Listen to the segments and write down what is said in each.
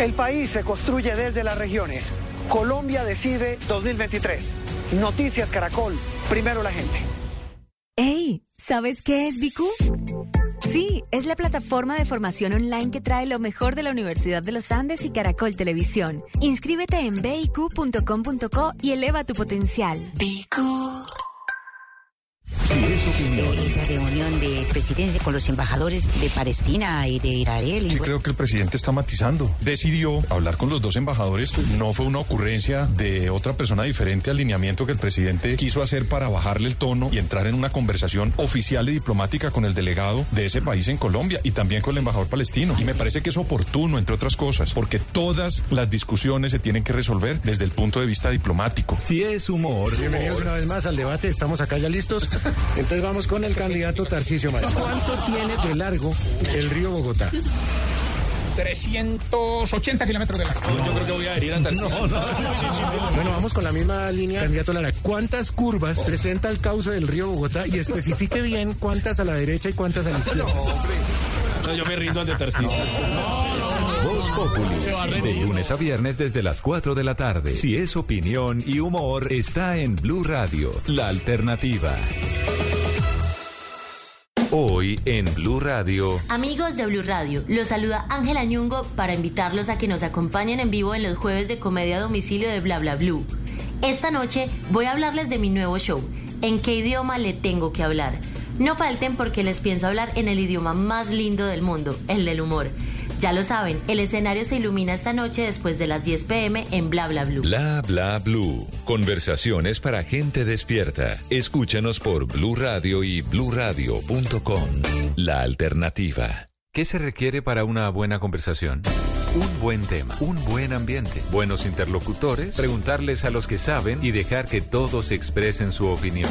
El país se construye desde las regiones. Colombia decide 2023. Noticias Caracol. Primero la gente. ¡Ey! ¿Sabes qué es BQ? Sí, es la plataforma de formación online que trae lo mejor de la Universidad de los Andes y Caracol Televisión. Inscríbete en biq.com.co y eleva tu potencial. BQ. Si es opinión. Esa reunión de presidente con los embajadores de Palestina y de Israel. y Sí, creo que el presidente está matizando. Decidió hablar con los dos embajadores. No fue una ocurrencia de otra persona diferente al lineamiento que el presidente quiso hacer para bajarle el tono y entrar en una conversación oficial y diplomática con el delegado de ese país en Colombia y también con el embajador palestino. Y me parece que es oportuno, entre otras cosas, porque todas las discusiones se tienen que resolver desde el punto de vista diplomático. Si es humor, Bienvenidos una vez más al debate, estamos acá ya listos. Entonces vamos con el candidato Tarcisio Maya. ¿Cuánto tiene de largo el río Bogotá? 380 kilómetros de largo. yo creo que voy a adherir a Tarcisio. Bueno, vamos con la misma línea. Candidato Lara, ¿cuántas curvas presenta el cauce del río Bogotá? Y especifique bien cuántas a la derecha y cuántas a la izquierda. No, yo me rindo ante Tarcisio. Voz Populi, de lunes a viernes desde las 4 de la tarde. Si es opinión y humor, está en Blue Radio, la alternativa. Hoy en Blue Radio, Amigos de Blue Radio, los saluda Ángela Ñungo para invitarlos a que nos acompañen en vivo en los jueves de comedia a domicilio de Bla Bla Blue. Esta noche voy a hablarles de mi nuevo show, ¿En qué idioma le tengo que hablar? No falten porque les pienso hablar en el idioma más lindo del mundo, el del humor. Ya lo saben, el escenario se ilumina esta noche después de las 10 pm en Bla Bla Blue. Bla Bla Blue. Conversaciones para gente despierta. Escúchanos por Blue Radio y bluradio.com. La alternativa. ¿Qué se requiere para una buena conversación? Un buen tema, un buen ambiente, buenos interlocutores, preguntarles a los que saben y dejar que todos expresen su opinión.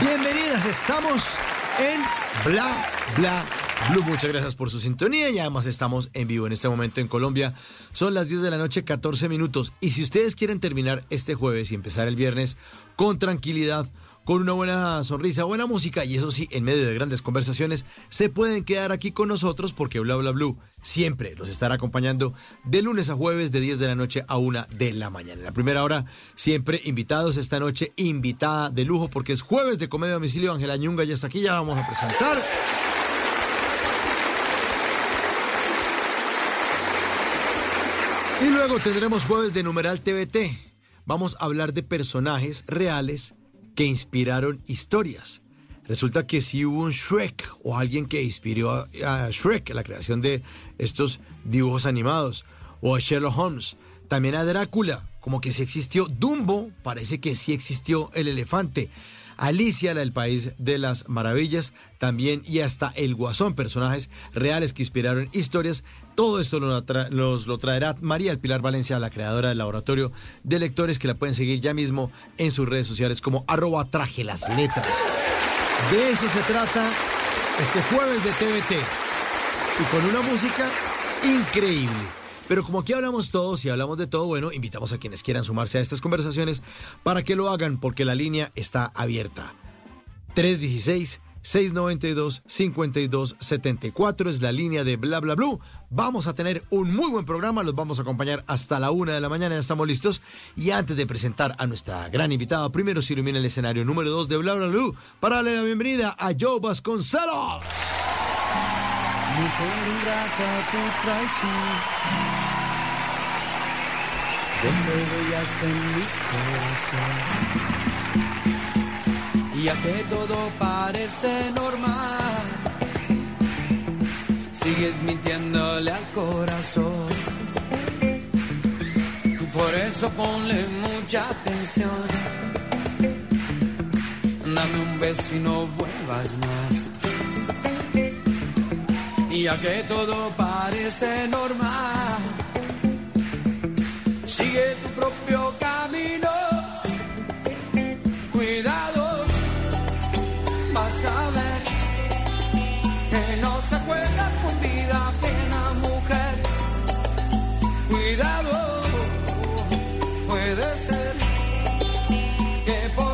Bienvenidas, estamos en Bla Bla Blue. Muchas gracias por su sintonía y además estamos en vivo en este momento en Colombia. Son las 10 de la noche, 14 minutos. Y si ustedes quieren terminar este jueves y empezar el viernes con tranquilidad, con una buena sonrisa, buena música y eso sí, en medio de grandes conversaciones, se pueden quedar aquí con nosotros porque Bla Bla Blue siempre los estará acompañando de lunes a jueves de 10 de la noche a 1 de la mañana. En la primera hora, siempre invitados esta noche, invitada de lujo porque es jueves de comedia domicilio. Ángela Ñunga ya está aquí, ya vamos a presentar. Y luego tendremos jueves de numeral TVT. Vamos a hablar de personajes reales que inspiraron historias. Resulta que si hubo un Shrek o alguien que inspiró a, a Shrek, la creación de estos dibujos animados, o a Sherlock Holmes, también a Drácula, como que si existió Dumbo, parece que sí existió el elefante. Alicia, la del País de las Maravillas, también y hasta El Guasón, personajes reales que inspiraron historias. Todo esto nos, lo traerá María El Pilar Valencia, la creadora del laboratorio de lectores, que la pueden seguir ya mismo en sus redes sociales como arroba traje las letras. De eso se trata este jueves de TVT. y con una música increíble. Pero como aquí hablamos todos y hablamos de todo, bueno, invitamos a quienes quieran sumarse a estas conversaciones para que lo hagan porque la línea está abierta. 316 692-5274 es la línea de Bla Bla Blue. Vamos a tener un muy buen programa, los vamos a acompañar hasta la una de la mañana, ya estamos listos. Y antes de presentar a nuestra gran invitada, primero se ilumina el escenario número 2 de Bla Bla Blue para darle la bienvenida a Joe Vasconcelos. Mujer ingrata tu traición, dejé huellas en mi corazón. Ya que todo parece normal, sigues mintiéndole al corazón. Y por eso ponle mucha atención. Dame un beso y no vuelvas más. Ya que todo parece normal, sigue tu propio camino. Cuidado, vas a ver que no se juega con vida ajena, mujer. Cuidado, puede ser que por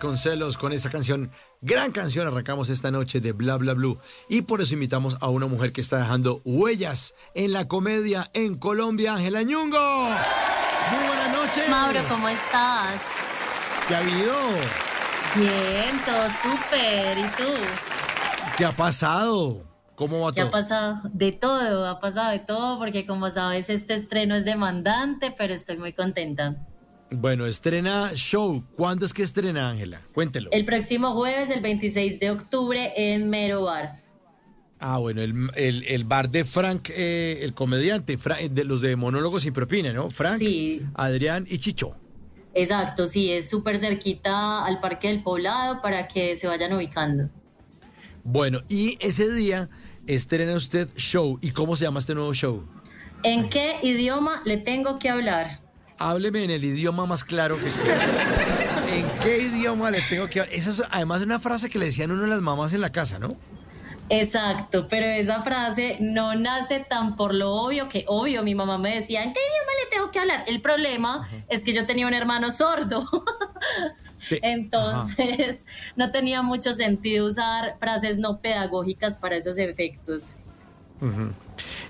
Vasconcelos con esa canción, gran canción, arrancamos esta noche de Bla Bla Blue. Y por eso invitamos a una mujer que está dejando huellas en la comedia en Colombia, Ángela Ñungo. Muy buenas noches. Mauro, ¿cómo estás? ¿Qué ha habido? Bien, todo súper. ¿Y tú? ¿Qué ha pasado? ¿Cómo va ¿Qué ha todo? pasado? De todo, ha pasado de todo, porque como sabes, este estreno es demandante, pero estoy muy contenta. Bueno, estrena show. ¿Cuándo es que estrena, Ángela? Cuéntelo. El próximo jueves, el 26 de octubre, en Mero Bar. Ah, bueno, el, el- el bar de Frank, eh, el comediante, Fra- de los de monólogos sin propina, ¿no? Frank, Sí. Adrián y Chicho. Exacto, sí, es súper cerquita al Parque del Poblado para que se vayan ubicando. Bueno, y ese día estrena usted show. ¿Y cómo se llama este nuevo show? ¿En qué idioma le tengo que hablar? Hábleme en el idioma más claro que quiera. ¿En qué idioma le tengo que hablar? Esa es además una frase que le decían uno de las mamás en la casa, ¿no? Exacto, pero esa frase no nace tan por lo obvio que obvio mi mamá me decía, ¿en qué idioma le tengo que hablar? El problema es que yo tenía un hermano sordo. Te- Entonces, no tenía mucho sentido usar frases no pedagógicas para esos efectos.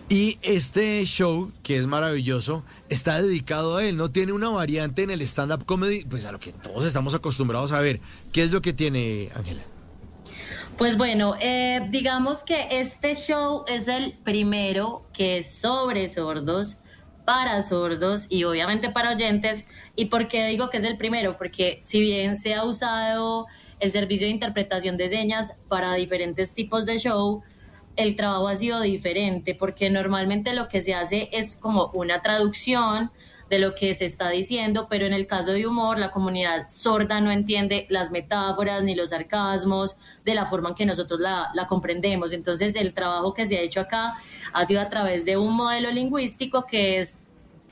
Y este show, que es maravilloso, está dedicado a él, ¿no? Tiene una variante en el stand-up comedy, pues a lo que todos estamos acostumbrados a ver. ¿Qué es lo que tiene, Ángela? Pues bueno, eh, digamos que este show es el primero que es sobre sordos, para sordos y obviamente para oyentes. ¿Y por qué digo que es el primero? Porque si bien se ha usado el servicio de interpretación de señas para diferentes tipos de show, el trabajo ha sido diferente porque normalmente lo que se hace es como una traducción de lo que se está diciendo, pero en el caso de humor la comunidad sorda no entiende las metáforas ni los sarcasmos de la forma en que nosotros la, la comprendemos. Entonces el trabajo que se ha hecho acá ha sido a través de un modelo lingüístico que es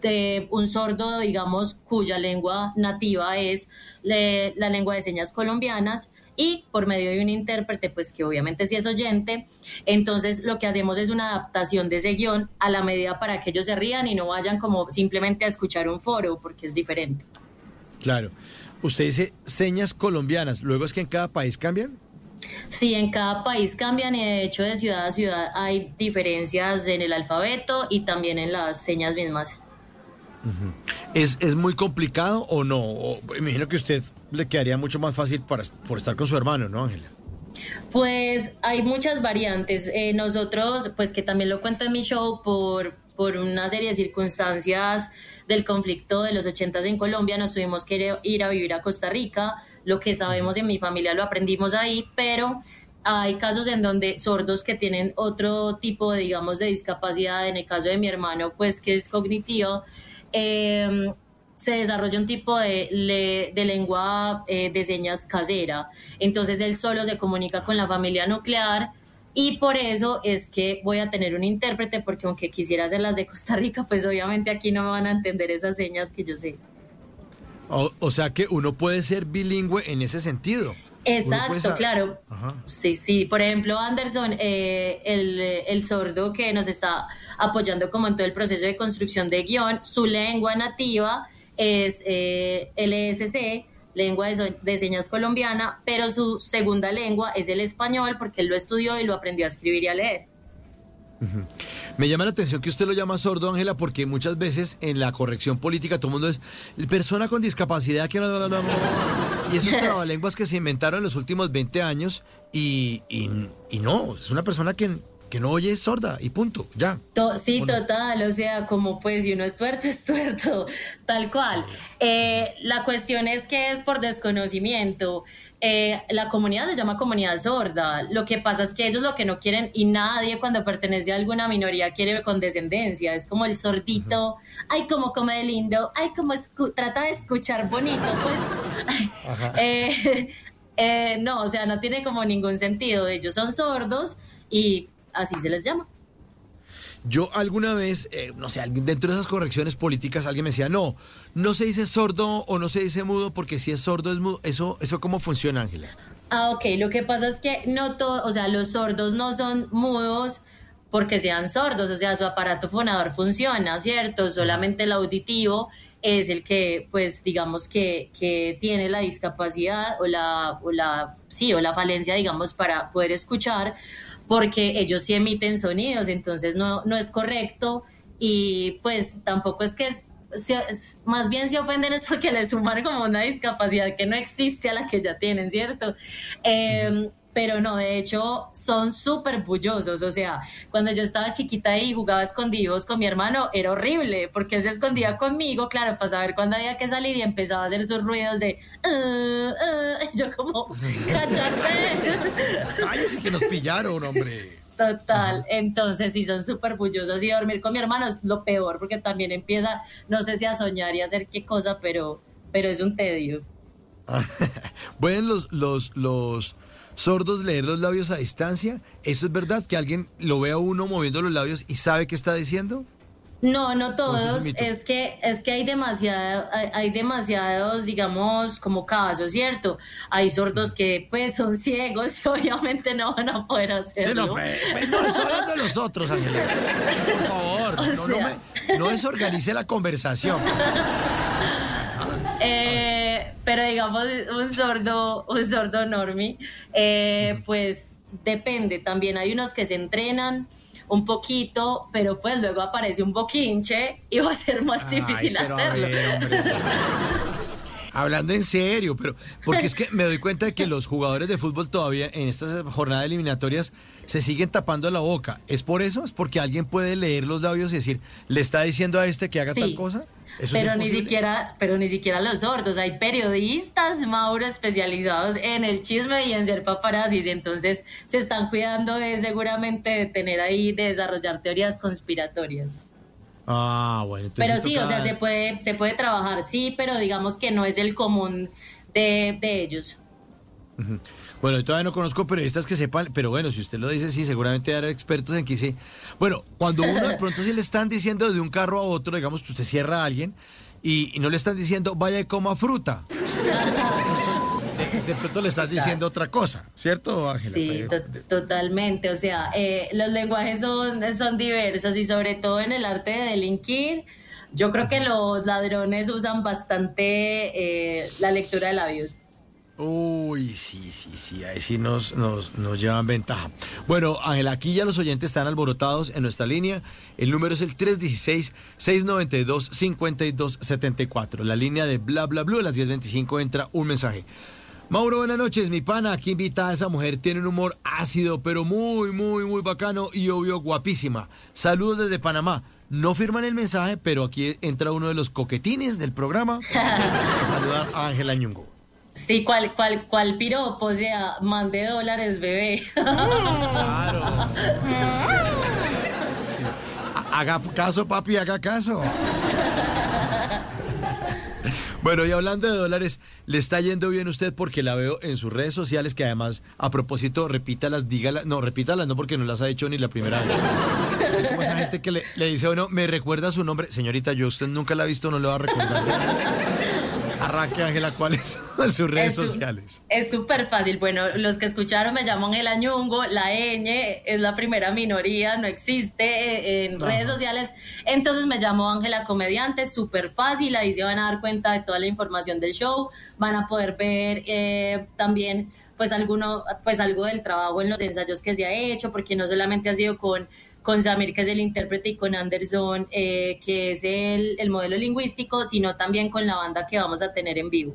de un sordo, digamos, cuya lengua nativa es la lengua de señas colombianas y por medio de un intérprete, pues que obviamente sí es oyente. Entonces lo que hacemos es una adaptación de ese guion a la medida para que ellos se rían y no vayan como simplemente a escuchar un foro, porque es diferente. Claro. Usted dice señas colombianas, luego es que en cada país cambian. Sí, en cada país cambian y de hecho de ciudad a ciudad hay diferencias en el alfabeto y también en las señas mismas. ¿Es, ¿Es muy complicado o no? O, me imagino que usted le quedaría mucho más fácil para, por estar con su hermano, ¿no, Ángela? Pues hay muchas variantes. Eh, nosotros, pues que también lo cuento en mi show, por, por una serie de circunstancias del conflicto de los ochentas en Colombia, nos tuvimos que ir a vivir a Costa Rica. Lo que sabemos en mi familia lo aprendimos ahí, pero hay casos en donde sordos que tienen otro tipo digamos, de discapacidad, en el caso de mi hermano, pues que es cognitivo, eh, se desarrolla un tipo de, de lengua eh, de señas casera. Entonces él solo se comunica con la familia nuclear y por eso es que voy a tener un intérprete porque aunque quisiera hacer las de Costa Rica, pues obviamente aquí no me van a entender esas señas que yo sé. O, sea que uno puede ser bilingüe en ese sentido. Exacto, claro. Sí, sí. Por ejemplo, Anderson, eh, el, el sordo que nos está apoyando como en todo el proceso de construcción de guion, su lengua nativa es eh, LSC, lengua de, señas colombiana, pero su segunda lengua es el español porque él lo estudió y lo aprendió a escribir y a leer. Me llama la atención que usted lo llama sordo, Ángela, porque muchas veces en la corrección política todo el mundo es persona con discapacidad que y esos trabalenguas que se inventaron en los últimos 20 años y, y no, es una persona que que no oye es sorda y punto, ya. sí, total, o sea, como pues si uno es tuerto, es tuerto, tal cual. Eh, la cuestión es que es por desconocimiento. Eh, la comunidad se llama comunidad sorda. Lo que pasa es que ellos lo que no quieren y nadie cuando pertenece a alguna minoría quiere condescendencia. Es como el sordito, ay, como come de lindo, ay, como trata de escuchar bonito, pues. Eh, no, o sea, no tiene como ningún sentido. Ellos son sordos y así se les llama. Yo alguna vez, eh, no sé, dentro de esas correcciones políticas alguien me decía, no, no se dice sordo o no se dice mudo porque si es sordo es mudo. ¿Eso, eso cómo funciona, Ángela? Ah, ok, lo que pasa es que no todo, o sea, los sordos no son mudos porque sean sordos, o sea, su aparato fonador funciona, ¿cierto? Solamente el auditivo es el que, pues, digamos que, que tiene la discapacidad o la, o la, sí, o la falencia, digamos, para poder escuchar porque ellos sí emiten sonidos, entonces no, no es correcto y pues tampoco es que es, más bien se ofenden es porque les suman como una discapacidad que no existe a la que ya tienen, ¿cierto? Eh, pero no, de hecho son súper bullosos, o sea, cuando yo estaba chiquita y jugaba escondidos con mi hermano, era horrible, porque él se escondía conmigo, claro, para saber cuándo había que salir y empezaba a hacer sus ruidos de, uh, uh", yo como, cacharte. Cállese que nos pillaron, hombre. Total, entonces sí son súper bullosos y dormir con mi hermano es lo peor, porque también empieza, no sé si a soñar y a hacer qué cosa, pero, pero es un tedio. Pueden los, los, los sordos leer los labios a distancia? ¿Eso es verdad? ¿Que alguien lo ve a uno moviendo los labios y sabe qué está diciendo? No, no todos. Es, que es que hay demasiado, hay, demasiados, digamos, como casos, ¿cierto? Hay sordos que pues son ciegos y obviamente no van a poder hacerlo. no, pues, pues, no estoy hablando de los otros, Ángela. Por favor, no, no, me, no desorganice la conversación. Eh, pero digamos, un sordo, un sordo normie, eh, pues depende. También hay unos que se entrenan un poquito, pero pues luego aparece un boquinche y va a ser más difícil hacerlo. Hablando en serio, pero porque es que me doy cuenta de que los jugadores de fútbol todavía en estas jornadas eliminatorias se siguen tapando la boca. ¿Es por eso? ¿Es porque alguien puede leer los labios y decir, le está diciendo a este que haga tal cosa? Pero ni siquiera, pero ni siquiera los sordos. Hay periodistas, Mauro, especializados en el chisme y en ser paparazzis. Entonces se están cuidando de seguramente de tener ahí, de desarrollar teorías conspiratorias. Ah, bueno. pero sí, o sea, se puede, se puede trabajar, sí, pero digamos que no es el común de, de ellos. Bueno, yo todavía no conozco periodistas que sepan, pero bueno, si usted lo dice, sí, seguramente hay expertos en que sí. Bueno, cuando uno de pronto sí le están diciendo de un carro a otro, digamos que usted cierra a alguien y, no le están diciendo vaya y coma fruta. De, pronto le estás diciendo otra cosa, ¿cierto, Ángela? Sí, totalmente. O sea, eh, los lenguajes son, son diversos y sobre todo en el arte de delinquir. Yo creo que los ladrones usan bastante eh, la lectura de labios. Uy, sí, sí, sí, ahí sí nos, nos, nos llevan ventaja. Bueno, Ángela, aquí ya los oyentes están alborotados en nuestra línea. El número es el 316-692-5274. La línea de bla, bla, bla, a las 10.25 entra un mensaje. Mauro, buenas noches. Mi pana, aquí invita a esa mujer. Tiene un humor ácido, pero muy, muy, muy bacano y obvio guapísima. Saludos desde Panamá. No firman el mensaje, pero aquí entra uno de los coquetines del programa a saludar a Ángela Ñungo. Sí, ¿cuál, cuál, cuál piropo? O sea, mande dólares, bebé. Claro. Sí. Ha- Haga caso, papi, haga caso. Bueno, y hablando de dólares, le está yendo bien usted porque la veo en sus redes sociales, que además, a propósito, repítalas, dígalas, no, repítalas no porque no las ha hecho ni la primera vez. Así como esa gente que le, le dice, bueno, me recuerda su nombre. Señorita, yo usted nunca la ha visto, no le va a recordar. Arranque, Ángela, ¿cuáles son sus redes Es su- sociales? Es súper fácil. Bueno, los que escucharon me llaman el añungo, la ñ es la primera minoría, no existe eh, en Ajá. redes sociales. Entonces me llamo Ángela Comediante, súper fácil. Ahí se van a dar cuenta de toda la información del show. Van a poder ver eh, también pues alguno, pues algo del trabajo en los ensayos que se ha hecho, porque no solamente ha sido con con Samir, que es el intérprete, y con Anderson, eh, que es el, el modelo lingüístico, sino también con la banda que vamos a tener en vivo.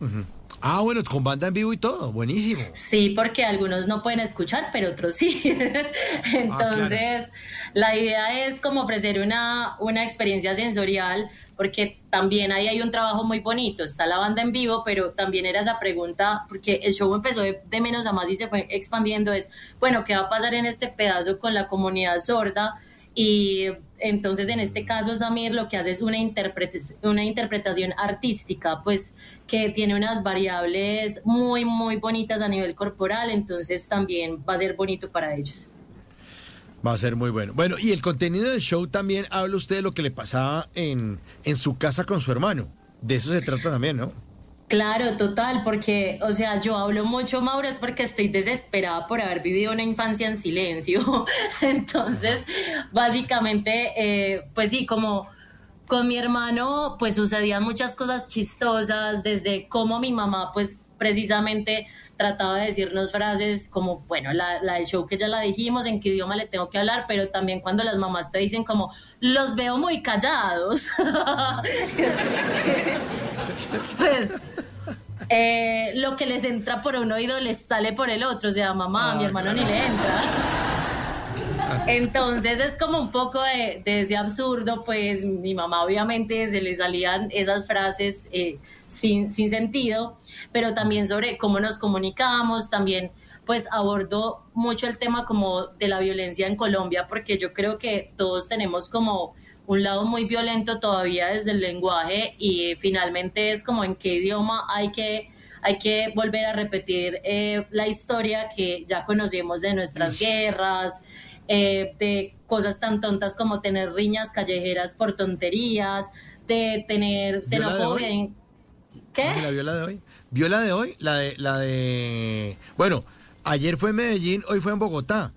Ujú. Ah, bueno, con banda en vivo y todo, buenísimo. Sí, porque algunos no pueden escuchar, pero otros sí. Entonces, la idea es como ofrecer una, una experiencia sensorial, porque también ahí hay un trabajo muy bonito. Está la banda en vivo, pero también era esa pregunta, porque el show empezó de, de menos a más y se fue expandiendo, es, bueno, ¿qué va a pasar en este pedazo con la comunidad sorda? Y entonces en este caso Samir lo que hace es una, interprete- una interpretación artística, pues que tiene unas variables muy, muy bonitas a nivel corporal, entonces también va a ser bonito para ellos. Va a ser muy bueno. Bueno, y el contenido del show también habla usted de lo que le pasaba en, en su casa con su hermano. De eso se trata también, ¿no? Claro, total, porque, o sea, yo hablo mucho, Mauro, es porque estoy desesperada por haber vivido una infancia en silencio. Entonces, básicamente, eh, pues sí, como con mi hermano, pues sucedían muchas cosas chistosas, desde cómo mi mamá, pues precisamente trataba de decirnos frases como, bueno, la, la del show que ya la dijimos, en qué idioma le tengo que hablar, pero también cuando las mamás te dicen como, los veo muy callados. pues eh, lo que les entra por un oído les sale por el otro, o sea, mamá, Ah, mi hermano ni le entra. Entonces es como un poco de, de ese absurdo, pues mi mamá obviamente se le salían esas frases eh, sin, sin sentido, pero también sobre cómo nos comunicamos, también pues abordo mucho el tema como de la violencia en Colombia, porque yo creo que todos tenemos como un lado muy violento todavía desde el lenguaje y finalmente es como en qué idioma hay que hay que volver a repetir eh, la historia que ya conocemos de nuestras guerras, eh, de cosas tan tontas como tener riñas callejeras por tonterías, de tener ¿Vio la de xenofobia. en- ¿Qué? Ángela, ¿Vio la de hoy? ¿Vio la de hoy? La de, la de... Bueno, ayer fue en Medellín, hoy fue en Bogotá.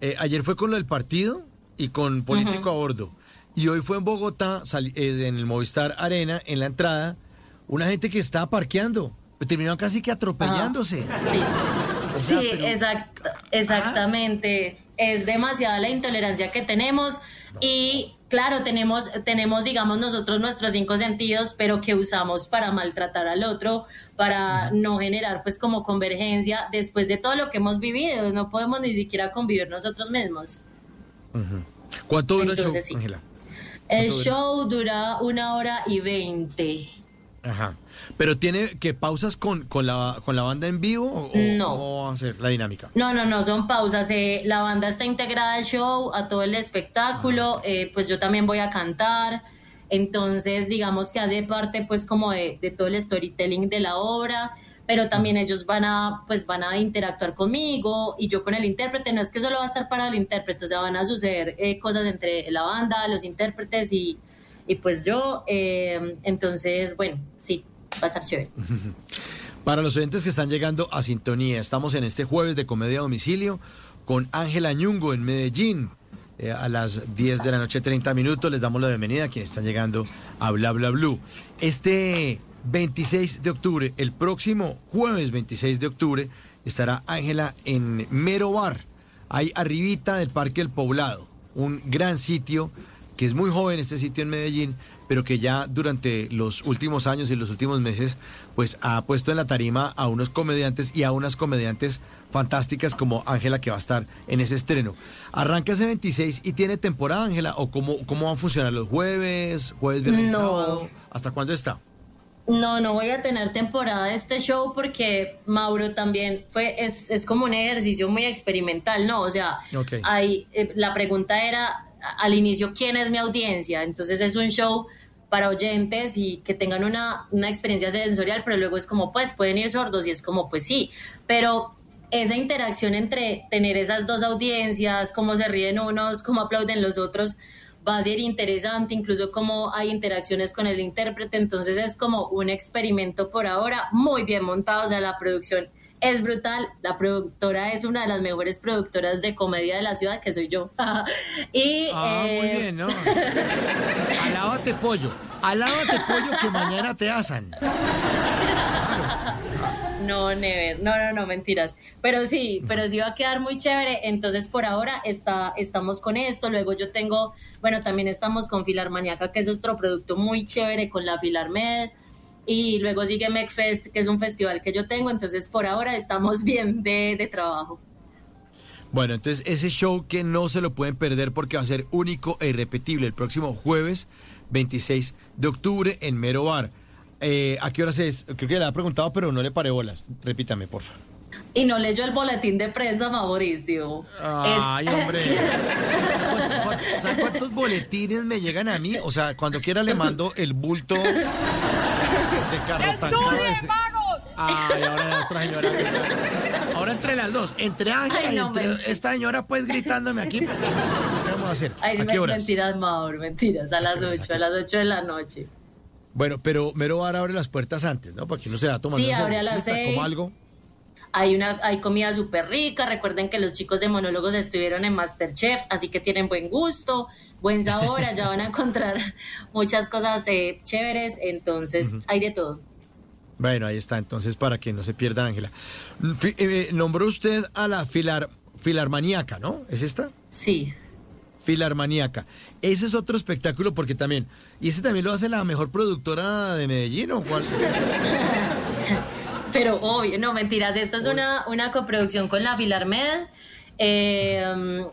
Eh, ayer fue con lo del partido y con político a bordo. Y hoy fue en Bogotá, eh, en el Movistar Arena, en la entrada, una gente que estaba parqueando. Terminaron casi que atropellándose. Sí, sí, pero- exact- exactamente. Es demasiada la intolerancia que tenemos y claro, tenemos, tenemos, digamos, nosotros nuestros cinco sentidos, pero que usamos para maltratar al otro, para no generar pues como convergencia después de todo lo que hemos vivido. No podemos ni siquiera convivir nosotros mismos. ¿Cuánto dura el show, Entonces, sí. Ángela? El show dura una hora y veinte. Ajá. Pero tiene que pausas con, con, la, con la banda en vivo o, No. cómo va a ser la dinámica. No, no, no, son pausas. eh, la banda está integrada al show, a todo el espectáculo. eh, pues yo también voy a cantar. Entonces, digamos que hace parte, pues, como de, de todo el storytelling de la obra. Pero también ellos van a, pues, van a interactuar conmigo y yo con el intérprete. No es que solo va a estar para el intérprete, o sea, van a suceder eh, cosas entre la banda, los intérpretes y, y pues yo. eh, entonces, bueno, sí, va a estar chévere. Para los oyentes que están llegando a sintonía, estamos en este jueves de comedia a domicilio con Ángela Ñungo en Medellín. Eh, a las 10 de la noche, 30 minutos, les damos la bienvenida a quienes están llegando a Bla Bla Blue. Este 26 de octubre, el próximo jueves 26 de octubre, estará Ángela en Mero Bar, ahí arribita del Parque El Poblado, un gran sitio que es muy joven este sitio en Medellín, pero que ya durante los últimos años y los últimos meses, pues ha puesto en la tarima a unos comediantes y a unas comediantes fantásticas como Ángela que va a estar en ese estreno. Arranca ese 26 y tiene temporada, Ángela, o cómo, cómo van a funcionar los jueves, jueves, viernes, No. sábado, ¿hasta cuándo está? No, no voy a tener temporada de este show porque Mauro también fue, es, es como un ejercicio muy experimental, ¿no? O sea, hay, eh, la pregunta era al inicio, ¿quién es mi audiencia? Entonces es un show para oyentes y que tengan una, una experiencia sensorial, pero luego es como, pues pueden ir sordos y es como, pues sí, pero esa interacción entre tener esas dos audiencias, cómo se ríen unos, cómo aplauden los otros, va a ser interesante, incluso cómo hay interacciones con el intérprete, entonces es como un experimento por ahora, muy bien montado, o sea, la producción es brutal, la productora es una de las mejores productoras de comedia de la ciudad, que soy yo. y, Ah, muy eh, bien, ¿no? Alábate pollo, alábate pollo que mañana te asan. No, never. No, no, no, mentiras. Pero sí, pero sí va a quedar muy chévere. Entonces, por ahora está, estamos con esto. Luego yo tengo, bueno, también estamos con Filarmaniaca, que es otro producto muy chévere con la Filarmed. Y luego sigue MecFest, que es un festival que yo tengo. Entonces, por ahora estamos bien de, de trabajo. Bueno, entonces ese show que no se lo pueden perder porque va a ser único e irrepetible el próximo jueves 26 de octubre en Mero Bar. Eh, ¿A qué horas es? Creo que le ha preguntado, pero no le paré bolas. Repítame, por favor. Y no leyó el boletín de prensa, Mauricio. Ay, Es- hombre. ¿Sabes cuántos boletines me llegan a mí? O sea, cuando quiera le mando el bulto de carro tancado. Ay, ahora la otra señora. Ahora entre las dos, entre Ángela Ay, y no, entre esta señora pues gritándome aquí. pues, ¿Qué vamos a hacer? Ay, ¿A qué horas? mentiras, Mauro, mentiras. A las 8, a las 8 de la noche. Bueno, pero Mero Bar abre las puertas antes, ¿no? Porque uno se va tomando Sí, abre a las cervecita, seis. como algo. Hay, una, hay comida súper rica. Recuerden que los chicos de monólogos estuvieron en Masterchef, así que tienen buen gusto, buen sabor. Allá van a encontrar muchas cosas eh, chéveres. Entonces, hay de todo. Bueno, ahí está, entonces para que no se pierda Ángela. Fi- eh, nombró usted a la filar, filarmaníaca, ¿no? ¿Es esta? Sí. Filarmaníaca. Ese es otro espectáculo porque también, y ese también lo hace la mejor productora de Medellín, ¿o cuál? Pero obvio, no, mentiras. Esta es una, una coproducción con la Filarmed eh,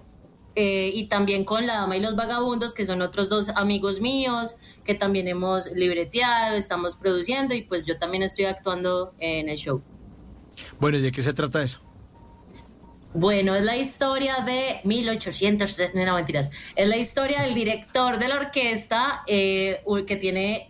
eh, y también con La Dama y los Vagabundos, que son otros dos amigos míos que también hemos libreteado, estamos produciendo y pues yo también estoy actuando en el show. Bueno, ¿y de qué se trata eso? Bueno, es la historia de 1803, no mentiras, es la historia del director de la orquesta eh, que tiene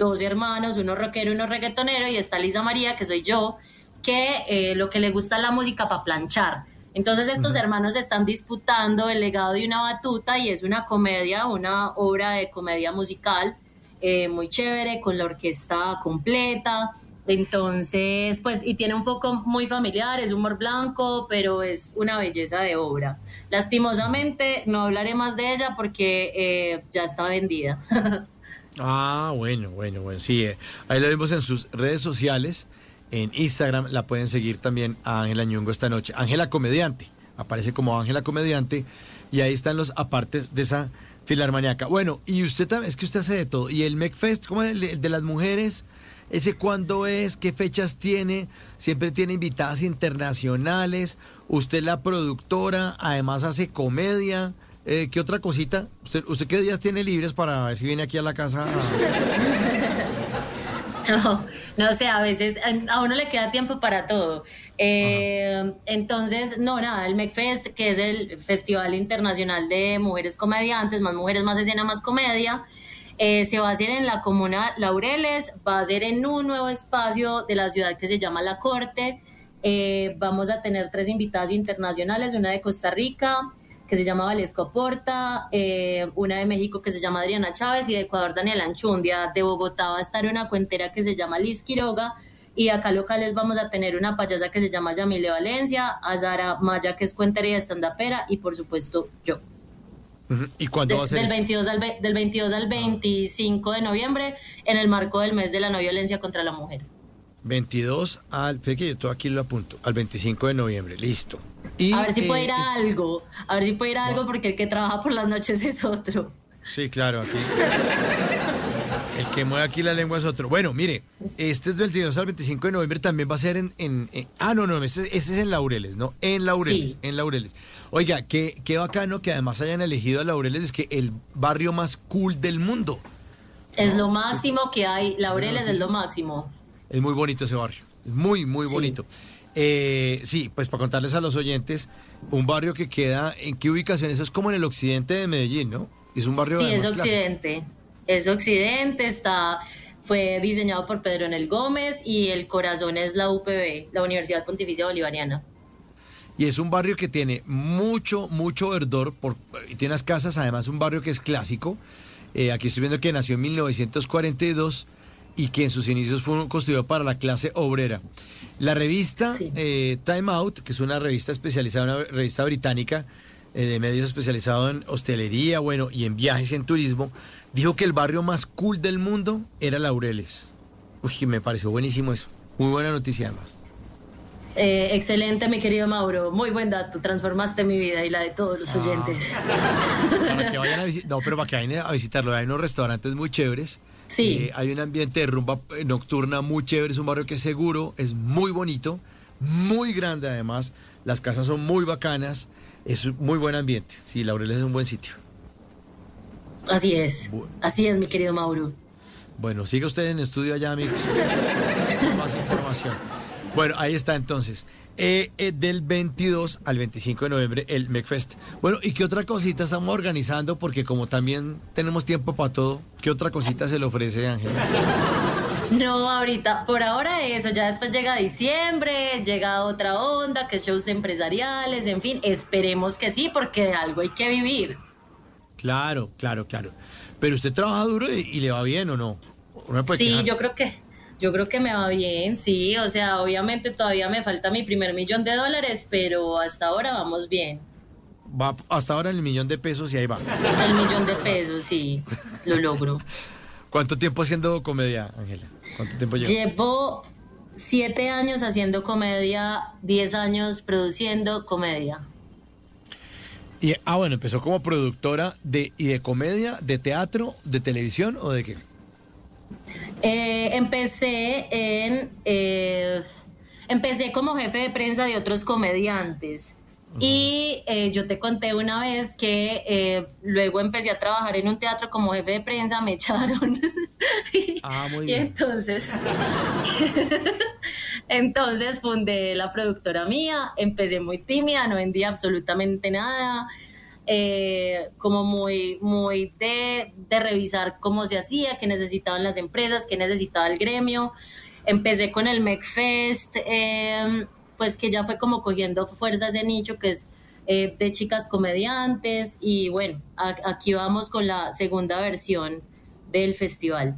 dos hermanos, uno rockero y uno reggaetonero, y está Lisa María, que soy yo, que eh, lo que le gusta es la música para planchar. Entonces estos hermanos están disputando el legado de una batuta y es una comedia, una obra de comedia musical eh, muy chévere, con la orquesta completa. Entonces, pues, y tiene un foco muy familiar, es humor blanco, pero es una belleza de obra. Lastimosamente, no hablaré más de ella porque eh, ya está vendida. Ah, bueno, bueno, bueno. Sí, eh, ahí lo vimos en sus redes sociales. En Instagram la pueden seguir también a Ángela Ñungo esta noche. Ángela Comediante. Aparece como Ángela Comediante. Y ahí están los apartes de esa filarmaniaca. Bueno, y usted también, es que usted hace de todo. Y el MecFest, como el de, el de las mujeres, ese cuándo es, qué fechas tiene, siempre tiene invitadas internacionales. Usted la productora, además hace comedia. Eh, ¿Qué otra cosita? ¿Usted, ¿Usted qué días tiene libres para ver si viene aquí a la casa? No, no sé, a veces a uno le queda tiempo para todo. Eh, entonces, no, nada, el MecFest, que es el Festival Internacional de Mujeres Comediantes, más mujeres, más escena, más comedia, eh, se va a hacer en la comuna Laureles, va a ser en un nuevo espacio de la ciudad que se llama La Corte. Eh, vamos a tener tres invitadas internacionales, una de Costa Rica, que se llama Valesco Porta, eh, una de México que se llama Adriana Chávez y de Ecuador Daniela Anchundia. De Bogotá va a estar una cuentera que se llama Liz Quiroga y acá locales vamos a tener una payasa que se llama Yamile Valencia, a Sara Maya que es cuentera y estandapera y por supuesto yo. ¿Y cuándo va a ser del, esto? 22 al, ve- del 22 al 25 de noviembre en el marco del mes de la no violencia contra la mujer. 22 al... que yo todo aquí lo apunto. Al 25 de noviembre. Listo. Y, a ver si puede eh, ir a algo, a ver si puede ir a algo porque el que trabaja por las noches es otro. Sí, claro, aquí. El que mueve aquí la lengua es otro. Bueno, mire, este es del 22 al 25 de noviembre, también va a ser en... en- en- ah, no, no, este, este es en Laureles, ¿no? En Laureles, Sí. en Laureles. Oiga, qué, qué bacano que además hayan elegido a Laureles, es que el barrio más cool del mundo. Es lo máximo que hay, Laureles es lo máximo. Es muy bonito ese barrio, es muy, muy Sí. bonito. Eh, sí, pues para contarles a los oyentes, un barrio que queda, ¿en qué ubicación? Eso es como en el occidente de Medellín, ¿no? Es un barrio Sí, es clásico. Occidente. Es Occidente, está, fue diseñado por Pedro Enel Gómez y el corazón es la UPB, la Universidad Pontificia Bolivariana. Y es un barrio que tiene mucho, mucho verdor, por, y tiene unas casas, además un barrio que es clásico. Eh, aquí estoy viendo que nació en 1942 y que en sus inicios fue construido para la clase obrera. La revista eh, Time Out, que es una revista especializada, una revista británica eh, de medios especializado en hostelería, bueno, y en viajes y en turismo, dijo que el barrio más cool del mundo era Laureles. Uy, me pareció buenísimo eso. Muy buena noticia además. Eh, excelente, mi querido Mauro. Muy buen dato. Transformaste mi vida y la de todos Ah. los oyentes. Para que vayan a no, pero para que vayan a visitarlo. Hay unos restaurantes muy chéveres. Sí. Eh, hay un ambiente de rumba eh, nocturna muy chévere. Es un barrio que es seguro, es muy bonito, muy grande además. Las casas son muy bacanas. Es un muy buen ambiente. Sí, Laureles es un buen sitio. Así es. Así es, mi querido Mauro. Bueno, siga usted en estudio allá, amigos. Más información. Bueno, ahí está entonces. Eh, eh, del 22 al 25 de noviembre el McFest. Bueno, ¿y qué otra cosita estamos organizando? Porque como también tenemos tiempo para todo, ¿qué otra cosita se le ofrece, Ángela? No, ahorita, por ahora eso, ya después llega diciembre, llega otra onda, que shows empresariales, en fin, esperemos que sí, porque de algo hay que vivir. Claro, claro, claro. Pero usted trabaja duro y, y le va bien o no? ¿No me puede Sí, quejar? yo creo que, yo creo que me va bien, sí, o sea, obviamente todavía me falta mi primer millón de dólares, pero hasta ahora vamos bien. Va hasta ahora en el millón de pesos y ahí va. El millón de pesos, sí, lo logro. ¿Cuánto tiempo haciendo comedia, Ángela? ¿Cuánto tiempo lleva? Llevo siete años haciendo comedia, diez años produciendo comedia. Y, ah, bueno, empezó como productora de, y de comedia, de teatro, de televisión o de qué? Eh, empecé en eh, empecé como jefe de prensa de otros comediantes. Y eh, yo te conté una vez que eh, luego empecé a trabajar en un teatro como jefe de prensa me echaron. Ah, muy y bien. entonces entonces fundé la productora mía empecé muy tímida no vendía absolutamente nada eh, como muy, muy de, de revisar cómo se hacía, qué necesitaban las empresas, qué necesitaba el gremio. Empecé con el MecFest, eh, pues que ya fue como cogiendo fuerza ese nicho que es eh, de chicas comediantes y bueno, aquí vamos con la segunda versión del festival.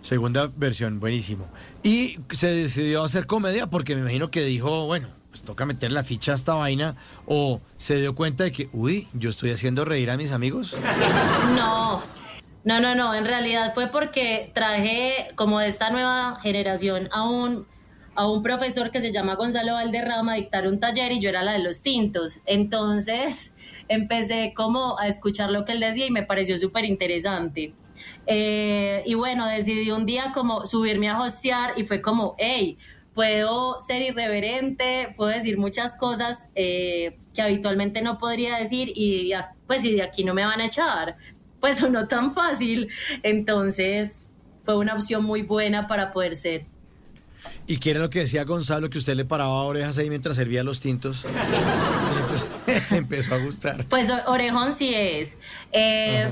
Segunda versión, buenísimo. Y se decidió hacer comedia porque me imagino que dijo, bueno, pues toca meter la ficha a esta vaina. O se dio cuenta de que, uy, yo estoy haciendo reír a mis amigos. No, no, no, no. En realidad fue porque traje como de esta nueva generación a un, a un profesor que se llama Gonzalo Valderrama a dictar un taller y yo era la de los tintos. Entonces empecé como a escuchar lo que él decía y me pareció súper interesante. Eh, y bueno, decidí un día como subirme a hostear y fue como, hey, puedo ser irreverente, puedo decir muchas cosas eh, que habitualmente no podría decir y pues y de aquí no me van a echar. Pues no tan fácil. Entonces fue una opción muy buena para poder ser. ¿Y qué era lo que decía Gonzalo, que usted le paraba orejas ahí mientras servía los tintos? Empezó, empezó a gustar. Pues orejón sí es. Eh,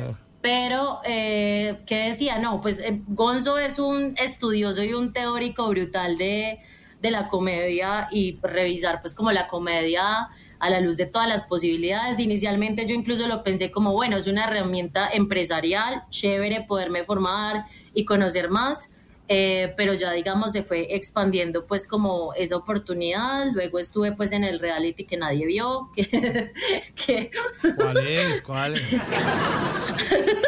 pero, eh, ¿qué decía? No, pues eh, Gonzo es un estudioso y un teórico brutal de, de la comedia y revisar pues como la comedia a la luz de todas las posibilidades. Inicialmente yo incluso lo pensé como, bueno, es una herramienta empresarial, chévere poderme formar y conocer más. eh, pero ya digamos se fue expandiendo pues como esa oportunidad. Luego estuve pues en el reality que nadie vio. Que, que ¿Cuál es? ¿Cuál es?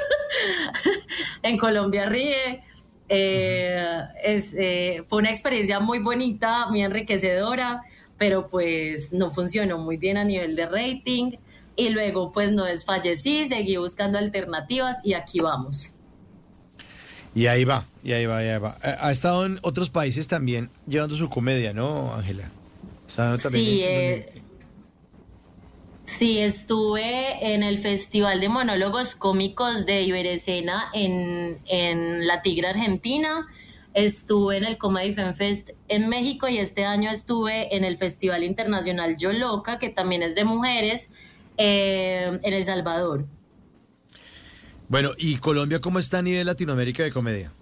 en Colombia Ríe. Eh, es, eh, fue una experiencia muy bonita, muy enriquecedora, pero pues no funcionó muy bien a nivel de rating. Y luego pues no desfallecí, seguí buscando alternativas y aquí vamos. Y ahí va, y ahí va, y ahí va. Ha ha estado en otros países también llevando su comedia, ¿no, Ángela? También Sí, en- eh, sí, estuve en el Festival de Monólogos Cómicos de Iberescena en, en La Tigre Argentina. Estuve en el Comedy Fan Fest en México y este año estuve en el Festival Internacional Yo Loca, que también es de mujeres, eh, en El Salvador. Bueno, ¿y Colombia cómo está a nivel Latinoamérica de comedia?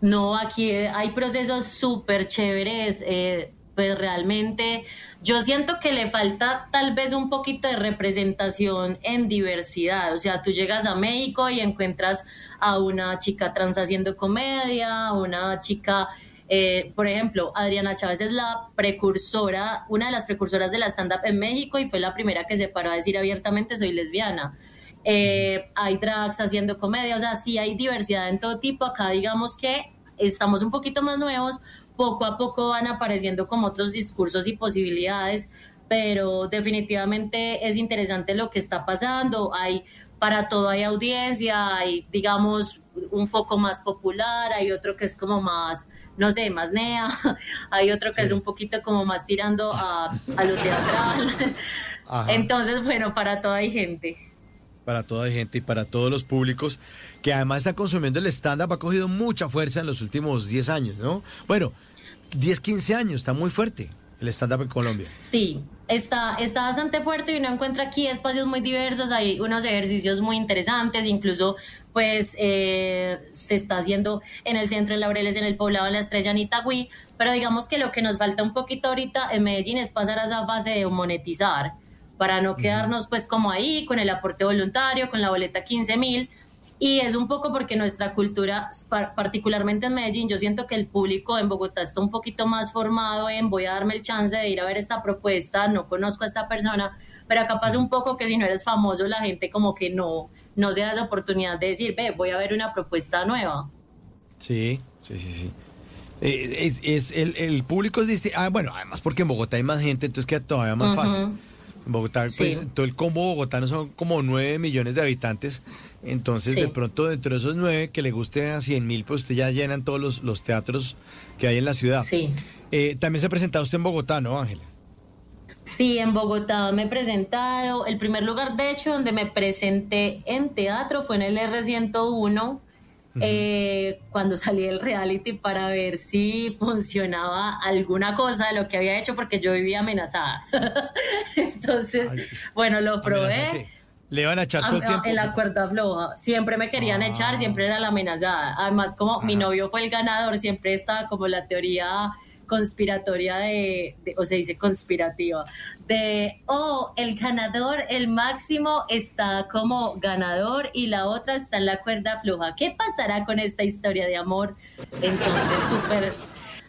No, aquí hay procesos súper chéveres, eh, pues realmente yo siento que le falta tal vez un poquito de representación en diversidad, o sea, tú llegas a México y encuentras a una chica trans haciendo comedia, una chica, eh, por ejemplo, Adriana Chávez es la precursora, una de las precursoras de la stand-up en México y fue la primera que se paró a decir abiertamente soy lesbiana. Eh, hay drags haciendo comedia, o sea, sí hay diversidad en todo tipo. Acá digamos que estamos un poquito más nuevos, poco a poco van apareciendo como otros discursos y posibilidades, pero definitivamente es interesante lo que está pasando. Hay para todo hay audiencia, hay digamos un foco más popular, hay otro que es como más, no sé, más nea, hay otro que es un poquito como más tirando a, a lo teatral. Ajá. Entonces, bueno, para todo hay gente. Para toda gente y para todos los públicos que además están consumiendo el stand-up, ha cogido mucha fuerza en los últimos 10 años, ¿no? Bueno, 10, 15 años, está muy fuerte el stand-up en Colombia. Sí, está, está bastante fuerte y uno encuentra aquí espacios muy diversos, hay unos ejercicios muy interesantes, incluso pues eh, se está haciendo en el centro de Laureles, en el poblado de la Estrella, en pero digamos que lo que nos falta un poquito ahorita en Medellín es pasar a esa fase de monetizar, para no quedarnos pues como ahí con el aporte voluntario, con la boleta 15 mil. Y es un poco porque nuestra cultura, par- particularmente en Medellín, yo siento que el público en Bogotá está un poquito más formado en voy a darme el chance de ir a ver esta propuesta, no conozco a esta persona, pero acá pasa un poco que si no eres famoso, la gente como que no, no se da esa oportunidad de decir, ve, voy a ver una propuesta nueva. Sí, sí, sí, sí. Eh, Es, es- el, el público es distinto. Ah, bueno, además porque en Bogotá hay más gente, entonces queda todavía más Ujú. fácil. Bogotá, pues, todo el combo bogotano son como 9 millones de habitantes. Entonces, Sí. de pronto, dentro de esos 9 que le guste a 100 mil, pues usted ya llenan todos los, los teatros que hay en la ciudad. Sí. Eh, también se ha presentado usted en Bogotá, ¿no, Ángela? Sí, en Bogotá me he presentado. El primer lugar, de hecho, donde me presenté en teatro fue en el R101, eh, cuando salí del reality para ver si funcionaba alguna cosa de lo que había hecho, porque yo vivía amenazada. Entonces, bueno, lo ¿Amenaza probé. ¿Le iban a echar Am- todo el tiempo? En la cuerda floja. Siempre me querían Ah. echar, siempre era la amenazada. Además, como mi novio fue el ganador, siempre estaba como la teoría conspiratoria de, o se dice conspirativa, de, oh, el ganador, el máximo está como ganador y la otra está en la cuerda floja. ¿Qué pasará con esta historia de amor? Entonces, súper,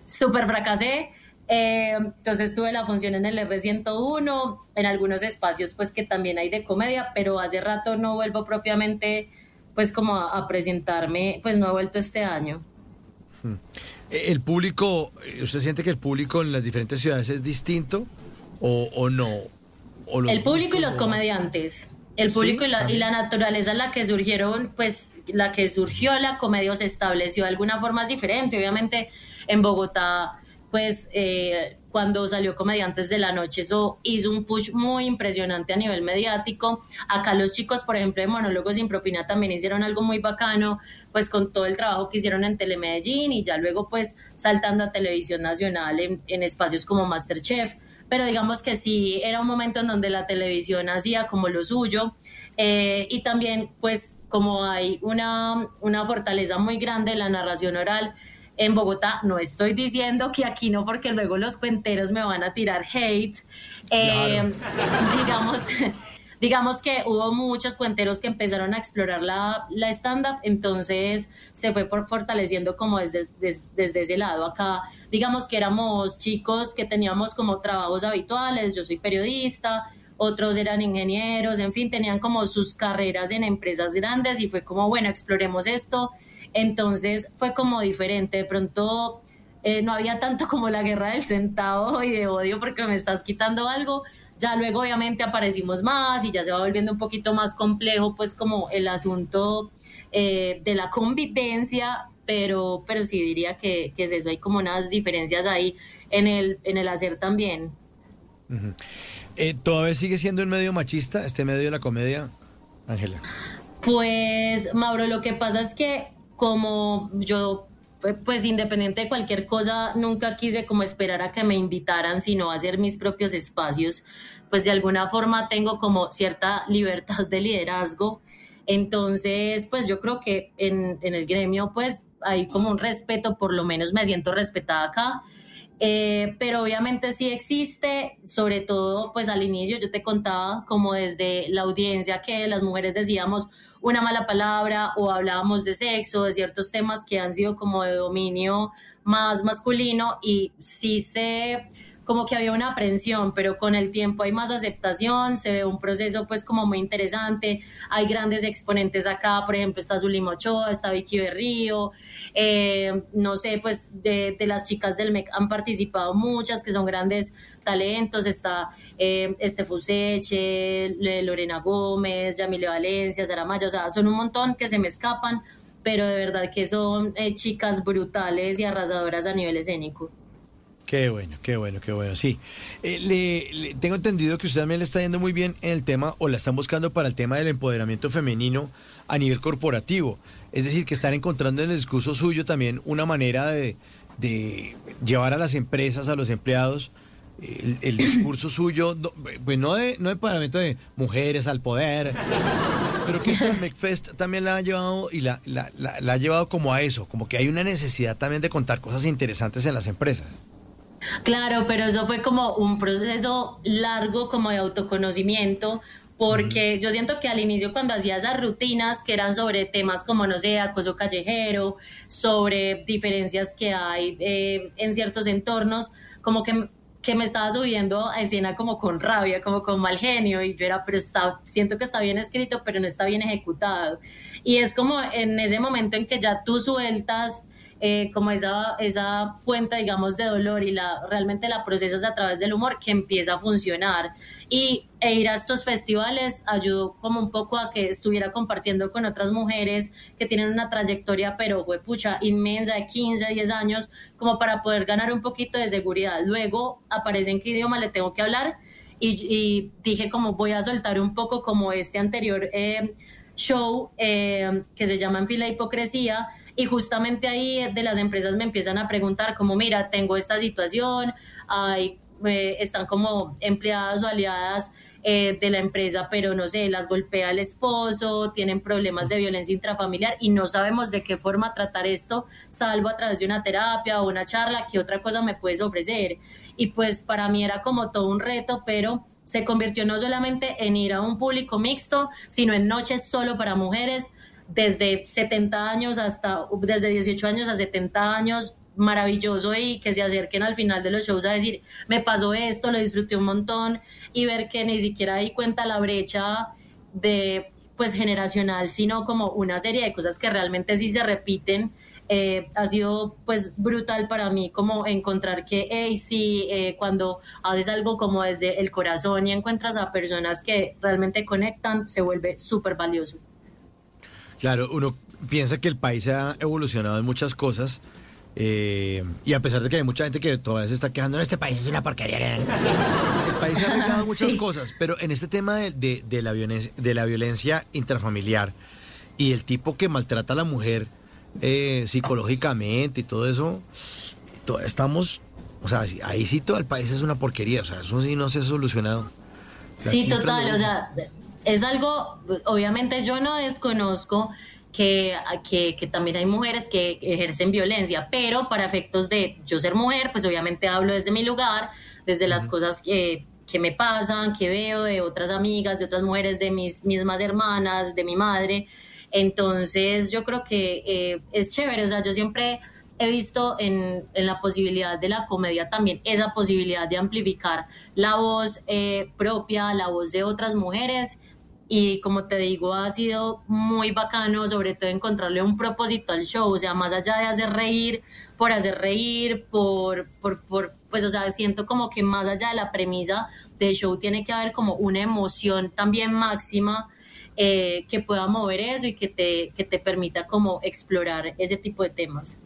súper fracasé. Eh, entonces tuve la función en el R101, en algunos espacios pues que también hay de comedia, pero hace rato no vuelvo propiamente pues como a, presentarme, pues no he vuelto este año. Eh, ¿El público, eh, usted siente que el público en las diferentes ciudades es distinto o, o no? O El público y los comediantes. El Sí, público y, la, y la naturaleza en la que surgieron, pues la que surgió la comedia o se estableció de alguna forma es diferente. Obviamente en Bogotá, pues eh, cuando salió Comediantes de la Noche, eso hizo un push muy impresionante a nivel mediático. Acá los chicos, por ejemplo, de Monólogos sin Propina también hicieron algo muy bacano, pues con todo el trabajo que hicieron en Telemedellín y ya luego pues saltando a Televisión Nacional en, en espacios como Masterchef pero digamos que sí era un momento en donde la televisión hacía como lo suyo eh, y también pues como hay una, una fortaleza muy grande en la narración oral en Bogotá, no estoy diciendo que aquí no porque luego los cuenteros me van a tirar hate, eh, digamos, digamos que hubo muchos cuenteros que empezaron a explorar la, la stand-up, entonces se fue por fortaleciendo como desde, desde, desde, ese lado. Acá, digamos que éramos chicos que teníamos como trabajos habituales, yo soy periodista, otros eran ingenieros, en fin, tenían como sus carreras en empresas grandes y fue como, bueno, exploremos esto. Entonces fue como diferente, de pronto eh, no había tanto como la guerra del centavo y de odio porque me estás quitando algo, ya luego obviamente aparecimos más y ya se va volviendo un poquito más complejo, pues como el asunto eh, de la convivencia, pero, pero sí diría que, que, es eso, hay como unas diferencias ahí en el, en el hacer también. Uh -huh. eh, ¿Todavía sigue siendo un medio machista este medio de la comedia, Ángela? Pues, Mauro, lo que pasa es que como yo pues independiente de cualquier cosa, nunca quise como esperar a que me invitaran, sino hacer mis propios espacios, pues de alguna forma tengo como cierta libertad de liderazgo. Entonces, pues yo creo que en, en el gremio, pues hay como un respeto, por lo menos me siento respetada acá. Eh, pero obviamente sí existe, sobre todo pues al inicio yo te contaba como desde la audiencia que las mujeres decíamos una mala palabra o hablábamos de sexo, de ciertos temas que han sido como de dominio más masculino y sí se como que había una aprensión, pero con el tiempo hay más aceptación, se ve un proceso pues como muy interesante, hay grandes exponentes acá, por ejemplo está Zulima Ochoa, está Vicky Berrío, eh, no sé, pues de, las chicas del MEC han participado muchas que son grandes talentos, está eh, este Fuseche, Lorena Gómez, Yamile Valencia, Sara Maya, o sea, son un montón que se me escapan, pero de verdad que son eh, chicas brutales y arrasadoras a nivel escénico. Qué bueno, qué bueno, qué bueno, sí. Eh, le, le, tengo entendido que usted también le está yendo muy bien en el tema, o la están buscando para el tema del empoderamiento femenino a nivel corporativo. Es decir, que están encontrando en el discurso suyo también una manera de, de llevar a las empresas, a los empleados, el, el discurso suyo, no, pues no de, no de empoderamiento de mujeres al poder, pero que esto en McFest también la ha llevado y la, la, la, la ha llevado como a eso, como que hay una necesidad también de contar cosas interesantes en las empresas. Claro, pero eso fue como un proceso largo como de autoconocimiento, porque yo siento que al inicio cuando hacía esas rutinas que eran sobre temas como, no sé, acoso callejero, sobre diferencias que hay eh, en ciertos entornos, como que, que me estaba subiendo a escena como con rabia, como con mal genio, y yo era, pero está, siento que está bien escrito, pero no está bien ejecutado. Y es como en ese momento en que ya tú sueltas eh, como esa, esa fuente, digamos, de dolor y la, realmente la procesas a través del humor que empieza a funcionar. Y e ir a estos festivales ayudó como un poco a que estuviera compartiendo con otras mujeres que tienen una trayectoria, pero fue pucha, inmensa de 15, 10 años, como para poder ganar un poquito de seguridad. Luego aparece en qué idioma le tengo que hablar y, y dije como voy a soltar un poco como este anterior eh, show eh, que se llama En fila hipocresía, y justamente ahí de las empresas me empiezan a preguntar como, mira, tengo esta situación, hay, eh, están como empleadas o aliadas eh, de la empresa, pero no sé, las golpea el esposo, tienen problemas de violencia intrafamiliar y no sabemos de qué forma tratar esto, salvo a través de una terapia o una charla, ¿qué otra cosa me puedes ofrecer? Y pues para mí era como todo un reto, pero se convirtió no solamente en ir a un público mixto, sino en noches solo para mujeres, desde 70 años hasta, desde 18 años a 70 años, maravilloso y que se acerquen al final de los shows a decir, me pasó esto, lo disfruté un montón y ver que ni siquiera di cuenta la brecha de pues generacional, sino como una serie de cosas que realmente sí se repiten. Eh, ha sido pues brutal para mí como encontrar que hey, sí, eh, cuando haces algo como desde el corazón y encuentras a personas que realmente conectan, se vuelve súper valioso. Claro, uno piensa que el país ha evolucionado en muchas cosas. Eh, y a pesar de que hay mucha gente que todavía se está quejando, no, este país es una porquería. El país ha arreglado muchas sí. cosas, pero en este tema de, de, de, la violencia, de la violencia intrafamiliar y el tipo que maltrata a la mujer eh, psicológicamente y todo eso, todo, estamos, o sea, ahí sí todo el país es una porquería, o sea, eso sí no se ha solucionado. Sí, total, o sea, es algo, obviamente yo no desconozco que, que, que, también hay mujeres que ejercen violencia, pero para efectos de yo ser mujer, pues obviamente hablo desde mi lugar, desde las cosas que, que me pasan, que veo de otras amigas, de otras mujeres, de mis mismas hermanas, de mi madre. Entonces yo creo que eh, es chévere, o sea, yo siempre he visto en, en, la posibilidad de la comedia también esa posibilidad de amplificar la voz eh, propia, la voz de otras mujeres. Y como te digo, ha sido muy bacano, sobre todo encontrarle un propósito al show, o sea, más allá de hacer reír, por hacer reír, por, por, por pues, o sea, siento como que más allá de la premisa del show tiene que haber como una emoción también máxima eh, que pueda mover eso y que te, que te permita como explorar ese tipo de temas.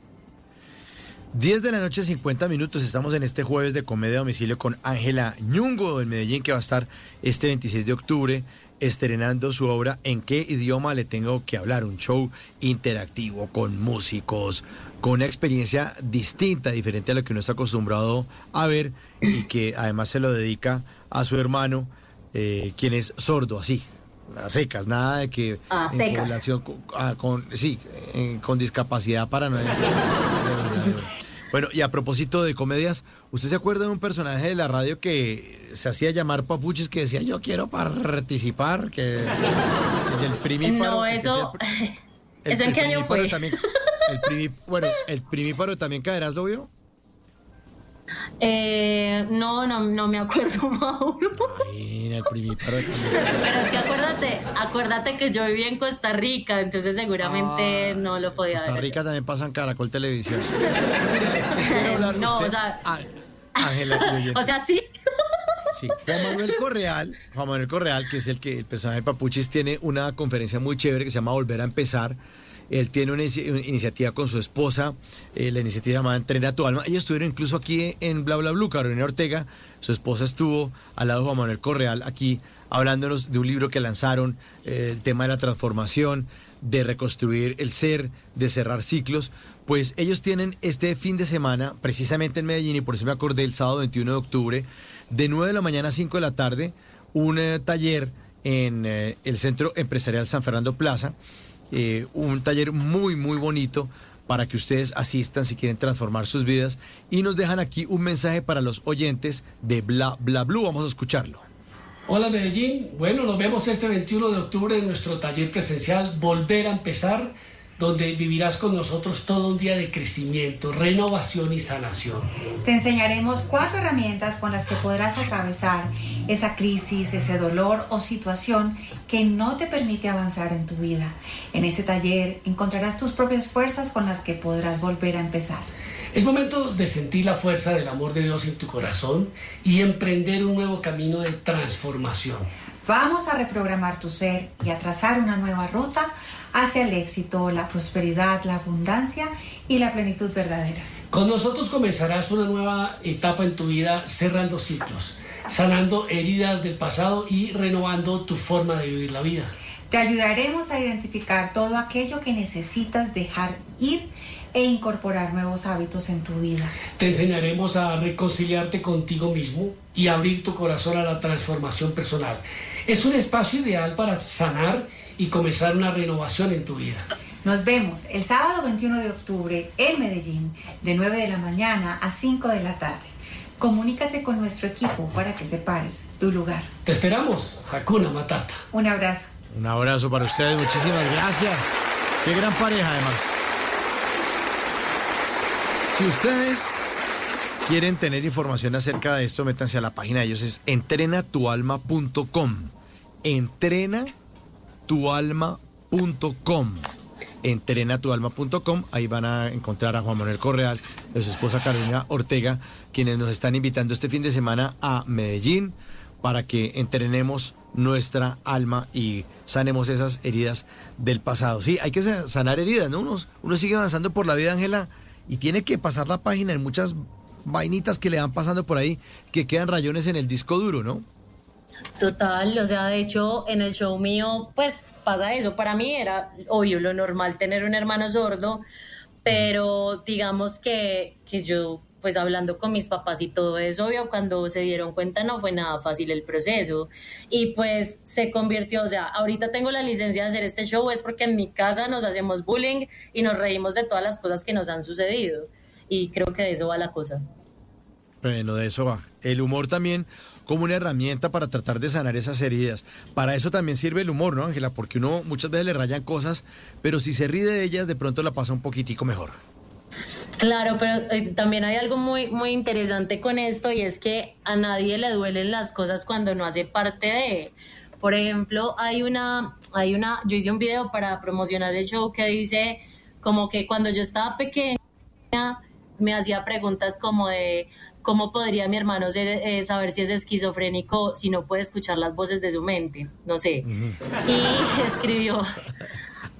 10 de la noche, 50 minutos. Estamos en este jueves de comedia a domicilio con Ángela Ñungo en Medellín, que va a estar este 26 de octubre estrenando su obra ¿En qué idioma le tengo que hablar? Un show interactivo con músicos, con una experiencia distinta, diferente a lo que uno está acostumbrado a ver y que además se lo dedica a su hermano, eh, quien es sordo, así, a secas, nada de que a secas. Población, con, ah, con, sí, con discapacidad para no... Bueno, y a propósito de comedias, ¿usted se acuerda de un personaje de la radio que se hacía llamar Papuchis que decía yo quiero participar? Que, el primíparo. No, eso. El, ¿Eso en qué año fue? También, el bueno, el primíparo también caerás, ¿lo vio? Eh, no, no, no me acuerdo, Mauro. Ay, el. Pero es que acuérdate, acuérdate que yo vivía en Costa Rica, entonces seguramente ah, no lo podía Costa ver. Costa Rica también pasan Caracol Televisión. no, o sea... Ángela, o sea, sí. Sí, Juan Manuel Correal, Juan Manuel Correal, que es el que el personaje de Papuchis tiene una conferencia muy chévere que se llama Volver a empezar él tiene una, iniciativa con su esposa, eh, la iniciativa llamada Entrena tu alma. Ellos estuvieron incluso aquí en Bla Bla Blue, Carolina Ortega. Su esposa estuvo al lado de Juan Manuel Correal aquí hablándonos de un libro que lanzaron, eh, el tema de la transformación, de reconstruir el ser, de cerrar ciclos. Pues ellos tienen este fin de semana, precisamente en Medellín, y por eso me acordé el sábado 21 de octubre, de 9 de la mañana a 5 de la tarde, un eh, taller en el Centro Empresarial San Fernando Plaza eh, un taller muy, muy bonito para que ustedes asistan si quieren transformar sus vidas. Y nos dejan aquí un mensaje para los oyentes de Bla Bla Blue. Vamos a escucharlo. Hola Medellín, bueno, nos vemos este 21 de octubre en nuestro taller presencial Volver a empezar donde vivirás con nosotros todo un día de crecimiento, renovación y sanación. Te enseñaremos cuatro herramientas con las que podrás atravesar esa crisis, ese dolor o situación que no te permite avanzar en tu vida. En ese taller encontrarás tus propias fuerzas con las que podrás volver a empezar. Es momento de sentir la fuerza del amor de Dios en tu corazón y emprender un nuevo camino de transformación. Vamos a reprogramar tu ser y a trazar una nueva ruta hacia el éxito, la prosperidad, la abundancia y la plenitud verdadera. Con nosotros comenzarás una nueva etapa en tu vida cerrando ciclos, sanando heridas del pasado y renovando tu forma de vivir la vida. Te ayudaremos a identificar todo aquello que necesitas dejar ir e incorporar nuevos hábitos en tu vida. Te enseñaremos a reconciliarte contigo mismo y abrir tu corazón a la transformación personal es un espacio ideal para sanar y comenzar una renovación en tu vida. Nos vemos el sábado 21 de octubre en Medellín, de 9 de la mañana a 5 de la tarde. Comunícate con nuestro equipo para que separes tu lugar. Te esperamos, Hakuna Matata. Un abrazo. Un abrazo para ustedes, muchísimas gracias. Qué gran pareja además. Si ustedes quieren tener información acerca de esto, métanse a la página de ellos, es entrenatualma.com entrenatualma.com. Entrenatualma.com, ahí van a encontrar a Juan Manuel Correal y su esposa Carolina Ortega, quienes nos están invitando este fin de semana a Medellín para que entrenemos nuestra alma y sanemos esas heridas del pasado. Sí, hay que sanar heridas, ¿no? Uno, uno sigue avanzando por la vida, Ángela, y tiene que pasar la página en muchas vainitas que le van pasando por ahí que quedan rayones en el disco duro, ¿no? Total, o sea, de hecho, en el show mío, pues pasa eso. Para mí era obvio lo normal tener un hermano sordo, pero digamos que, que yo, pues hablando con mis papás y todo eso, obvio, cuando se dieron cuenta no fue nada fácil el proceso. Y pues se convirtió, o sea, ahorita tengo la licencia de hacer este show, es porque en mi casa nos hacemos bullying y nos reímos de todas las cosas que nos han sucedido. Y creo que de eso va la cosa. Bueno, de eso va. El humor también como una herramienta para tratar de sanar esas heridas. Para eso también sirve el humor, ¿no, Ángela? Porque uno muchas veces le rayan cosas, pero si se ríe de ellas, de pronto la pasa un poquitico mejor. Claro, pero eh, también hay algo muy, muy interesante con esto y es que a nadie le duelen las cosas cuando no hace parte de. Por ejemplo, hay una, hay una, yo hice un video para promocionar el show que dice como que cuando yo estaba pequeña me hacía preguntas como de cómo podría mi hermano ser, eh, saber si es esquizofrénico si no puede escuchar las voces de su mente, no sé. Y escribió,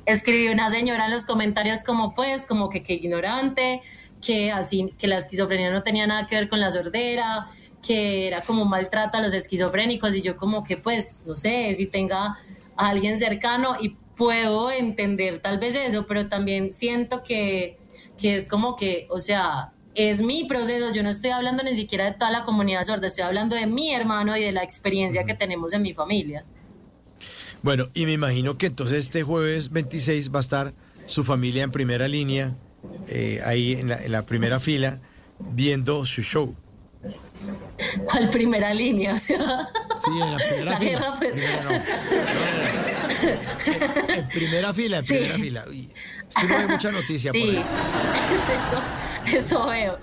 escribió una señora en los comentarios como pues, como que qué ignorante, que así, que la esquizofrenia no tenía nada que ver con la sordera, que era como un maltrato a los esquizofrénicos. Y yo como que pues, no sé, si tenga a alguien cercano y puedo entender tal vez eso, pero también siento que, que es como que, o sea, es mi proceso, yo no estoy hablando ni siquiera de toda la comunidad sorda, estoy hablando de mi hermano y de la experiencia que tenemos en mi familia. Bueno, y me imagino que entonces este jueves 26 va a estar su familia en primera línea, eh, ahí en la, en la primera fila, viendo su show. ¿Cuál primera línea? O sea, Sí, en la primera la fila. guerra, pues. Primera no. En primera fila, en Sí. primera fila. Uy, es que no hay mucha noticia por Sí, ahí. eso, eso veo.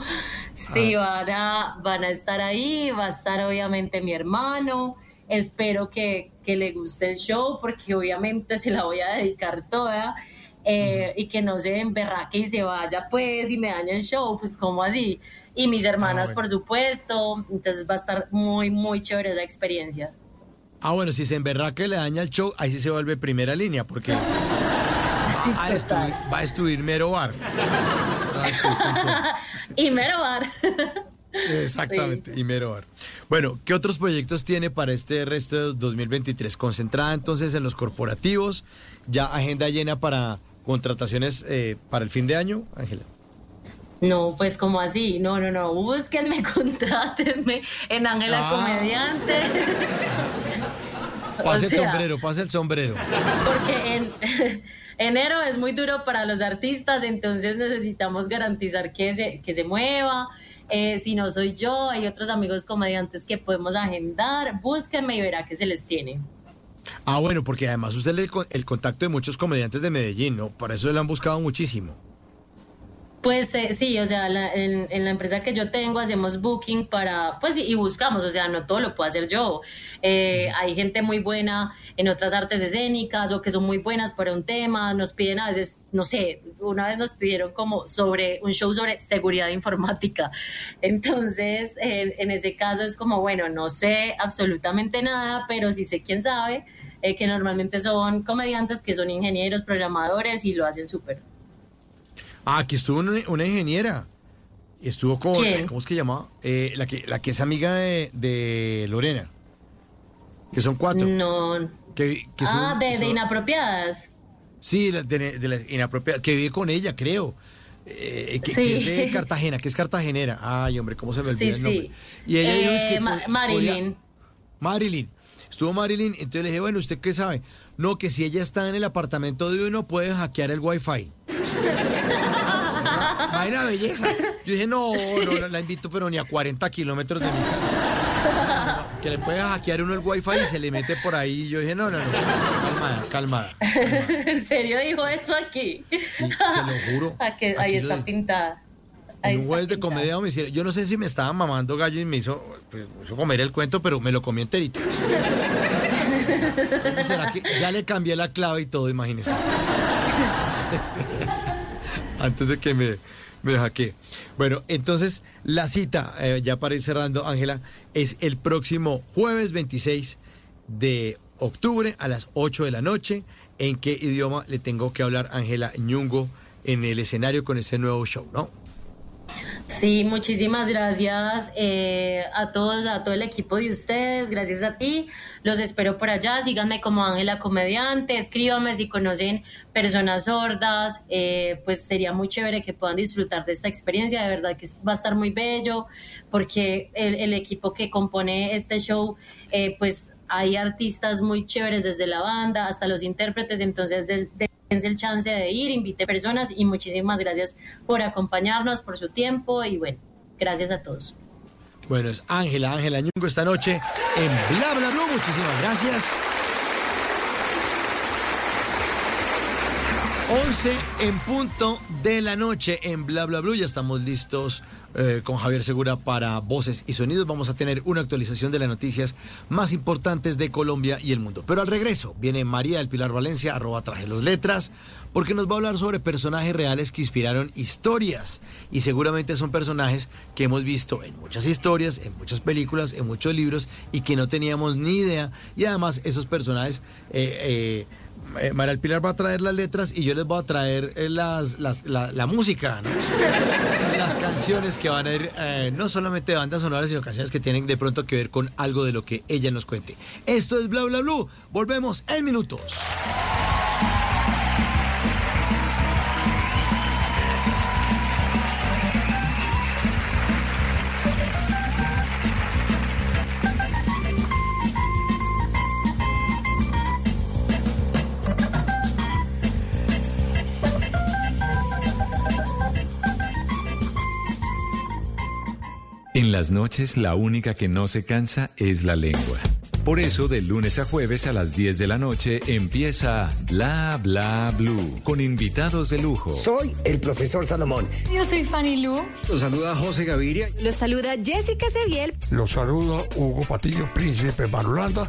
Sí, Ah. van, a, van a estar ahí, va a estar obviamente mi hermano. Espero que, que le guste el show porque obviamente se la voy a dedicar toda. eh, Y que no se emberraque y se vaya pues y me dañe el show, pues como así. Y mis hermanas, bueno. por supuesto. Entonces va a estar muy, muy chévere esa experiencia. Ah, bueno, si se emberraca y le daña el show, ahí sí se vuelve primera línea, porque va, a destruir, va a destruir Mero Bar. Destruir con todo. y mero bar. Exactamente, y Mero Bar. Bueno, ¿qué otros proyectos tiene para este resto de 2023? Concentrada entonces en los corporativos, ya agenda llena para contrataciones eh, para el fin de año, Ángela. No, pues como así, no, no, no, búsquenme, contrátenme en Ángela Ah. Comediante. Pase O sea, el sombrero, pase el sombrero. Porque en enero es muy duro para los artistas, entonces necesitamos garantizar que se, que se mueva. Eh, si no soy yo, hay otros amigos comediantes que podemos agendar. Búsquenme y verá que se les tiene. Ah, bueno, porque además usted le el, el contacto de muchos comediantes de Medellín, ¿no? Para eso le han buscado muchísimo. Pues eh, sí, o sea, la- en, la empresa que yo tengo hacemos booking para, pues y, buscamos, o sea, no todo lo puedo hacer yo. Eh, hay gente muy buena en otras artes escénicas o que son muy buenas para un tema, nos piden a veces, no sé, una vez nos pidieron como sobre un show sobre seguridad informática. Entonces, en, en ese caso es como, bueno, no sé absolutamente nada, pero sí sé quién sabe, eh, que normalmente son comediantes que son ingenieros, programadores y lo hacen súper. Ah, aquí estuvo una, una ingeniera. Estuvo con, ¿Quién? ¿cómo es que llama? Eh, la, que, la que es amiga de, de Lorena. Que son cuatro. No. Que, que ah, son- de, inapropiadas. Sí, de, de la inapropiada. Que vive con ella, creo. Eh, que, Sí. que es de Cartagena, que es cartagenera. Ay, hombre, ¿cómo se me olvida Sí, el nombre? sí. Y ella dijo, es Eh, que Ma- pod- Marilyn. podía- Marilyn. Estuvo Marilyn, entonces le dije, bueno, ¿usted qué sabe? No, que si ella está en el apartamento de uno, puede hackear el wifi. Vaina belleza. Yo dije, no, no, no la invito, pero ni a 40 kilómetros de mi casa. Que le puede hackear uno el wifi y se le mete por ahí. Yo dije, no, no, no. Calmada, calmada. ¿En serio dijo eso aquí? Sí, se lo juro. Ah, Aquí ahí está pintada. Ahí un está jueves de comedia me hicieron, yo no sé si me estaba mamando gallo y me hizo, pues, hizo comer el cuento, pero me lo comí enterito. ¿Cómo será que ya le cambié la clave y todo, imagínese? Antes de que me, me hackeé. Bueno, entonces la cita, eh, ya para ir cerrando, Ángela, es el próximo jueves 26 de octubre a las 8 de la noche. ¿En qué idioma le tengo que hablar Ángela Ñungo en el escenario con ese nuevo show, no? Sí, muchísimas gracias eh, a todos, a todo el equipo de ustedes, gracias a ti. Los espero por allá, síganme como Ángela Comediante, escríbanme si conocen personas sordas, eh, pues sería muy chévere que puedan disfrutar de esta experiencia, de verdad que va a estar muy bello, porque el, el equipo que compone este show, eh, pues hay artistas muy chéveres desde la banda hasta los intérpretes, entonces des- dense el chance de ir, invite personas y muchísimas gracias por acompañarnos, por su tiempo y bueno, gracias a todos. Bueno, es Ángela, Ángela Ñungo esta noche en Bla Bla. Muchísimas gracias. 11 en punto de la noche en Bla Bla Blue. Ya estamos listos eh, con Javier Segura para voces y sonidos. Vamos a tener una actualización de las noticias más importantes de Colombia y el mundo. Pero al regreso viene María del Pilar Valencia, arroba traje las letras, porque nos va a hablar sobre personajes reales que inspiraron historias. Y seguramente son personajes que hemos visto en muchas historias, en muchas películas, en muchos libros y que no teníamos ni idea. Y además esos personajes... Eh, eh, eh, María Pilar va a traer las letras y yo les voy a traer eh, las, la, música, las canciones que van a ir no solamente de bandas sonoras, sino canciones que tienen de pronto que ver con algo de lo que ella nos cuente. Esto es Bla Bla Blue. Volvemos en minutos. Las noches la única que no se cansa es la lengua. Por eso, de lunes a jueves a las 10 de la noche empieza Bla Bla Blue con invitados de lujo. Soy el profesor Salomón. Yo soy Fanny Lu. Los saluda José Gaviria. Los saluda Jessica Seviel. Los saluda Hugo Patillo, príncipe Marulanda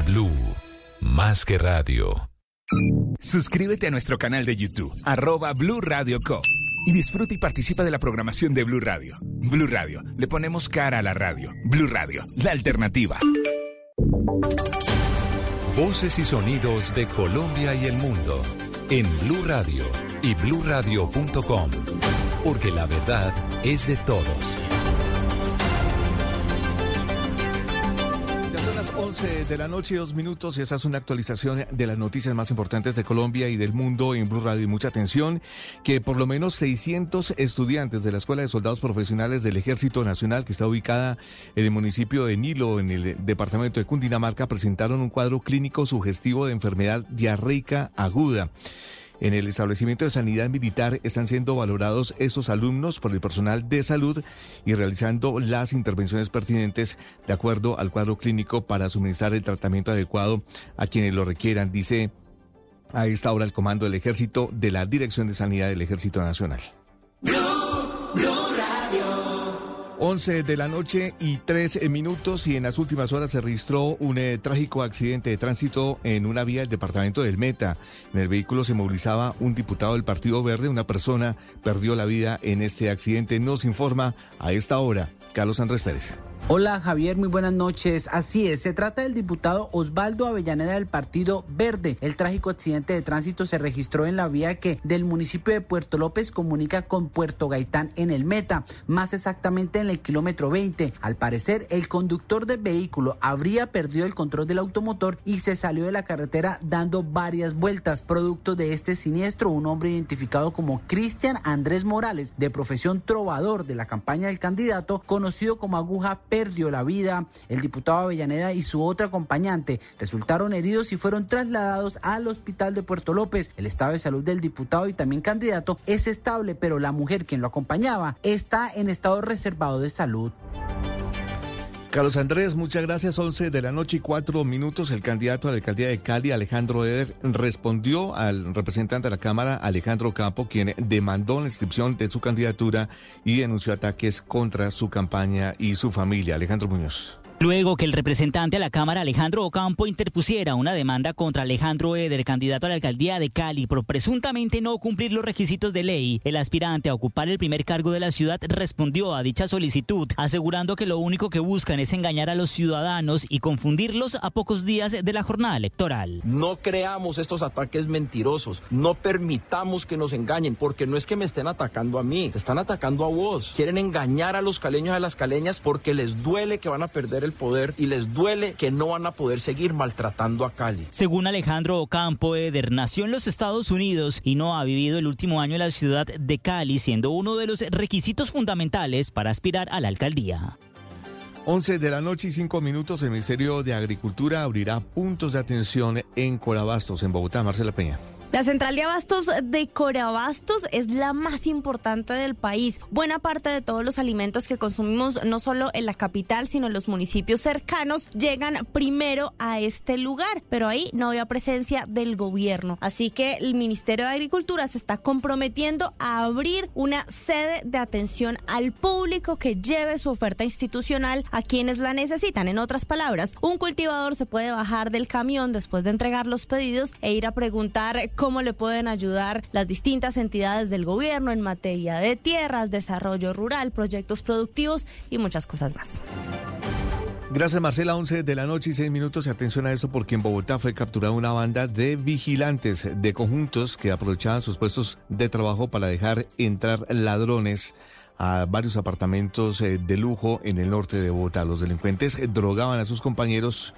Blue, más que radio. Suscríbete a nuestro canal de YouTube, arroba Blue Radio Co. Y disfruta y participa de la programación de Blue Radio. Blue Radio, le ponemos cara a la radio. Blue Radio, la alternativa. Voces y sonidos de Colombia y el mundo en Blue Radio y bluradio.com, porque la verdad es de todos. 11 de la noche dos minutos y esa es una actualización de las noticias más importantes de Colombia y del mundo en Blue Radio. Y mucha atención que por lo menos 600 estudiantes de la Escuela de Soldados Profesionales del Ejército Nacional, que está ubicada en el municipio de Nilo, en el departamento de Cundinamarca, presentaron un cuadro clínico sugestivo de enfermedad diarreica aguda. En el establecimiento de sanidad militar están siendo valorados esos alumnos por el personal de salud y realizando las intervenciones pertinentes de acuerdo al cuadro clínico para suministrar el tratamiento adecuado a quienes lo requieran, dice a esta hora el comando del ejército de la Dirección de Sanidad del Ejército Nacional. 11 de la noche y 3 minutos y en las últimas horas se registró un eh, trágico accidente de tránsito en una vía del departamento del Meta. En el vehículo se movilizaba un diputado del Partido Verde. Una persona perdió la vida en este accidente. Nos informa a esta hora Carlos Andrés Pérez. Hola Javier, muy buenas noches. Así es, se trata del diputado Osvaldo Avellaneda del Partido Verde. El trágico accidente de tránsito se registró en la vía que del municipio de Puerto López comunica con Puerto Gaitán en el Meta, más exactamente en el kilómetro 20. Al parecer, el conductor del vehículo habría perdido el control del automotor y se salió de la carretera dando varias vueltas. Producto de este siniestro, un hombre identificado como Cristian Andrés Morales, de profesión trovador de la campaña del candidato, conocido como Aguja perdió la vida. El diputado Avellaneda y su otra acompañante resultaron heridos y fueron trasladados al hospital de Puerto López. El estado de salud del diputado y también candidato es estable, pero la mujer quien lo acompañaba está en estado reservado de salud. Carlos Andrés, muchas gracias. 11 de la noche y cuatro minutos. El candidato a la alcaldía de Cali, Alejandro Eder, respondió al representante de la Cámara, Alejandro Campo, quien demandó la inscripción de su candidatura y denunció ataques contra su campaña y su familia. Alejandro Muñoz. Luego que el representante a la Cámara Alejandro Ocampo interpusiera una demanda contra Alejandro Eder, candidato a la alcaldía de Cali, por presuntamente no cumplir los requisitos de ley, el aspirante a ocupar el primer cargo de la ciudad respondió a dicha solicitud, asegurando que lo único que buscan es engañar a los ciudadanos y confundirlos a pocos días de la jornada electoral. No creamos estos ataques mentirosos, no permitamos que nos engañen, porque no es que me estén atacando a mí, te están atacando a vos. Quieren engañar a los caleños y a las caleñas porque les duele que van a perder el poder y les duele que no van a poder seguir maltratando a Cali. Según Alejandro Ocampo, Eder nació en los Estados Unidos y no ha vivido el último año en la ciudad de Cali, siendo uno de los requisitos fundamentales para aspirar a la alcaldía. 11 de la noche y 5 minutos, el Ministerio de Agricultura abrirá puntos de atención en Corabastos, en Bogotá. Marcela Peña. La central de abastos de Corabastos es la más importante del país. Buena parte de todos los alimentos que consumimos, no solo en la capital, sino en los municipios cercanos, llegan primero a este lugar, pero ahí no había presencia del gobierno. Así que el Ministerio de Agricultura se está comprometiendo a abrir una sede de atención al público que lleve su oferta institucional a quienes la necesitan. En otras palabras, un cultivador se puede bajar del camión después de entregar los pedidos e ir a preguntar cómo le pueden ayudar las distintas entidades del gobierno en materia de tierras, desarrollo rural, proyectos productivos y muchas cosas más. Gracias Marcela, 11 de la noche y 6 minutos. Atención a eso porque en Bogotá fue capturada una banda de vigilantes de conjuntos que aprovechaban sus puestos de trabajo para dejar entrar ladrones a varios apartamentos eh, de lujo en el norte de Bogotá. Los delincuentes drogaban a sus compañeros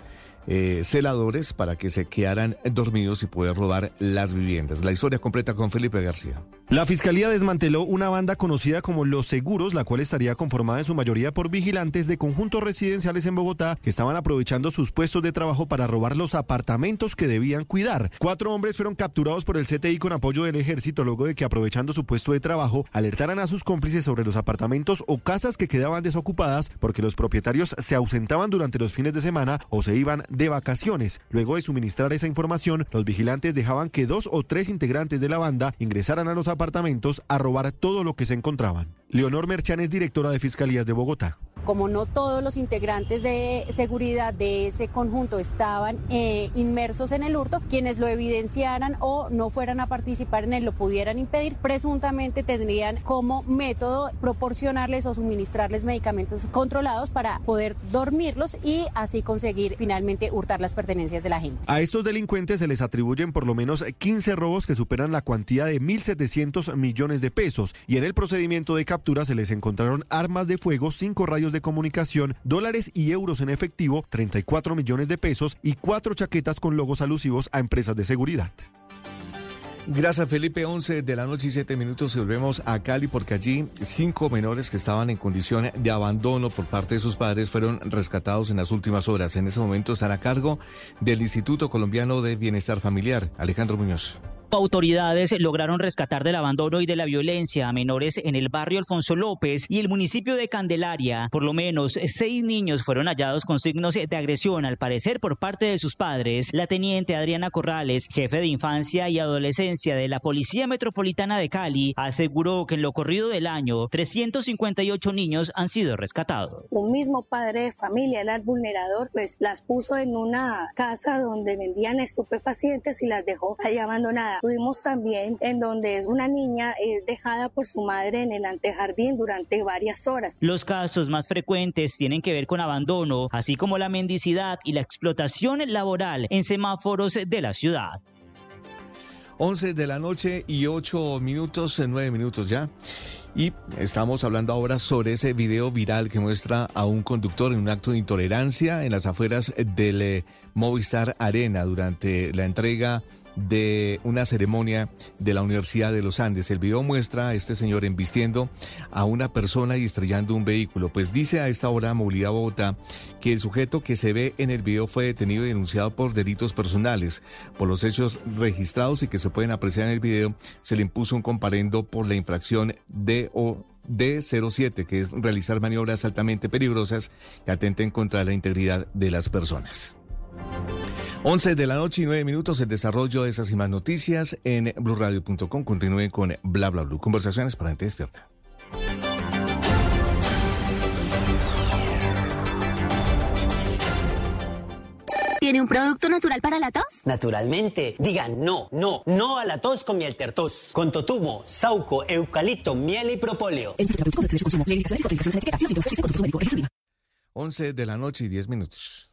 eh, celadores para que se quedaran dormidos y poder robar las viviendas. La historia completa con Felipe García. La fiscalía desmanteló una banda conocida como Los Seguros, la cual estaría conformada en su mayoría por vigilantes de conjuntos residenciales en Bogotá que estaban aprovechando sus puestos de trabajo para robar los apartamentos que debían cuidar. Cuatro hombres fueron capturados por el CTI con apoyo del ejército luego de que aprovechando su puesto de trabajo alertaran a sus cómplices sobre los apartamentos o casas que quedaban desocupadas porque los propietarios se ausentaban durante los fines de semana o se iban de vacaciones. Luego de suministrar esa información, los vigilantes dejaban que dos o tres integrantes de la banda ingresaran a los apartamentos a robar todo lo que se encontraban. Leonor Merchan es directora de Fiscalías de Bogotá como no todos los integrantes de seguridad de ese conjunto estaban eh, inmersos en el hurto, quienes lo evidenciaran o no fueran a participar en él lo pudieran impedir, presuntamente tendrían como método proporcionarles o suministrarles medicamentos controlados para poder dormirlos y así conseguir finalmente hurtar las pertenencias de la gente. A estos delincuentes se les atribuyen por lo menos 15 robos que superan la cuantía de 1.700 millones de pesos y en el procedimiento de captura se les encontraron armas de fuego, cinco rayos de comunicación, dólares y euros en efectivo, 34 millones de pesos y cuatro chaquetas con logos alusivos a empresas de seguridad. Gracias Felipe, 11 de la noche y 7 minutos y volvemos a Cali porque allí cinco menores que estaban en condición de abandono por parte de sus padres fueron rescatados en las últimas horas. En ese momento están a cargo del Instituto Colombiano de Bienestar Familiar. Alejandro Muñoz. Autoridades lograron rescatar del abandono y de la violencia a menores en el barrio Alfonso López y el municipio de Candelaria. Por lo menos seis niños fueron hallados con signos de agresión, al parecer por parte de sus padres. La teniente Adriana Corrales, jefe de infancia y adolescencia de la Policía Metropolitana de Cali, aseguró que en lo corrido del año, 358 niños han sido rescatados. Un mismo padre de familia, el vulnerador, pues las puso en una casa donde vendían estupefacientes y las dejó ahí abandonadas. Tuvimos también en donde es una niña es dejada por su madre en el antejardín durante varias horas. Los casos más frecuentes tienen que ver con abandono, así como la mendicidad y la explotación laboral en semáforos de la ciudad. 11 de la noche y 8 minutos, 9 minutos ya. Y estamos hablando ahora sobre ese video viral que muestra a un conductor en un acto de intolerancia en las afueras del eh, Movistar Arena durante la entrega de una ceremonia de la Universidad de los Andes. El video muestra a este señor embistiendo a una persona y estrellando un vehículo. Pues dice a esta hora Movilidad Bogotá que el sujeto que se ve en el video fue detenido y denunciado por delitos personales. Por los hechos registrados y que se pueden apreciar en el video, se le impuso un comparendo por la infracción de o D07, que es realizar maniobras altamente peligrosas que atenten contra la integridad de las personas. 11 de la noche y 9 minutos, el desarrollo de esas y más noticias en blurradio.com. Continúen con Bla Bla Blue. Conversaciones para gente despierta. ¿Tiene un producto natural para la tos? Naturalmente. Digan no, no, no a la tos con miel tertos. Con totumo, sauco, eucalipto, miel y propóleo. 11 de la noche y 10 minutos.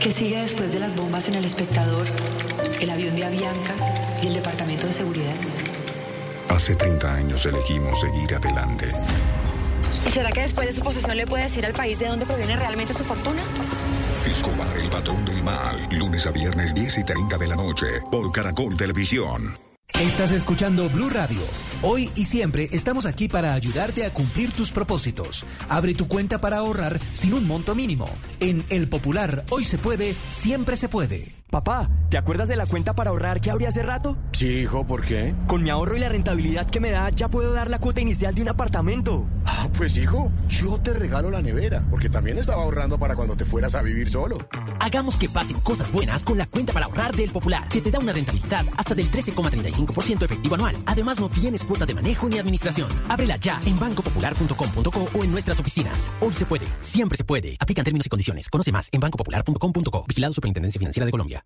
¿Qué sigue después de las bombas en el espectador, el avión de Avianca y el departamento de seguridad? Hace 30 años elegimos seguir adelante. ¿Y será que después de su posesión le puede decir al país de dónde proviene realmente su fortuna? Escobar, el patrón del mal. Lunes a viernes 10 y 30 de la noche por Caracol Televisión. Estás escuchando Blue Radio. Hoy y siempre estamos aquí para ayudarte a cumplir tus propósitos. Abre tu cuenta para ahorrar sin un monto mínimo. En El Popular, hoy se puede, siempre se puede. Papá, ¿te acuerdas de la cuenta para ahorrar que abrí hace rato? Sí, hijo, ¿por qué? Con mi ahorro y la rentabilidad que me da, ya puedo dar la cuota inicial de un apartamento. Ah, pues hijo, yo te regalo la nevera, porque también estaba ahorrando para cuando te fueras a vivir solo. Hagamos que pasen cosas buenas con la cuenta para ahorrar del Popular, que te da una rentabilidad hasta del 13,35% efectivo anual. Además, no tienes cuota de manejo ni administración. Ábrela ya en bancopopular.com.co o en nuestras oficinas. Hoy se puede, siempre se puede. Aplican términos y condiciones. Conoce más en bancopopular.com.co. Vigilado Superintendencia Financiera de Colombia.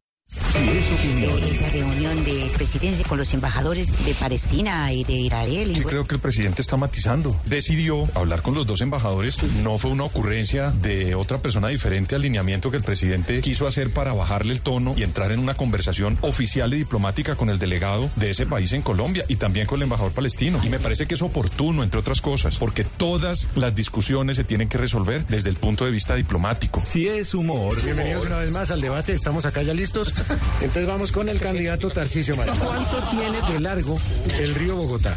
Si es opinión. Esa reunión de presidente con los embajadores de Palestina y de Israel. Sí, creo que el presidente está matizando. Decidió hablar con los dos embajadores. No fue una ocurrencia de otra persona diferente al lineamiento que el presidente quiso hacer para bajarle el tono y entrar en una conversación oficial y diplomática con el delegado de ese país en Colombia y también con el embajador palestino. Y me parece que es oportuno, entre otras cosas, porque todas las discusiones se tienen que resolver desde el punto de vista diplomático. Si es humor. Bienvenidos una vez más al debate. Estamos acá ya listos. Entonces vamos con el candidato Tarcisio Maya. ¿Cuánto tiene de largo el río Bogotá?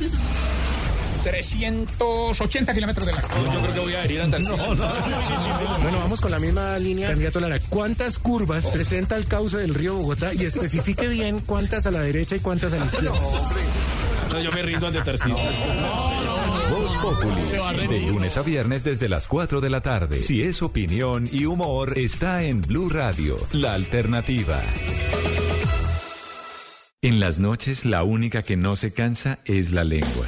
380 kilómetros de largo. Yo creo que voy a adherir a Tarcisio. Bueno, vamos con la misma línea. Candidato Lara, ¿cuántas curvas presenta el cauce del río Bogotá? Y especifique bien cuántas a la derecha y cuántas a la izquierda. No, yo me rindo ante Tarcisio. Voz Populi. De lunes a viernes desde las 4 de la tarde. Si es opinión y humor, está en Blue Radio, la alternativa. En las noches, la única que no se cansa es la lengua.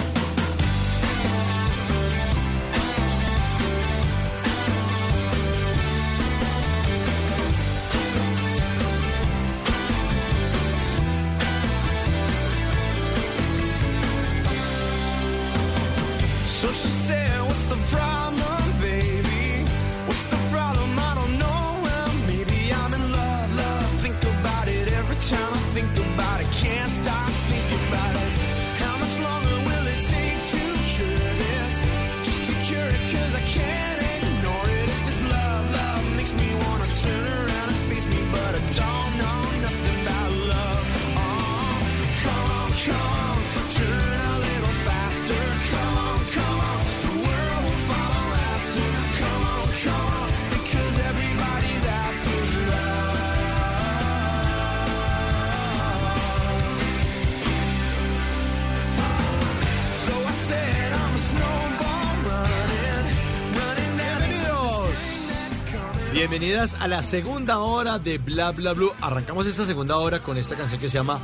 A la segunda hora de Bla Bla Blue. Arrancamos esta segunda hora con esta canción que se llama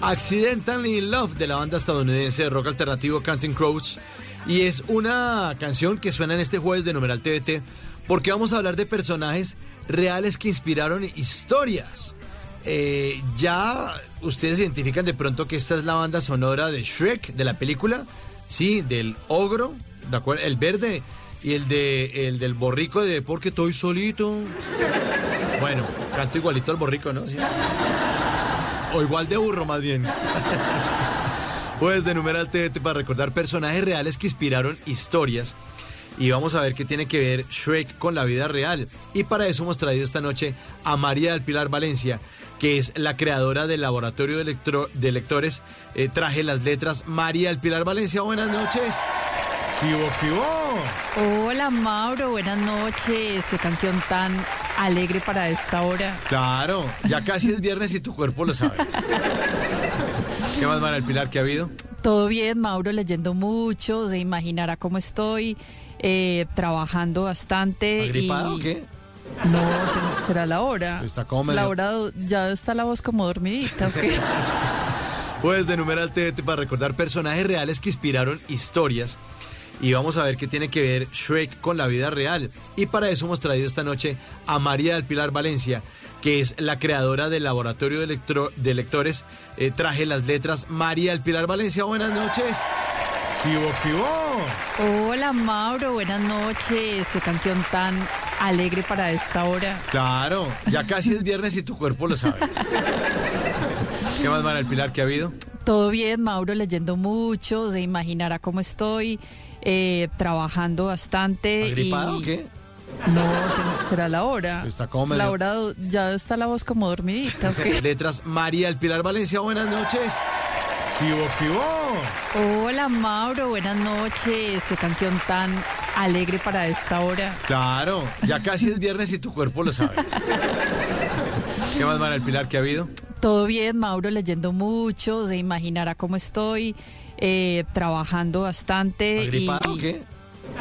Accidentally in Love de la banda estadounidense de rock alternativo Counting Crows. Y es una canción que suena en este jueves de numeral TVT porque vamos a hablar de personajes reales que inspiraron historias. Eh, ya ustedes identifican de pronto que esta es la banda sonora de Shrek, de la película, sí, del ogro, ¿de acuerdo? El verde y el de el del borrico de porque estoy solito. Bueno, canto igualito al borrico, ¿no? O igual de burro, más bien. Pues de numeral TVT para recordar personajes reales que inspiraron historias. Y vamos a ver qué tiene que ver Shrek con la vida real. Y para eso hemos traído esta noche a María del Pilar Valencia, que es la creadora del laboratorio de lectores eh, Traje las Letras. María del Pilar Valencia, buenas noches. Hola Mauro, buenas noches. Qué canción tan alegre para esta hora. Claro, ya casi es viernes y tu cuerpo lo sabe. ¿Qué más, María del Pilar, que ha habido? Todo bien, Mauro, leyendo mucho, se imaginará cómo estoy, eh, trabajando bastante. ¿Agripada y... o qué? No, será la hora. Está como medio- La hora, ya está la voz como dormidita. ¿o qué? Pues de numeral TVT para recordar personajes reales que inspiraron historias. Y vamos a ver qué tiene que ver Shrek con la vida real. Y para eso hemos traído esta noche a María del Pilar Valencia, que es la creadora del laboratorio de, electro- de lectores eh, Traje las Letras. María del Pilar Valencia, buenas noches. ¡Kibo, kibo! Hola Mauro, buenas noches. Qué canción tan alegre para esta hora. Claro, ya casi es viernes y tu cuerpo lo sabe. ¿Qué más, María del Pilar, que ha habido? Todo bien, Mauro, leyendo mucho, se imaginará cómo estoy, eh, trabajando bastante. ¿Agripada y- o qué? No, será la hora. Está como medio- La hora, ya está la voz como dormidita. ¿o qué? Letras María del Pilar Valencia, buenas noches. ¡Kibo, kibo! Hola Mauro, buenas noches. Qué canción tan alegre para esta hora. Claro, ya casi es viernes y tu cuerpo lo sabe. ¿Qué más, María del Pilar, que ha habido? Todo bien, Mauro, leyendo mucho, se imaginará cómo estoy, eh, trabajando bastante. ¿Agripada y- o qué?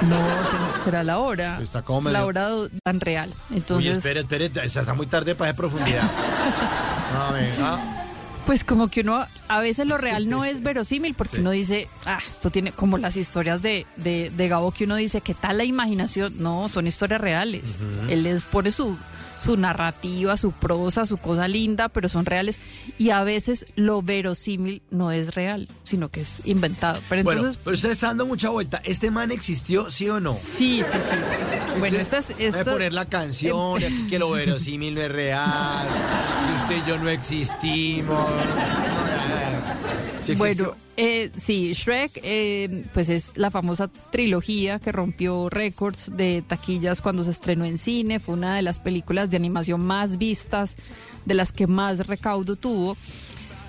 No, será la hora. Está como medio- La hora tan real. Uy, Entonces, espere, espere, esa está muy tarde para esa profundidad. A ver, ah. pues como que uno, a veces lo real no es verosímil porque uno dice, ah, esto tiene como las historias de, de, de Gabo que uno dice, ¿qué tal la imaginación? No, son historias reales. Él les pone su, su narrativa, su prosa, su cosa linda, pero son reales. Y a veces lo verosímil no es real, sino que es inventado. Pero Bueno, entonces, pero usted está dando mucha vuelta. ¿Este man existió, sí o no? sí, sí, sí. Bueno, esta es... Voy a poner la canción, y aquí que lo verosímil no es real, que usted y yo no existimos. Sí existió. Bueno, eh, sí, Shrek, eh, pues es la famosa trilogía que rompió récords de taquillas cuando se estrenó en cine. Fue una de las películas de animación más vistas, de las que más recaudo tuvo.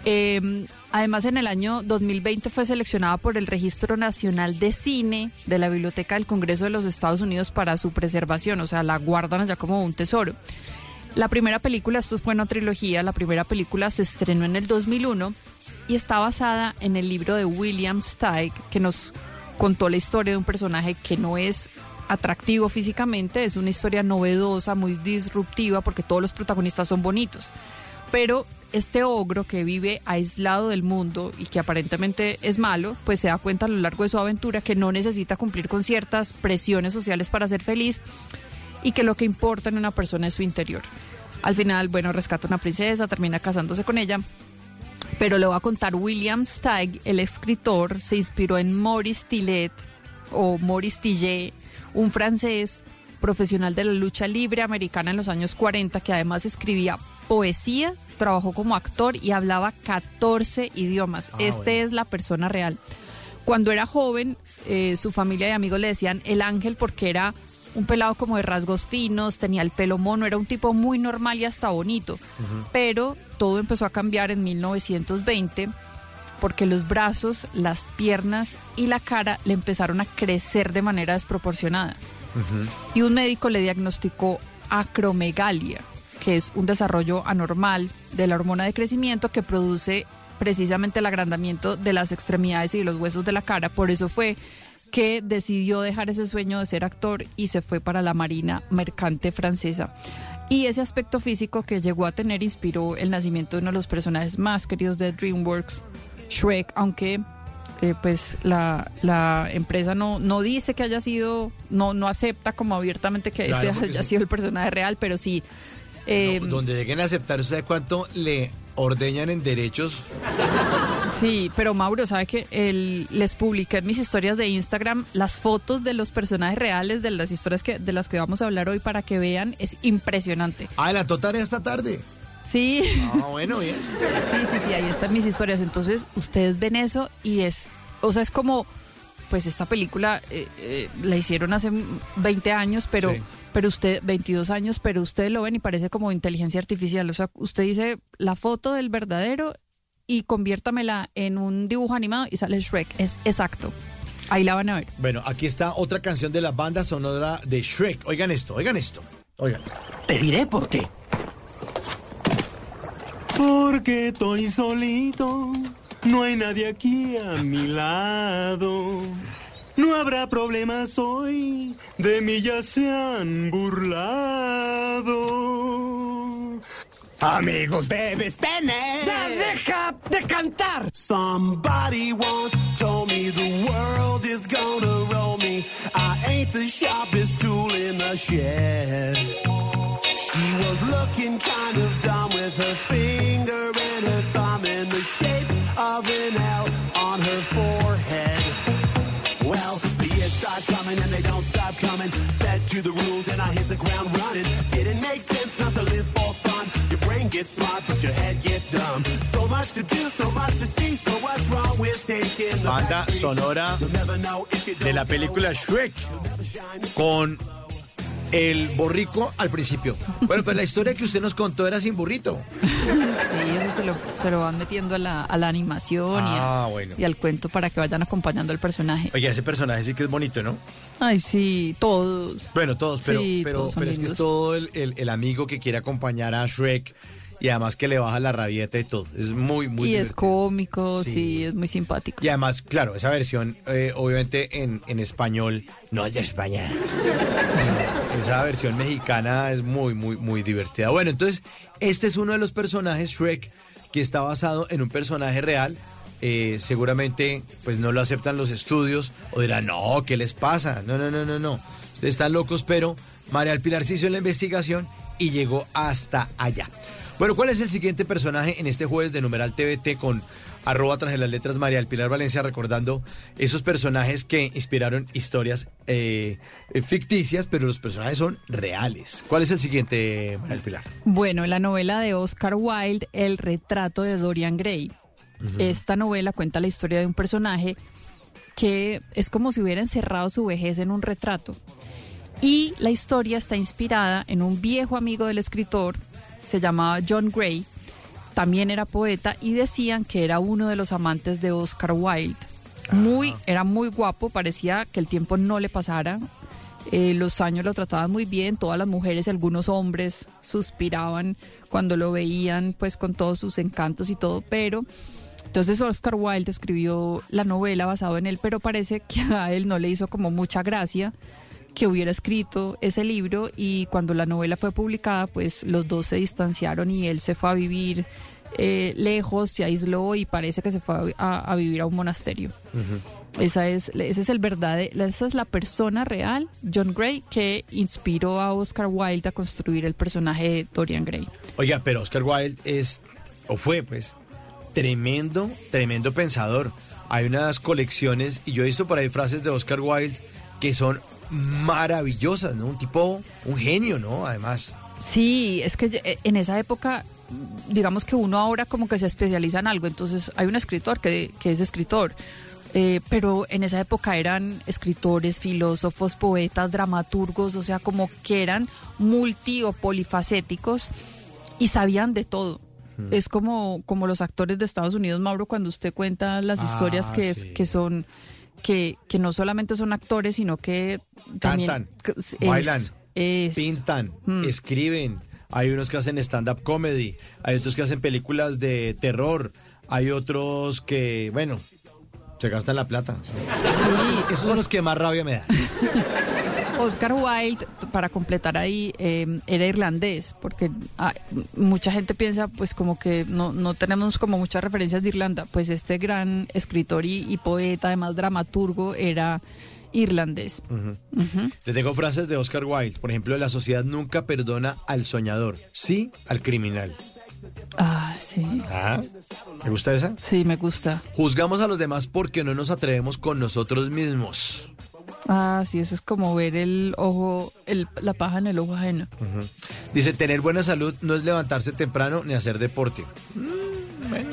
Eh, además, en el año 2020 fue seleccionada por el Registro Nacional de Cine de la Biblioteca del Congreso de los Estados Unidos para su preservación, o sea, la guardan allá como un tesoro. La primera película, esto fue una trilogía, la primera película se estrenó en el 2001 y está basada en el libro de William Steig, que nos contó la historia de un personaje que no es atractivo físicamente, es una historia novedosa, muy disruptiva, porque todos los protagonistas son bonitos. Pero este ogro que vive aislado del mundo y que aparentemente es malo, pues se da cuenta a lo largo de su aventura que no necesita cumplir con ciertas presiones sociales para ser feliz y que lo que importa en una persona es su interior. Al final, bueno, rescata una princesa, termina casándose con ella, pero le voy a contar, William Steig, el escritor, se inspiró en Maurice Tillet o Maurice Tillet, un francés profesional de la lucha libre americana en los años 40, que además escribía poesía, trabajó como actor y hablaba 14 idiomas. Ah, este bueno. es la persona real. Cuando era joven, eh, su familia y amigos le decían el ángel porque era un pelado como de rasgos finos, tenía el pelo mono, era un tipo muy normal y hasta bonito. Pero todo empezó a cambiar en 1920 porque los brazos, las piernas y la cara le empezaron a crecer de manera desproporcionada. Y un médico le diagnosticó acromegalia, que es un desarrollo anormal de la hormona de crecimiento que produce precisamente el agrandamiento de las extremidades y de los huesos de la cara. Por eso fue que decidió dejar ese sueño de ser actor y se fue para la Marina Mercante francesa. Y ese aspecto físico que llegó a tener inspiró el nacimiento de uno de los personajes más queridos de DreamWorks, Shrek, aunque eh, pues la, la empresa no, no dice que haya sido, no, no acepta como abiertamente que Claro, ese porque haya sí. sido el personaje real, pero sí. eh, No, donde lleguen a aceptar, ¿sabe cuánto le ordeñan en derechos? Sí, pero Mauro, ¿sabe que el, les publiqué en mis historias de Instagram las fotos de los personajes reales de las historias que, de las que vamos a hablar hoy para que vean? Es impresionante. Adelantó tarea esta tarde. Sí. Ah, bueno, bien. Sí, sí, sí, ahí están mis historias. Entonces, ustedes ven eso y es, o sea, es como, pues esta película eh, eh, la hicieron hace 20 años, pero, Sí. Pero usted, 22 años, pero ustedes lo ven y parece como inteligencia artificial. O sea, usted dice la foto del verdadero y conviértamela en un dibujo animado y sale Shrek. Es exacto. Ahí la van a ver. Bueno, aquí está otra canción de la banda sonora de Shrek. Oigan esto, oigan esto. Oigan. Te diré por qué. Porque estoy solito, no hay nadie aquí a mi lado. No habrá problemas hoy, de mí ya se han burlado. Amigos debes tener. ¡Ya deja de cantar! Somebody once told me the world is gonna roll me. I ain't the sharpest tool in the shed. She was looking kind of dumb with her finger and her thumb in the shape of an L on her forehead. To the rules and I hit the ground running. Didn't make sense not to live for fun. Your brain gets smart, but your head gets dumb. So much to do, so much to see. So what's wrong with taking the Banda sonora de la película Shrek con el borrico al principio. Bueno, pues la historia que usted nos contó era sin burrito. Sí, eso se lo, se lo van metiendo a la, a la animación y, Ah, a- bueno. y al cuento para que vayan acompañando al personaje. Oye, ese personaje sí que es bonito, ¿no? Ay, sí, todos. Bueno, todos, pero, Sí, pero, todos pero es que es todo el, el- el amigo que quiere acompañar a Shrek y además que le baja la rabieta y todo. Es muy, muy y es divertido. cómico, Sí. sí. es muy simpático. Y además, claro, esa versión, eh, obviamente en, en español, no de España. esa versión mexicana es muy, muy, muy divertida. Bueno, entonces, este es uno de los personajes, Shrek, que está basado en un personaje real. Eh, seguramente, pues no lo aceptan los estudios o dirán, no, ¿qué les pasa? No, no, no, no, no. Ustedes están locos, pero María del Pilar se hizo la investigación y llegó hasta allá. Bueno, ¿cuál es el siguiente personaje en este jueves de Numeral TVT con arroba tras de las letras María del Pilar Valencia recordando esos personajes que inspiraron historias eh, eh, ficticias, pero los personajes son reales? ¿Cuál es el siguiente, María del Pilar? Bueno, la novela de Oscar Wilde, El retrato de Dorian Gray. Esta novela cuenta la historia de un personaje que es como si hubiera encerrado su vejez en un retrato. Y la historia está inspirada en un viejo amigo del escritor, se llamaba John Gray, también era poeta y decían que era uno de los amantes de Oscar Wilde. Muy, era muy guapo, parecía que el tiempo no le pasara. Eh, los años lo trataban muy bien, todas las mujeres y algunos hombres suspiraban cuando lo veían, pues con todos sus encantos y todo, pero entonces Oscar Wilde escribió la novela basado en él, pero parece que a él no le hizo como mucha gracia que hubiera escrito ese libro y cuando la novela fue publicada, pues los dos se distanciaron y él se fue a vivir eh, lejos, se aisló y parece que se fue a, a vivir a un monasterio. Esa es, ese es el verdadero, esa es la persona real, John Gray, que inspiró a Oscar Wilde a construir el personaje de Dorian Gray. Oiga, pero Oscar Wilde es, o fue pues, tremendo, tremendo pensador. Hay unas colecciones, y yo he visto por ahí frases de Oscar Wilde que son maravillosas, ¿no? Un tipo, un genio, ¿no? Además. Sí, es que eh, en esa época, digamos que uno ahora como que se especializa en algo, entonces hay un escritor que, que es escritor, eh, pero en esa época eran escritores, filósofos, poetas, dramaturgos, o sea, como que eran multi o polifacéticos y sabían de todo. Es como, como los actores de Estados Unidos, Mauro, cuando usted cuenta las Ah, historias que, es- sí. que son, que, que no solamente son actores, sino que también Cantan, es- bailan, es- pintan, Mm. escriben. Hay unos que hacen stand-up comedy, hay otros que hacen películas de terror, hay otros que, bueno, se gastan la plata. Sí, Esos son los que más rabia me da. Oscar Wilde, para completar ahí, eh, era irlandés, porque ah, mucha gente piensa pues como que no, no tenemos como muchas referencias de Irlanda, pues este gran escritor y, y poeta, además dramaturgo, era irlandés. Le tengo frases de Oscar Wilde. Por ejemplo, la sociedad nunca perdona al soñador, sí al criminal. Ah, sí. Ah, ¿Me gusta esa? Sí, me gusta. Juzgamos a los demás porque no nos atrevemos con nosotros mismos. Ah, sí, eso es como ver el ojo, el, la paja en el ojo ajeno. Dice, tener buena salud no es levantarse temprano ni hacer deporte. Mm, bueno.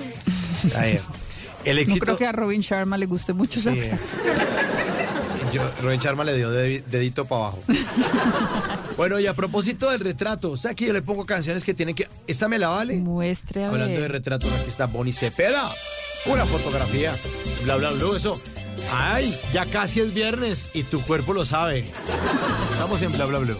Ahí. El No éxito... creo que a Robin Sharma le guste mucho esa frase. Yo, Rubén Charma le dio dedi- dedito para abajo. bueno, y a propósito del retrato, o sea que yo le pongo canciones que tienen que... ¿Esta me la vale? Muestre a Hablando de ver. retratos, aquí está Bonnie Cepeda. Una fotografía. Bla, bla, bla, eso. Ay, ya casi es viernes y tu cuerpo lo sabe. Estamos en bla, bla, bla.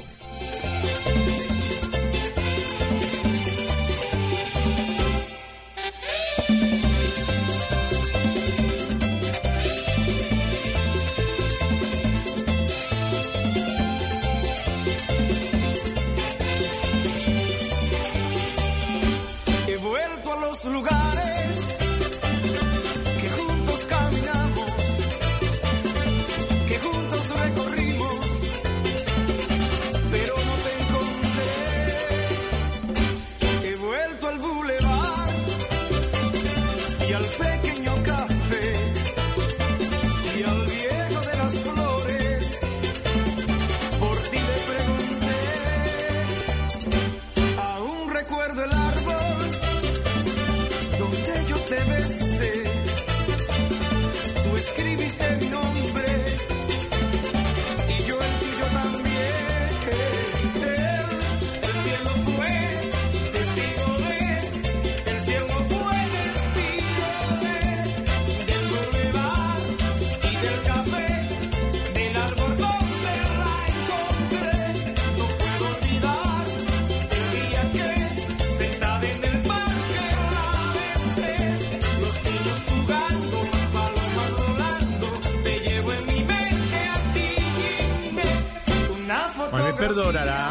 Perdonará.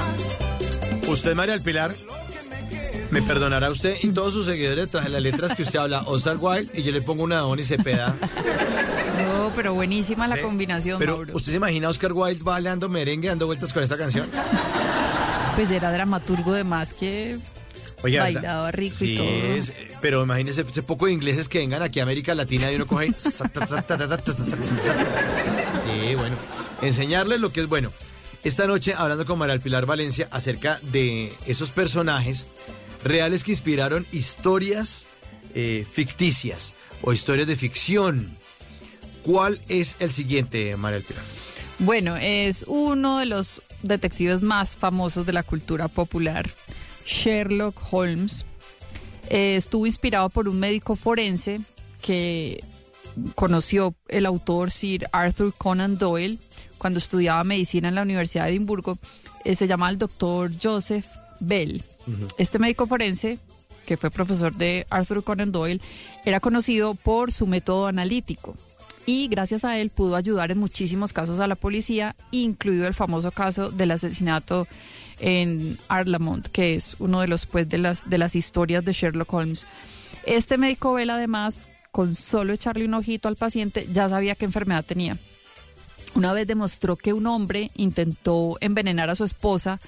Usted, María del Pilar, me perdonará usted y todos sus seguidores tras las letras que usted habla, Oscar Wilde, y yo le pongo una Bonnie Cepeda. No, pero buenísima la Sí, combinación, Pero, Mauro. ¿usted se imagina a Oscar Wilde bailando merengue, dando vueltas con esta canción? Pues era dramaturgo de más que Oiga, bailaba rico sí, y todo. es- pero imagínese ese poco de ingleses que vengan aquí a América Latina y uno coge. Sí, bueno. Enseñarles lo que es bueno. Esta noche, hablando con María Pilar Valencia acerca de esos personajes reales que inspiraron historias eh, ficticias o historias de ficción. ¿Cuál es el siguiente, María Pilar? Bueno, es uno de los detectives más famosos de la cultura popular, Sherlock Holmes. Eh, estuvo inspirado por un médico forense que conoció el autor Sir Arthur Conan Doyle cuando estudiaba medicina en la Universidad de Edimburgo. Eh, se llama el doctor Joseph Bell. Este médico forense, que fue profesor de Arthur Conan Doyle, era conocido por su método analítico y gracias a él pudo ayudar en muchísimos casos a la policía, incluido el famoso caso del asesinato en Arlamont, que es uno de los pues de las de las historias de Sherlock Holmes. Este médico Bell además, con solo echarle un ojito al paciente, ya sabía qué enfermedad tenía. Una vez demostró que un hombre intentó envenenar a su esposa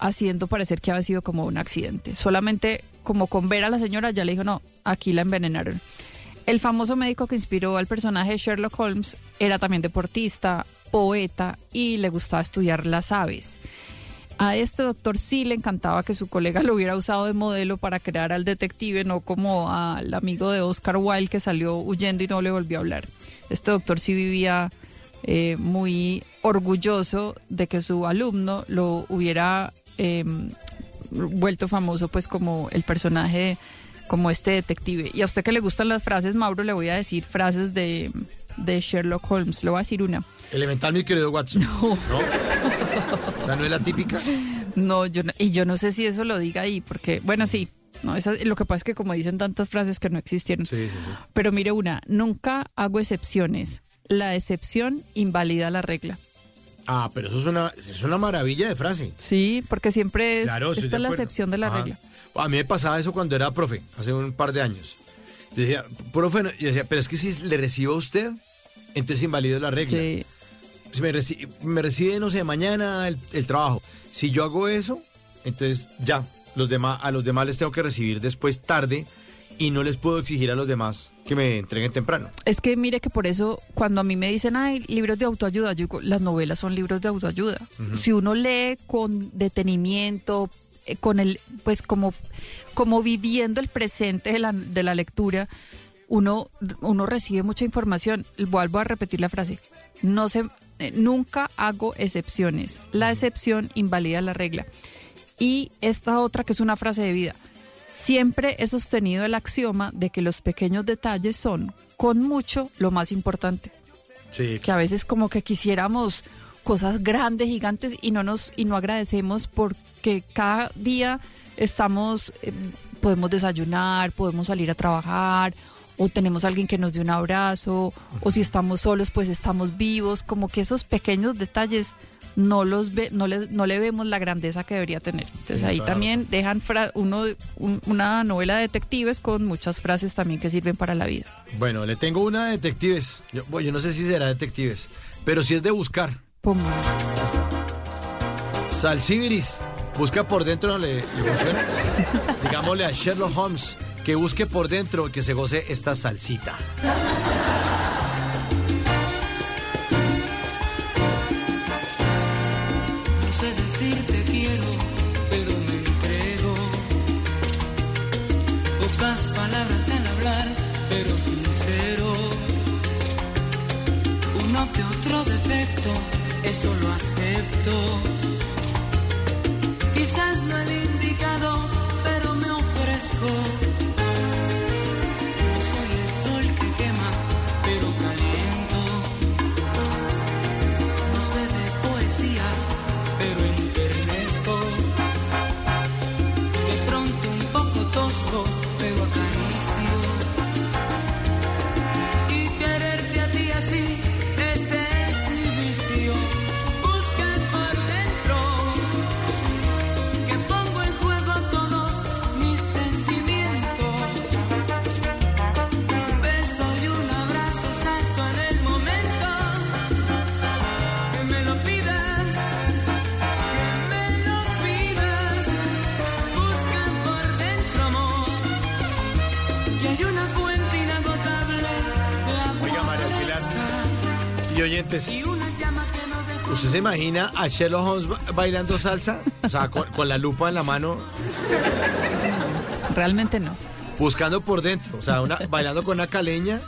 haciendo parecer que había sido como un accidente. Solamente como con ver a la señora ya le dijo, no, aquí la envenenaron. El famoso médico que inspiró al personaje Sherlock Holmes era también deportista, poeta y le gustaba estudiar las aves. A este doctor sí le encantaba que su colega lo hubiera usado de modelo para crear al detective, no como al amigo de Oscar Wilde que salió huyendo y no le volvió a hablar. Este doctor sí vivía eh, muy orgulloso de que su alumno lo hubiera eh, vuelto famoso pues como el personaje, como este detective. Y a usted que le gustan las frases, Mauro, le voy a decir frases de, de Sherlock Holmes. Le voy a decir una. Elemental, mi querido Watson. No. O sea, no es la típica. No, yo no- y yo no sé si eso lo diga ahí, porque, bueno, sí. No, esa- lo que pasa es que como dicen tantas frases que no existieron. Sí, sí, sí. Pero mire una, nunca hago excepciones. La excepción invalida la regla. Ah, pero eso es una, es una maravilla de frase. Sí, porque siempre es, Claro, esta es la excepción de la Ajá. regla. A mí me pasaba eso cuando era profe, hace un par de años. Yo decía, profe, no- yo decía, pero es que si le recibo a usted, entonces invalido la regla. Sí. Si me, reci- me recibe, no sé, mañana el, el trabajo. Si yo hago eso, entonces ya, los demás, a los demás les tengo que recibir después tarde y no les puedo exigir a los demás que me entreguen temprano. Es que mire que por eso cuando a mí me dicen, ay, libros de autoayuda, yo digo, las novelas son libros de autoayuda. Si uno lee con detenimiento, eh, con el, pues como, como viviendo el presente de la, de la lectura, uno, uno recibe mucha información. Vuelvo a repetir la frase. No se, eh, nunca hago excepciones. La excepción invalida la regla. Y esta otra que es una frase de vida. Siempre he sostenido el axioma de que los pequeños detalles son, con mucho, lo más importante. Sí. Que a veces como que quisiéramos cosas grandes, gigantes y no nos y no agradecemos porque cada día estamos eh, podemos desayunar, podemos salir a trabajar o tenemos alguien que nos dé un abrazo o si estamos solos pues estamos vivos, como que esos pequeños detalles no los ve, no le, no le vemos la grandeza que debería tener. Entonces ahí también dejan fra- uno un- una novela de detectives con muchas frases también que sirven para la vida. Bueno, le tengo una de detectives. Yo, bueno, yo no sé si será detectives, pero si es de buscar. Pum. Salsibiris, busca por dentro, ¿le, le funciona? Digámosle a Sherlock Holmes que busque por dentro, que se goce esta salsita. No sé decir te quiero, pero me entrego. Pocas palabras en hablar, pero sincero. Uno que otro defecto, eso lo acepto. Oyentes, ¿usted se imagina a Sherlock Holmes ba- bailando salsa? O sea, con, con la lupa en la mano, Realmente no. buscando por dentro. O sea, una- bailando con una caleña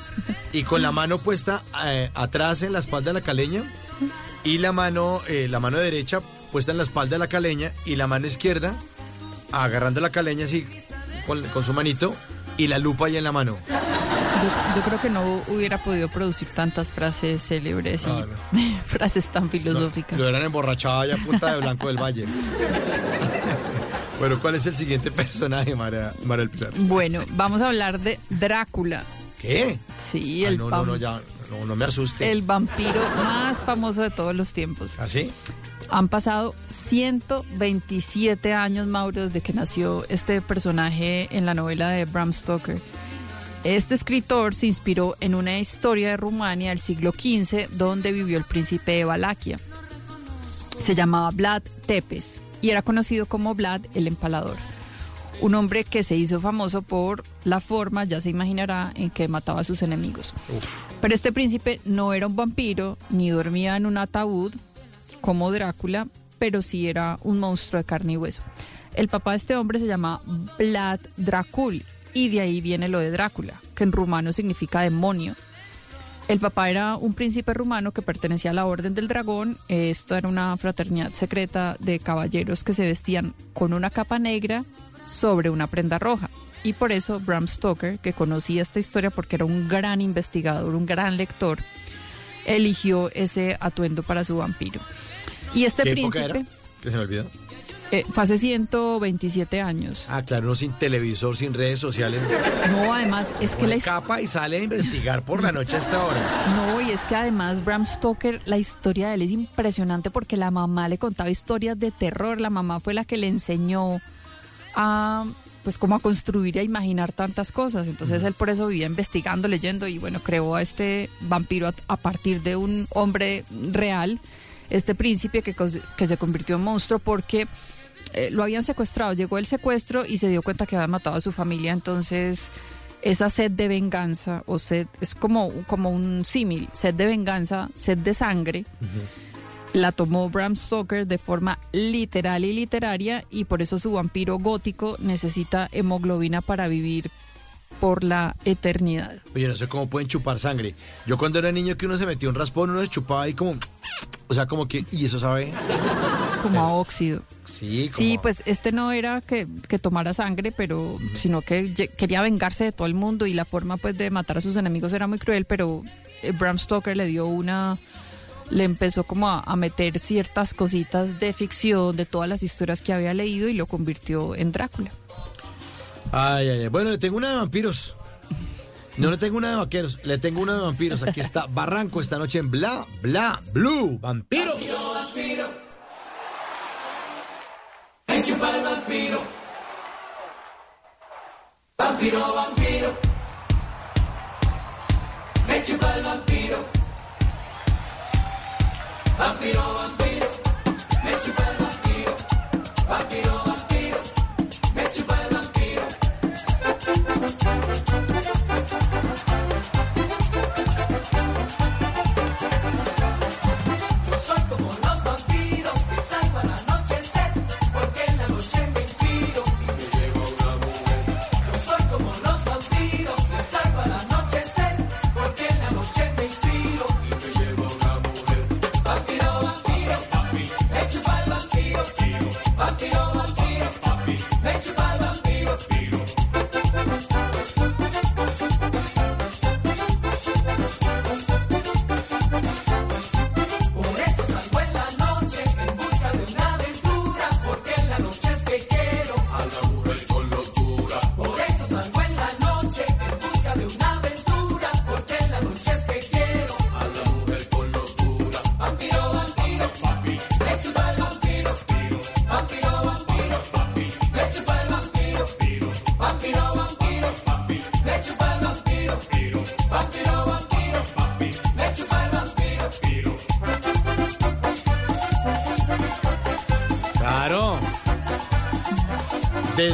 y con la mano puesta eh, atrás en la espalda de la caleña y la mano, eh, la mano derecha puesta en la espalda de la caleña y la mano izquierda agarrando la caleña así con, con su manito y la lupa ahí en la mano. Yo, yo creo que no hubiera podido producir tantas frases célebres y Ah, frases tan filosóficas. Lo eran emborrachada ya punta de Blanco del Valle. bueno, ¿cuál es el siguiente personaje, María, María del Pilar? Bueno, vamos a hablar de Drácula. ¿Qué? Sí, Ah, el, no, no, vam- no, ya, no, no me asuste. el vampiro más famoso de todos los tiempos. ¿Así? Han pasado 127 años, Mauro, desde que nació este personaje en la novela de Bram Stoker. Este escritor se inspiró en una historia de Rumania del siglo XV donde vivió el príncipe de Valaquia. Se llamaba Vlad Tepes y era conocido como Vlad el Empalador. Un hombre que se hizo famoso por la forma, ya se imaginará, en que mataba a sus enemigos. Pero este príncipe no era un vampiro ni dormía en un ataúd como Drácula, pero sí era un monstruo de carne y hueso. El papá de este hombre se llama Vlad Dracul y de ahí viene lo de Drácula, que en rumano significa demonio. El papá era un príncipe rumano que pertenecía a la Orden del Dragón. Esto era una fraternidad secreta de caballeros que se vestían con una capa negra sobre una prenda roja. Y por eso Bram Stoker, que conocía esta historia porque era un gran investigador, un gran lector, eligió ese atuendo para su vampiro. Y este ¿Qué época príncipe, era? Que se me olvidó. Eh, fue hace 127 años. Ah, claro, uno sin televisor, sin redes sociales. No, además es que la Pone his- capa y sale a investigar por la noche a esta hora. No, y es que además Bram Stoker, la historia de él es impresionante porque la mamá le contaba historias de terror. La mamá fue la que le enseñó a, pues, cómo a construir y a imaginar tantas cosas. Entonces él por eso vivía investigando, leyendo y bueno, creó a este vampiro a, a partir de un hombre real, este príncipe que, que se convirtió en monstruo porque eh, lo habían secuestrado. Llegó el secuestro y se dio cuenta que había matado a su familia. Entonces esa sed de venganza o sed es como, como un símil, sed de venganza, sed de sangre, la tomó Bram Stoker de forma literal y literaria y por eso su vampiro gótico necesita hemoglobina para vivir por la eternidad. Oye, no sé cómo pueden chupar sangre. Yo cuando era niño que uno se metía un raspón, uno se chupaba ahí como... O sea, como que... ¿Y eso sabe? Como a óxido. Sí, como... Sí, pues este no era que, que tomara sangre, pero sino que quería vengarse de todo el mundo y la forma pues de matar a sus enemigos era muy cruel, pero eh, Bram Stoker le dio una le empezó como a, a meter ciertas cositas de ficción de todas las historias que había leído y lo convirtió en Drácula. Ay, ay, ay. Bueno, le tengo una de vampiros. No le tengo una de vaqueros, le tengo una de vampiros. Aquí está Barranco esta noche en Bla, Bla, Blue. Vampiros. vampiro. Me chupa el vampiro. Vampiro, vampiro. Me chupa el vampiro. Vampiro, vampiro. Me chupa el vampiro. Vampiro, vampiro.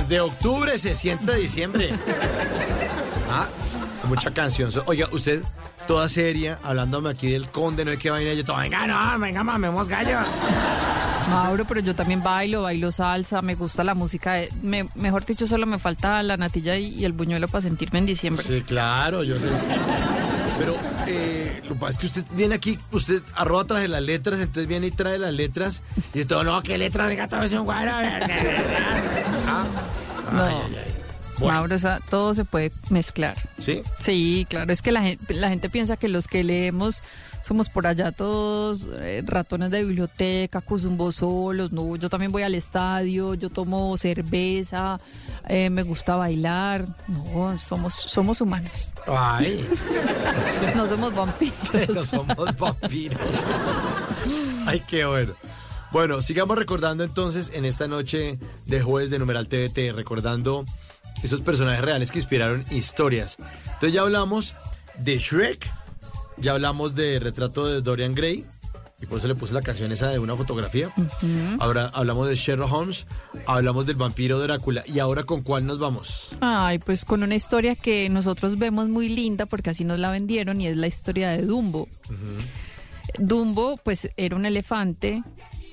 Desde octubre se siente diciembre. Ah, mucha canción. Oiga, usted toda seria, hablándome aquí del conde, no hay que vaina. Yo todo, venga, no, venga, mamemos gallo. Mauro, pero yo también bailo, bailo salsa, me gusta la música. de- me- mejor dicho, solo me falta la natilla y, y el buñuelo para sentirme en diciembre. Sí, claro, yo sé. Pero eh, lo que pasa es que usted viene aquí, usted arroba traje las letras, entonces viene y trae las letras y todo, no, ¿qué letras de gato es un guaro? Ah, No. ay, ay, ay. Bueno. Mauro, todo se puede mezclar. ¿Sí? Sí, claro, es que la gente, la gente piensa que los que leemos somos por allá todos eh, ratones de biblioteca, cuzumbos solos, no, yo también voy al estadio, yo tomo cerveza, eh, me gusta bailar, no, somos, somos humanos, Ay, no somos vampiros. no somos vampiros. Ay, qué bueno. Bueno, sigamos recordando entonces en esta noche de jueves de Numeral TVT, recordando esos personajes reales que inspiraron historias. Entonces ya hablamos de Shrek, ya hablamos de retrato de Dorian Gray, y por eso le puse la canción esa de una fotografía. Ahora hablamos de Sherlock Holmes, hablamos del vampiro Drácula, y ahora con cuál nos vamos. Ay, pues con una historia que nosotros vemos muy linda porque así nos la vendieron y es la historia de Dumbo. Dumbo, pues era un elefante.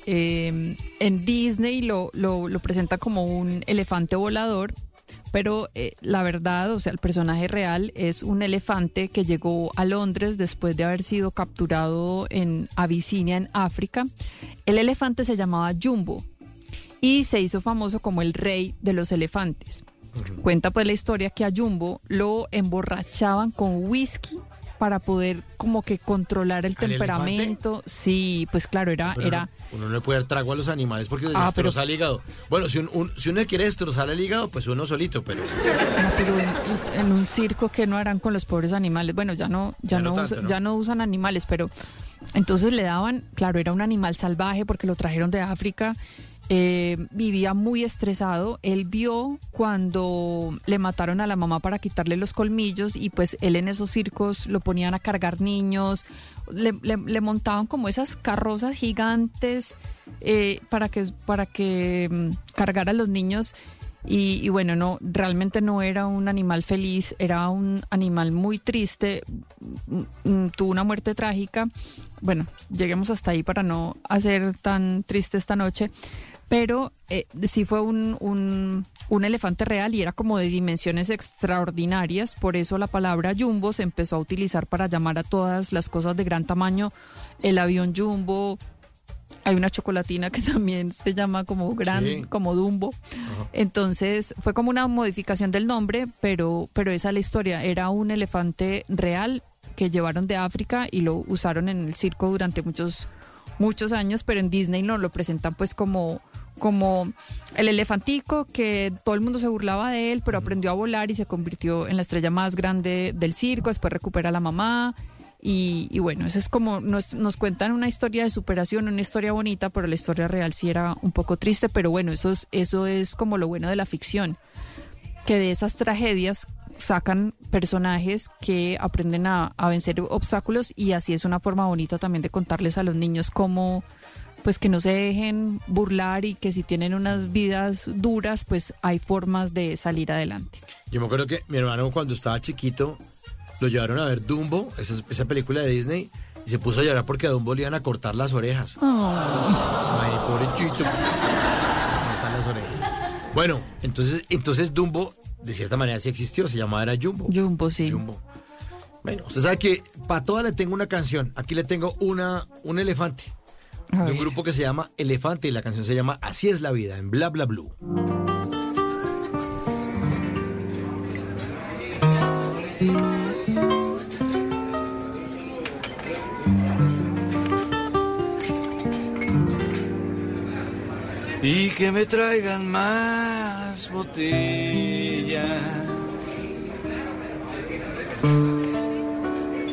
Eh, en Disney lo, lo, lo presenta como un elefante volador, pero eh, la verdad, o sea, el personaje real es un elefante que llegó a Londres después de haber sido capturado en Abisinia, en África. El elefante se llamaba Jumbo y se hizo famoso como el rey de los elefantes. Cuenta pues la historia que a Jumbo lo emborrachaban con whisky para poder como que controlar el ¿Al temperamento. Sí, pues claro, era, Pero era, Uno no le puede dar trago a los animales porque les Ah, destroza pero- el hígado. Bueno, si, un- un- si uno quiere destrozar el hígado, pues uno solito, pero... no, pero en, un circo que no harán con los pobres animales. Bueno, ya no, ya, Ya no no, tanto, usa- ¿no? ya no usan animales, pero entonces le daban, claro, era un animal salvaje porque lo trajeron de África. Eh, vivía muy estresado. Él vio cuando le mataron a la mamá para quitarle los colmillos y pues él en esos circos lo ponían a cargar niños, le, montaban como esas carrozas gigantes eh, para que, para que mm, cargara a los niños. Y, y bueno, no, realmente no era un animal feliz, era un animal muy triste, mm, mm, tuvo una muerte trágica. Bueno, lleguemos hasta ahí para no hacer tan triste esta noche, pero eh, sí fue un, un, un elefante real y era como de dimensiones extraordinarias, por eso la palabra jumbo se empezó a utilizar para llamar a todas las cosas de gran tamaño, el avión jumbo, hay una chocolatina que también se llama como gran, Sí. como Dumbo. Entonces fue como una modificación del nombre, pero, pero esa es la historia. Era un elefante real que llevaron de África y lo usaron en el circo durante muchos, muchos años, pero en Disney no lo presentan pues como, como el elefantico que todo el mundo se burlaba de él, pero aprendió a volar y se convirtió en la estrella más grande del circo, después recupera a la mamá. Y, bueno, eso es como nos, nos cuentan una historia de superación, una historia bonita, pero la historia real sí era un poco triste, pero bueno, eso es, eso es como lo bueno de la ficción, que de esas tragedias sacan personajes que aprenden a, a vencer obstáculos y así es una forma bonita también de contarles a los niños cómo pues que no se dejen burlar y que si tienen unas vidas duras, pues hay formas de salir adelante. Yo me acuerdo que mi hermano cuando estaba chiquito lo llevaron a ver Dumbo, esa, esa película de Disney, y se puso a llorar porque a Dumbo le iban a cortar las orejas. Ay, pobrecito. Cortar las orejas. Bueno, entonces, entonces Dumbo, de cierta manera sí existió, se llamaba era Jumbo. Jumbo, sí. Jumbo. Bueno, usted sabe que para todas le tengo una canción. Aquí le tengo una, un elefante. De un grupo que se llama Elefante y la canción se llama Así es la vida, en Bla Bla Blue. y que me traigan más botellas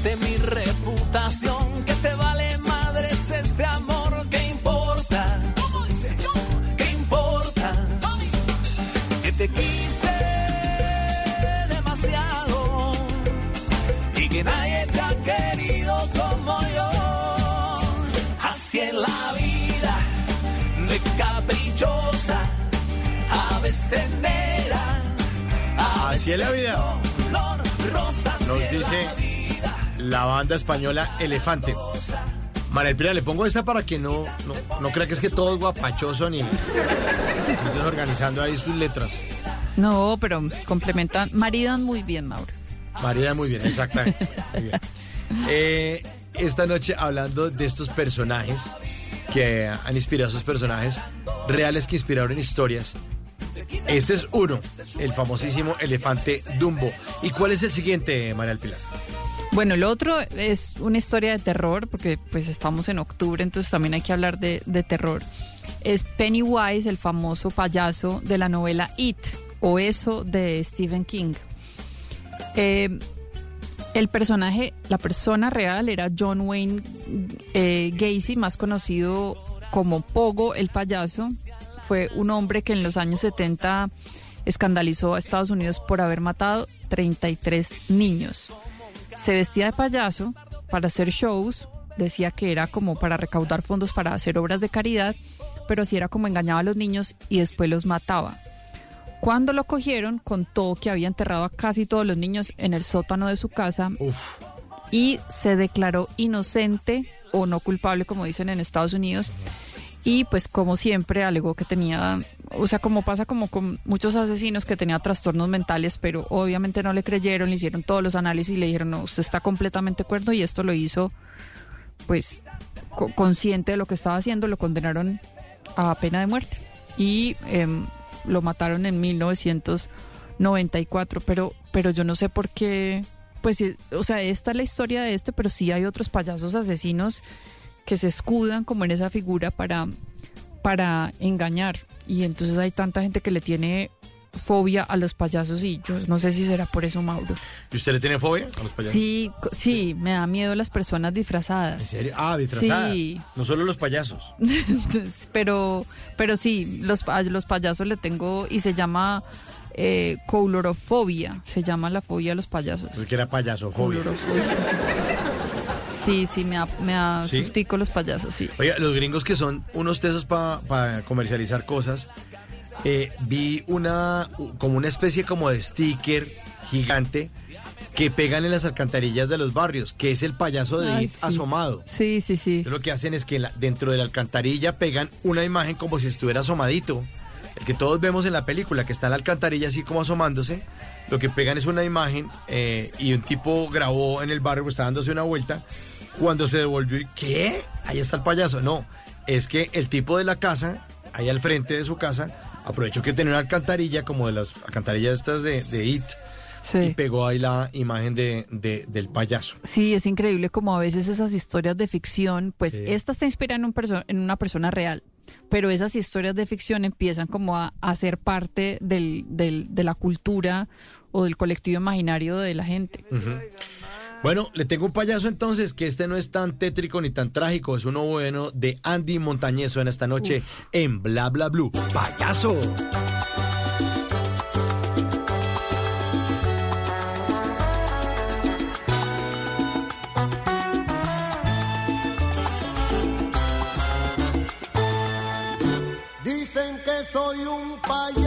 Ensuciaste mi reputación, que te vale madres este amor, ¿qué importa? ¿Qué importa? Que te quise demasiado y que nadie te ha querido como yo. Así es la vida, de caprichosa, a veces negra, a Así es la vida. color rosa. Nos dice la banda española Elefante. María Elpira, le pongo esta para que no, no, no crea que es que todo es guapachoso ni desorganizando ahí sus letras. No, pero complementan, maridan muy bien, Mauro. María, muy bien, exactamente. Muy bien. Eh, esta noche hablando de estos personajes que han inspirado a esos personajes reales que inspiraron historias. Este es uno, el famosísimo elefante Dumbo. ¿Y cuál es el siguiente, María Pilar? Bueno, el otro es una historia de terror, porque pues estamos en octubre, entonces también hay que hablar de, de terror. Es Pennywise, el famoso payaso de la novela It, o eso de Stephen King. Eh, el personaje, la persona real era John Wayne eh, Gacy, más conocido como Pogo el payaso. Fue un hombre que en los años 70 escandalizó a Estados Unidos por haber matado 33 niños. Se vestía de payaso para hacer shows, decía que era como para recaudar fondos para hacer obras de caridad, pero así era como engañaba a los niños y después los mataba. Cuando lo cogieron, contó que había enterrado a casi todos los niños en el sótano de su casa y se declaró inocente o no culpable, como dicen en Estados Unidos. Y pues como siempre alegó que tenía, o sea, como pasa como con muchos asesinos que tenía trastornos mentales, pero obviamente no le creyeron, le hicieron todos los análisis y le dijeron, no, usted está completamente de acuerdo y esto lo hizo pues co- consciente de lo que estaba haciendo, lo condenaron a pena de muerte. Y em, lo mataron en 1994, pero, pero yo no sé por qué, pues, o sea, esta es la historia de este, pero sí hay otros payasos asesinos que se escudan como en esa figura para, para engañar y entonces hay tanta gente que le tiene fobia a los payasos y yo no sé si será por eso, Mauro. ¿Y usted le tiene fobia a los payasos? Sí, sí, me da miedo las personas ¿En disfrazadas. serio? Ah, disfrazadas. Sí. No solo los payasos. Entonces, pero, pero sí, los, pa- los payasos le tengo y se llama eh, coulorofobia, se llama la fobia a los payasos. Porque era payasofobia. Sí, sí, me me da ¿Sí? sustico los payasos, sí. Oiga, los gringos que son unos tesos para comercializar cosas, eh, vi una, como una especie como de sticker gigante que pegan en las alcantarillas de los barrios, que es el payaso de Ay, It sí. asomado. Sí, sí, sí. Entonces, lo que hacen es que la- dentro de la alcantarilla pegan una imagen como si estuviera asomadito. El que todos vemos en la película, que está en la alcantarilla así como asomándose. Lo que pegan es una imagen eh, y un tipo grabó en el barrio, pues, está dándose una vuelta. Cuando se devolvió, y, ¿qué? Ahí está el payaso. No, es que el tipo de la casa, ahí al frente de su casa, aprovechó que tenía una alcantarilla como de las alcantarillas estas de, de It y pegó ahí la imagen de, de- del payaso. Sí, es increíble como a veces esas historias de ficción, pues Sí. esta se inspira en, un perso- en una persona real, pero esas historias de ficción empiezan como a, a ser parte del, del- de la cultura o del colectivo imaginario de la gente. Ujú. Bueno, le tengo un payaso entonces, que este no es tan tétrico ni tan trágico, es uno bueno de Andy Montañeso en esta noche en Bla Bla Blue. ¡Payaso! Dicen que soy un payaso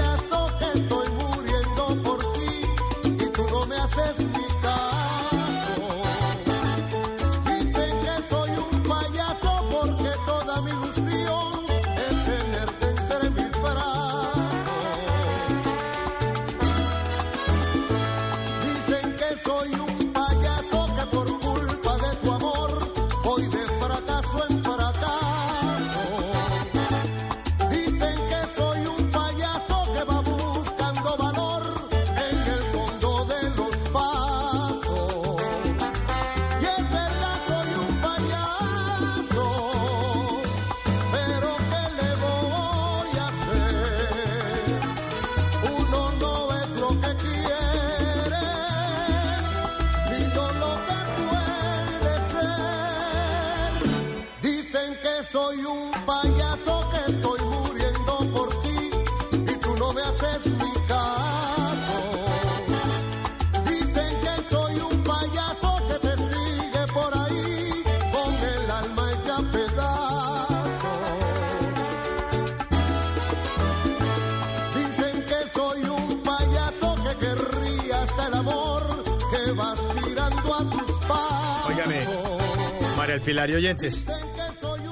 Pilar y oyentes,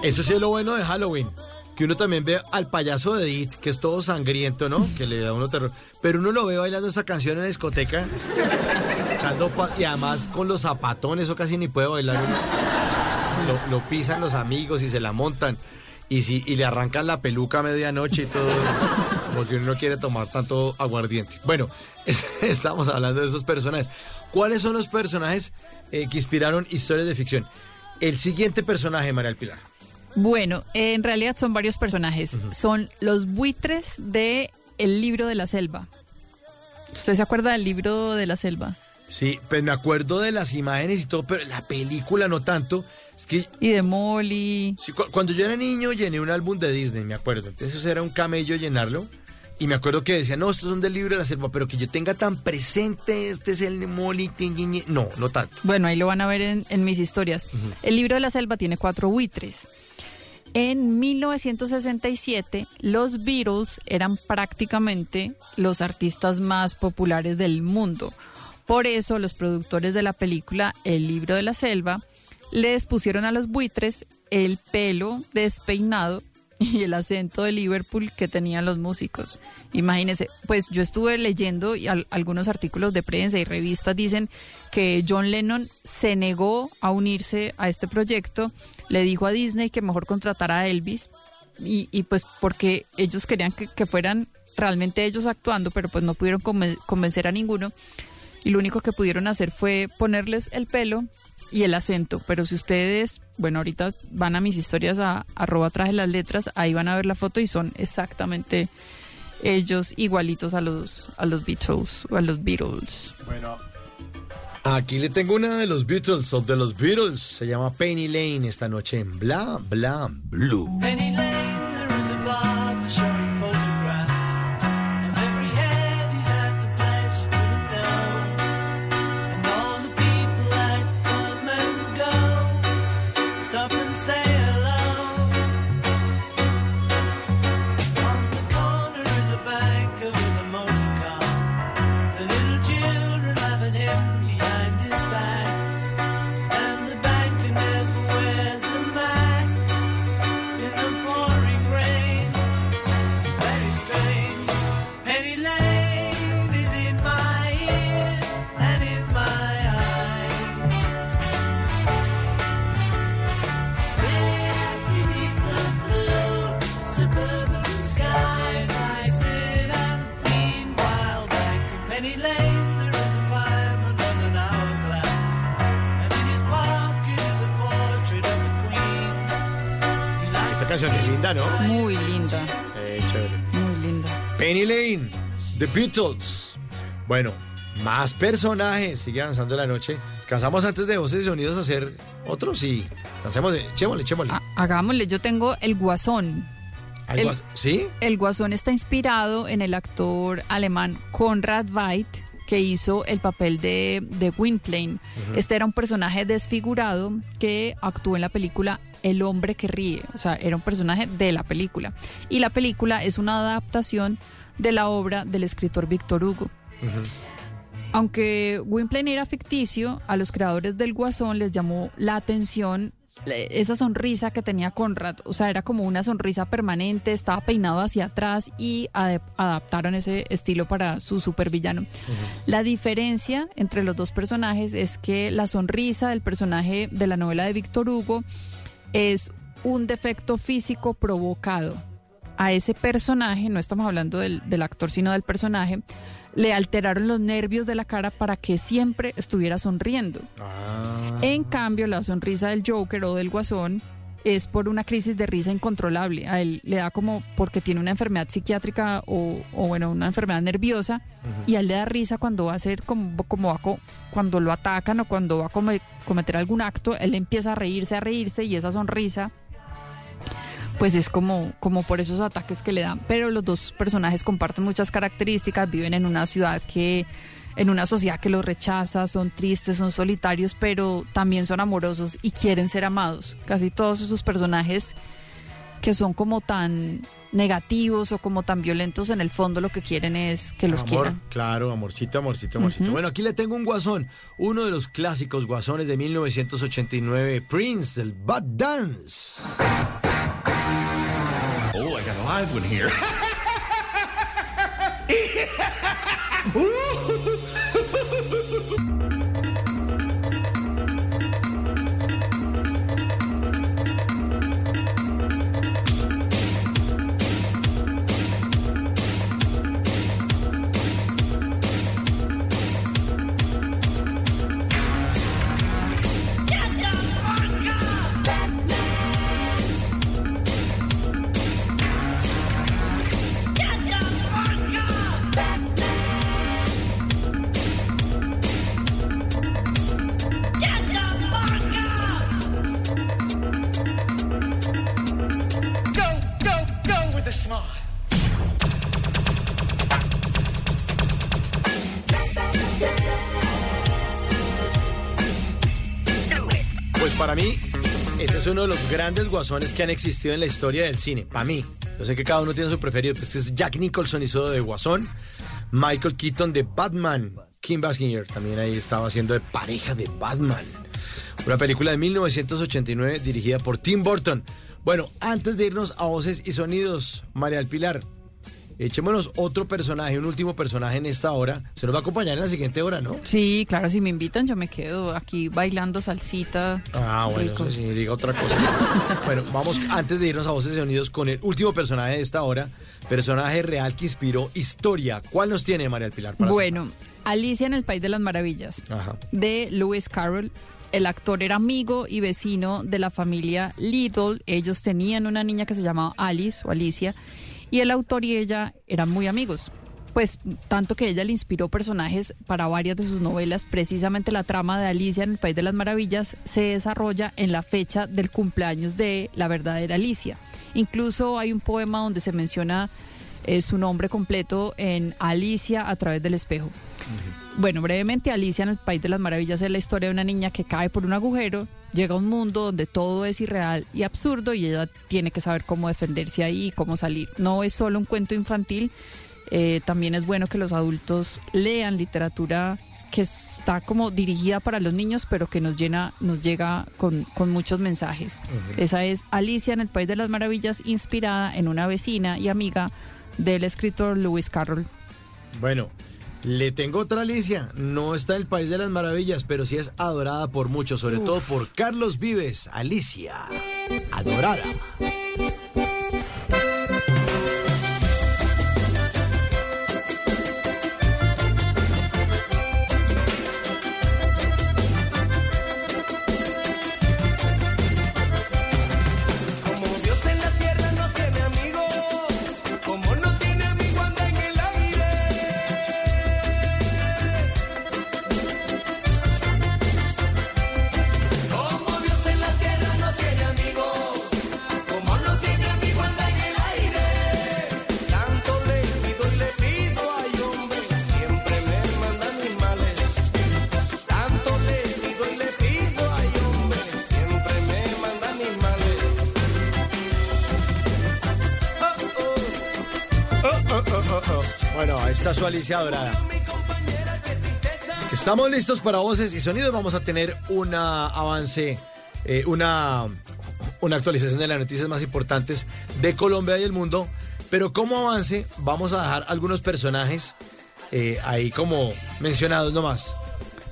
eso sí es lo bueno de Halloween. Que uno también ve al payaso de It, que es todo sangriento, ¿no? Que le da uno terror. Pero uno lo ve bailando esta canción en la discoteca, echando y además con los zapatones, eso casi ni puede bailar. Lo, lo pisan los amigos y se la montan. Y, si, y le arrancan la peluca a medianoche y todo, porque uno no quiere tomar tanto aguardiente. Bueno, es- estamos hablando de esos personajes. ¿Cuáles son los personajes eh, que inspiraron historias de ficción? El siguiente personaje, María del Pilar. Bueno, eh, en realidad son varios personajes. Son los buitres de El libro de la selva. ¿Usted se acuerda del libro de la selva? Sí, pues me acuerdo de las imágenes y todo, pero la película no tanto. Es que Y de Molly. Sí, cu- cuando yo era niño llené un álbum de Disney, me acuerdo. Entonces eso era un camello llenarlo. Y me acuerdo que decía, no, estos son del libro de la selva, pero que yo tenga tan presente, este es el tin". No, no tanto. Bueno, ahí lo van a ver en, en mis historias. El libro de la selva tiene cuatro buitres. En 1967, los Beatles eran prácticamente los artistas más populares del mundo. Por eso, los productores de la película El libro de la selva les pusieron a los buitres el pelo despeinado y el acento de Liverpool que tenían los músicos. Imagínense, pues yo estuve leyendo y al- algunos artículos de prensa y revistas dicen que John Lennon se negó a unirse a este proyecto, le dijo a Disney que mejor contratara a Elvis y, y pues porque ellos querían que, que fueran realmente ellos actuando, pero pues no pudieron conven- convencer a ninguno y lo único que pudieron hacer fue ponerles el pelo y el acento. Pero si ustedes, bueno, ahorita van a mis historias a arroba traje las letras, ahí van a ver la foto y son exactamente ellos igualitos a los a los Beatles o a los Beatles. Bueno. Aquí le tengo una de los Beatles o de los Beatles. Se llama Penny Lane esta noche en Bla Bla Blue. Penny Lane, linda, ¿no? Muy linda, Eh, chévere. muy linda. Penny Lane, The Beatles. Bueno, más personajes. Sigue avanzando la noche. ¿Cansamos antes de voces y sonidos a hacer otros? Sí. Cansemos de. Echémosle, echémosle. Hagámosle, yo tengo el Guasón. El- ¿Sí? El Guasón está inspirado en el actor alemán Konrad Veidt, que hizo el papel de, de Gwynplaine. Este era un personaje desfigurado que actuó en la película El hombre que ríe. O sea, era un personaje de la película. Y la película es una adaptación de la obra del escritor Víctor Hugo. Aunque Gwynplaine era ficticio, a los creadores del Guasón les llamó la atención esa sonrisa que tenía Conrad. O sea, era como una sonrisa permanente, estaba peinado hacia atrás y adaptaron ese estilo para su supervillano. La diferencia entre los dos personajes es que la sonrisa del personaje de la novela de Víctor Hugo es un defecto físico provocado. A ese personaje, no estamos hablando del, del actor, sino del personaje, le alteraron los nervios de la cara para que siempre estuviera sonriendo. En cambio, la sonrisa del Joker o del Guasón es por una crisis de risa incontrolable. A él le da como porque tiene una enfermedad psiquiátrica o, o, bueno, una enfermedad nerviosa y a él le da risa cuando va a hacer como, como va co- cuando lo atacan o cuando va a come- cometer algún acto, él empieza a reírse, a reírse y esa sonrisa pues es como, como por esos ataques que le dan. Pero los dos personajes comparten muchas características, viven en una ciudad que, en una sociedad que los rechaza, son tristes, son solitarios, pero también son amorosos y quieren ser amados. Casi todos esos personajes que son como tan negativos o como tan violentos en el fondo lo que quieren es que los Amor, quieran. claro, amorcito, amorcito, amorcito. Bueno, aquí le tengo un guasón, uno de los clásicos guasones de 1989, Prince, el Bad Dance. Oh, I got a live one here. de los grandes guasones que han existido en la historia del cine. Para mí. Yo sé que cada uno tiene su preferido. Pues es Jack Nicholson hizo de Guasón. Michael Keaton de Batman. Kim Basinger también ahí estaba haciendo de pareja de Batman. Una película de 1989 dirigida por Tim Burton. Bueno, antes de irnos a voces y sonidos, María del Pilar, echémonos otro personaje, un último personaje en esta hora. Se nos va a acompañar en la siguiente hora, ¿no? Sí, claro, si me invitan yo me quedo aquí bailando salsita. Ah, bueno, eso sí, diga otra cosa. bueno, vamos antes de irnos a voces y sonidos con el último personaje de esta hora, personaje real que inspiró historia. ¿Cuál nos tiene María del Pilar? para Bueno, Alicia en el País de las Maravillas, Ajá. de Lewis Carroll. El actor era amigo y vecino de la familia Little. Ellos tenían una niña que se llamaba Alice o Alicia. Y el autor y ella eran muy amigos. Pues tanto que ella le inspiró personajes para varias de sus novelas. Precisamente la trama de Alicia en el País de las Maravillas se desarrolla en la fecha del cumpleaños de la verdadera Alicia. Incluso hay un poema donde se menciona eh, su nombre completo en Alicia a través del espejo. Bueno, brevemente, Alicia en el País de las Maravillas es la historia de una niña que cae por un agujero, llega a un mundo donde todo es irreal y absurdo y ella tiene que saber cómo defenderse ahí y cómo salir. No es solo un cuento infantil, eh, también es bueno que los adultos lean literatura que está como dirigida para los niños, pero que nos llena, nos llega con, con muchos mensajes. Esa es Alicia en el País de las Maravillas, inspirada en una vecina y amiga del escritor Lewis Carroll. Bueno, le tengo otra Alicia. No está en el País de las Maravillas, pero sí es adorada por muchos, sobre Uf. todo por Carlos Vives. Alicia, adorada. Estamos listos para voces y sonidos. Vamos a tener un avance, eh, una, una actualización de las noticias más importantes de Colombia y el mundo. Pero como avance, vamos a dejar algunos personajes eh, ahí como mencionados nomás.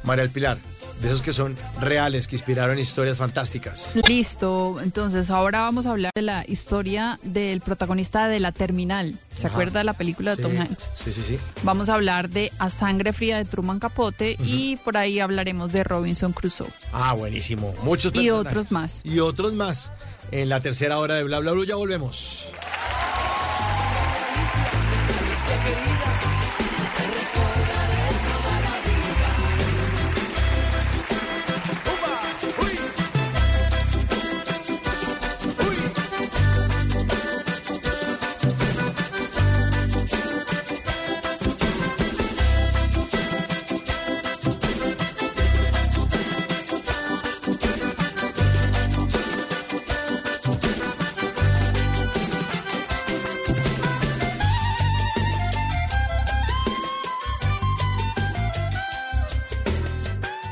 María del Pilar, de esos que son reales, que inspiraron historias fantásticas. Listo, entonces ahora vamos a hablar de la historia del protagonista de La Terminal. ¿Se Ajá. acuerda de la película de Sí, Tom Hanks? Sí, sí, sí. Vamos a hablar de A Sangre Fría de Truman Capote y por ahí hablaremos de Robinson Crusoe. Ah, buenísimo. Muchos Y personajes. otros más. Y otros más. En la tercera hora de Bla Bla Blue ya volvemos.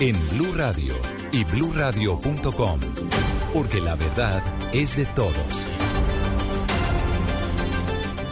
en Blue Radio y bluradio.com, porque la verdad es de todos.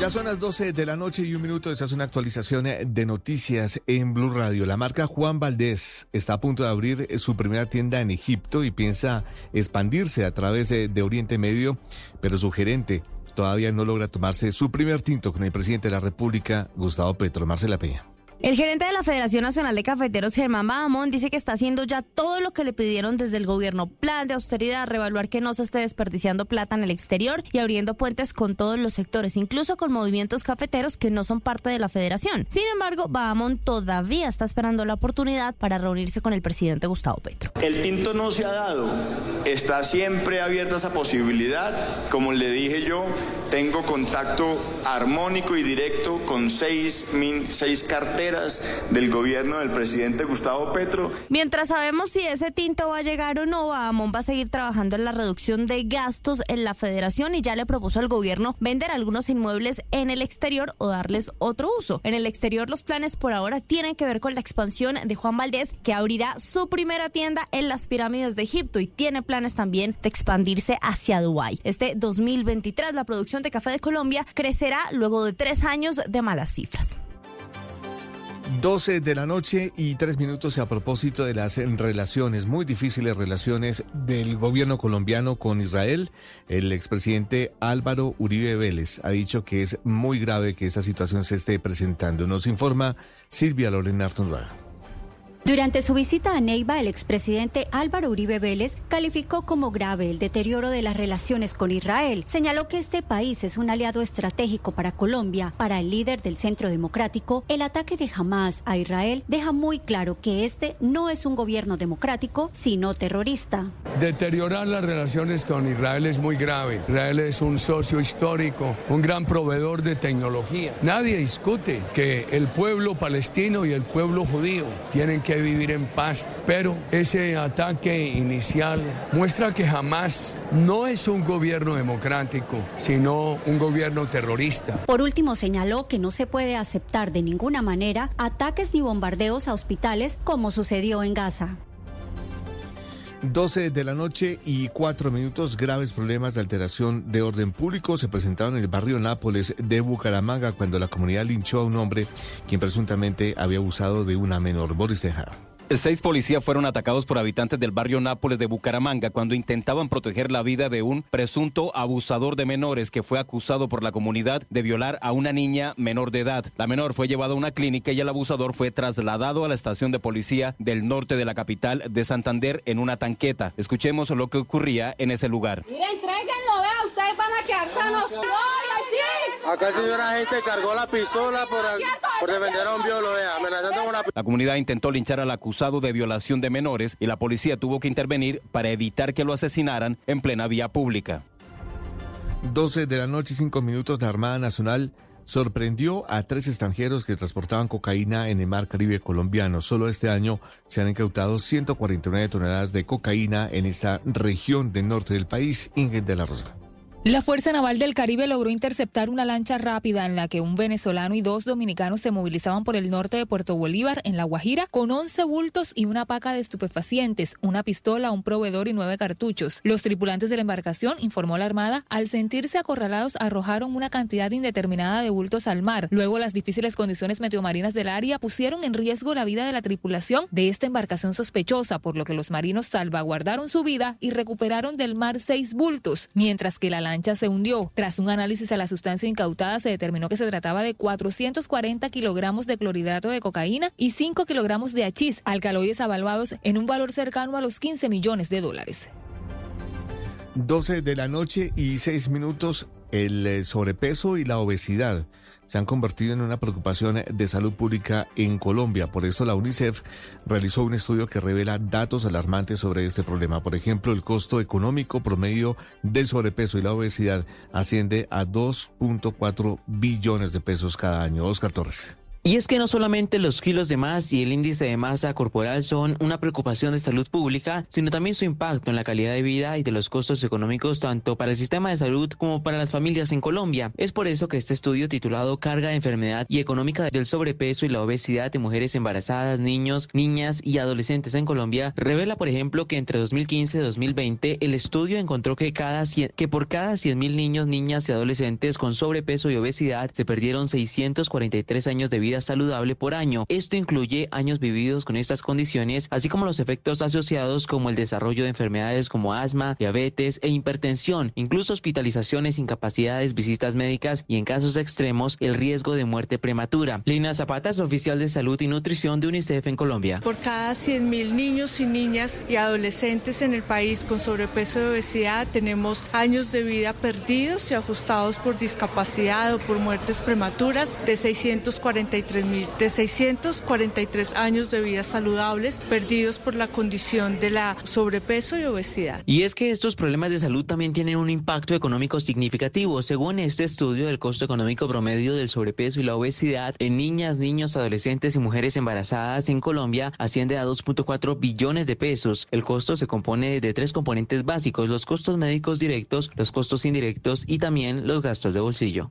Ya son las 12 de la noche y un minuto. Esta es una actualización eh, de noticias en Blue Radio. La marca Juan Valdés está a punto de abrir eh, su primera tienda en Egipto y piensa expandirse a través de, de Oriente Medio, pero su gerente todavía no logra tomarse su primer tinto con el presidente de la República, Gustavo Petro. Marcela Peña. El gerente de la Federación Nacional de Cafeteros, Germán Bahamón, dice que está haciendo ya todo lo que le pidieron desde el gobierno. Plan de austeridad, revaluar que no se esté desperdiciando plata en el exterior y abriendo puentes con todos los sectores, incluso con movimientos cafeteros que no son parte de la federación. Sin embargo, Bahamón todavía está esperando la oportunidad para reunirse con el presidente Gustavo Petro. El tinto no se ha dado. Está siempre abierta esa posibilidad. Como le dije yo, tengo contacto armónico y directo con seis, seis carteras del gobierno del presidente Gustavo Petro. Mientras sabemos si ese tinto va a llegar o no, Bahamón va a seguir trabajando en la reducción de gastos en la federación y ya le propuso al gobierno vender algunos inmuebles en el exterior o darles otro uso. En el exterior los planes por ahora tienen que ver con la expansión de Juan Valdés, que abrirá su primera tienda en las pirámides de Egipto y tiene planes también de expandirse hacia Dubái. Este 2023 la producción de café de Colombia crecerá luego de tres años de malas cifras. 12 de la noche y tres minutos a propósito de las relaciones, muy difíciles relaciones del gobierno colombiano con Israel. El expresidente Álvaro Uribe Vélez ha dicho que es muy grave que esa situación se esté presentando. Nos informa Silvia Lorena Artunduaga. Durante su visita a Neiva, el expresidente Álvaro Uribe Vélez calificó como grave el deterioro de las relaciones con Israel. Señaló que este país es un aliado estratégico para Colombia. Para el líder del Centro Democrático, el ataque de Hamas a Israel deja muy claro que este no es un gobierno democrático, sino terrorista. Deteriorar las relaciones con Israel es muy grave. Israel es un socio histórico, un gran proveedor de tecnología. Nadie discute que el pueblo palestino y el pueblo judío tienen que vivir en paz, pero ese ataque inicial muestra que jamás no es un gobierno democrático, sino un gobierno terrorista. Por último, señaló que no se puede aceptar de ninguna manera ataques ni bombardeos a hospitales como sucedió en Gaza. 12 de la noche y cuatro minutos, graves problemas de alteración de orden público se presentaron en el barrio Nápoles de Bucaramanga cuando la comunidad linchó a un hombre quien presuntamente había abusado de una menor. Boris Tejada. Seis policías fueron atacados por habitantes del barrio Nápoles de Bucaramanga cuando intentaban proteger la vida de un presunto abusador de menores que fue acusado por la comunidad de violar a una niña menor de edad. La menor fue llevada a una clínica y el abusador fue trasladado a la estación de policía del norte de la capital de Santander en una tanqueta. Escuchemos lo que ocurría en ese lugar. Mira, entréguenlo, vea, ustedes van a quedar sanos. ¡Ay, sí! Acá el señor agente cargó la pistola por, por defender a un violo, amenazando con la La comunidad intentó linchar al acusado de violación de menores y la policía tuvo que intervenir para evitar que lo asesinaran en plena vía pública. 12 de la noche y 5 minutos, la Armada Nacional sorprendió a tres extranjeros que transportaban cocaína en el mar Caribe colombiano. Solo este año se han incautado 149 toneladas de cocaína en esta región del norte del país. Ingrid de la Rosa. La Fuerza Naval del Caribe logró interceptar una lancha rápida en la que un venezolano y dos dominicanos se movilizaban por el norte de Puerto Bolívar, en La Guajira, con 11 bultos y una paca de estupefacientes, una pistola, un proveedor y nueve cartuchos. Los tripulantes de la embarcación, informó la Armada, al sentirse acorralados arrojaron una cantidad indeterminada de bultos al mar. Luego las difíciles condiciones meteomarinas del área pusieron en riesgo la vida de la tripulación de esta embarcación sospechosa, por lo que los marinos salvaguardaron su vida y recuperaron del mar seis bultos, mientras que la lancha se hundió. Tras un análisis a la sustancia incautada, se determinó que se trataba de 440 kilogramos de clorhidrato de cocaína y 5 kilogramos de hachís, alcaloides avaluados en un valor cercano a los 15 millones de dólares. 12 de la noche y 6 minutos, el eh, sobrepeso y la obesidad se han convertido en una preocupación de salud pública en Colombia. Por eso la UNICEF realizó un estudio que revela datos alarmantes sobre este problema. Por ejemplo, el costo económico promedio del sobrepeso y la obesidad asciende a 2.4 billones de pesos cada año. Oscar Torres. Y es que no solamente los kilos de más y el índice de masa corporal son una preocupación de salud pública, sino también su impacto en la calidad de vida y de los costos económicos tanto para el sistema de salud como para las familias en Colombia. Es por eso que este estudio titulado Carga de enfermedad y económica del sobrepeso y la obesidad de mujeres embarazadas, niños, niñas y adolescentes en Colombia revela, por ejemplo, que entre 2015 y 2020 el estudio encontró que, cada cien- que por cada 100.000 niños, niñas y adolescentes con sobrepeso y obesidad se perdieron 643 años de vida saludable por año. Esto incluye años vividos con estas condiciones, así como los efectos asociados como el desarrollo de enfermedades como asma, diabetes e hipertensión, incluso hospitalizaciones, incapacidades, visitas médicas y en casos extremos el riesgo de muerte prematura. Lina Zapata es oficial de salud y nutrición de UNICEF en Colombia. Por cada 100.000 niños y niñas y adolescentes en el país con sobrepeso y obesidad tenemos años de vida perdidos y ajustados por discapacidad o por muertes prematuras de 643 mil, de 643 años de vida saludables perdidos por la condición de la sobrepeso y obesidad. Y es que estos problemas de salud también tienen un impacto económico significativo. Según este estudio, el costo económico promedio del sobrepeso y la obesidad en niñas, niños, adolescentes y mujeres embarazadas en Colombia asciende a 2.4 billones de pesos. El costo se compone de tres componentes básicos, los costos médicos directos, los costos indirectos y también los gastos de bolsillo.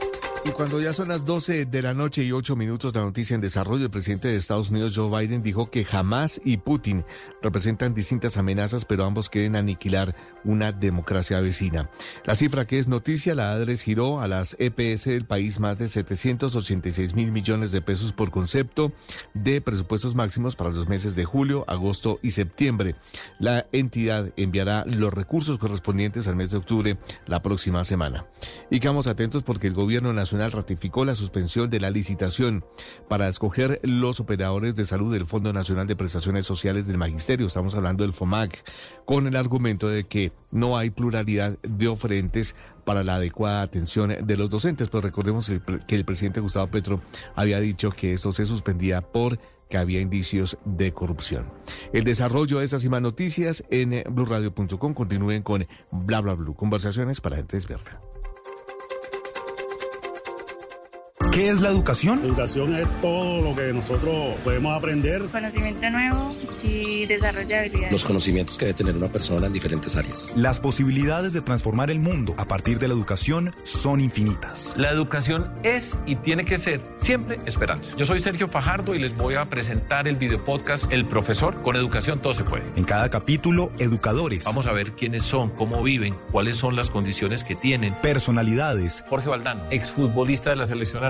Y cuando ya son las 12 de la noche y 8 minutos, la noticia en desarrollo, el presidente de Estados Unidos, Joe Biden, dijo que Hamas y Putin representan distintas amenazas, pero ambos quieren aniquilar una democracia vecina. La cifra que es noticia la ADRES giró a las EPS del país más de 786 mil millones de pesos por concepto de presupuestos máximos para los meses de julio, agosto y septiembre. La entidad enviará los recursos correspondientes al mes de octubre la próxima semana. Y quedamos atentos porque el gobierno nacional ratificó la suspensión de la licitación para escoger los operadores de salud del Fondo Nacional de Prestaciones Sociales del Magisterio. Estamos hablando del FOMAC, con el argumento de que no hay pluralidad de oferentes para la adecuada atención de los docentes. Pues recordemos que el presidente Gustavo Petro había dicho que esto se suspendía por que había indicios de corrupción. El desarrollo de esas y más noticias en blurradio.com. Continúen con Bla Bla Blue. Conversaciones para gente despierta. ¿Qué es la educación? Educación es todo lo que nosotros podemos aprender. Conocimiento nuevo y desarrollo de habilidades. Los conocimientos que debe tener una persona en diferentes áreas. Las posibilidades de transformar el mundo a partir de la educación son infinitas. La educación es y tiene que ser siempre esperanza. Yo soy Sergio Fajardo y les voy a presentar el video podcast El Profesor. Con educación todo se puede. En cada capítulo, educadores, Vamos a ver quiénes son, cómo viven, cuáles son las condiciones que tienen. personalidades, Jorge Valdano, exfutbolista de la selección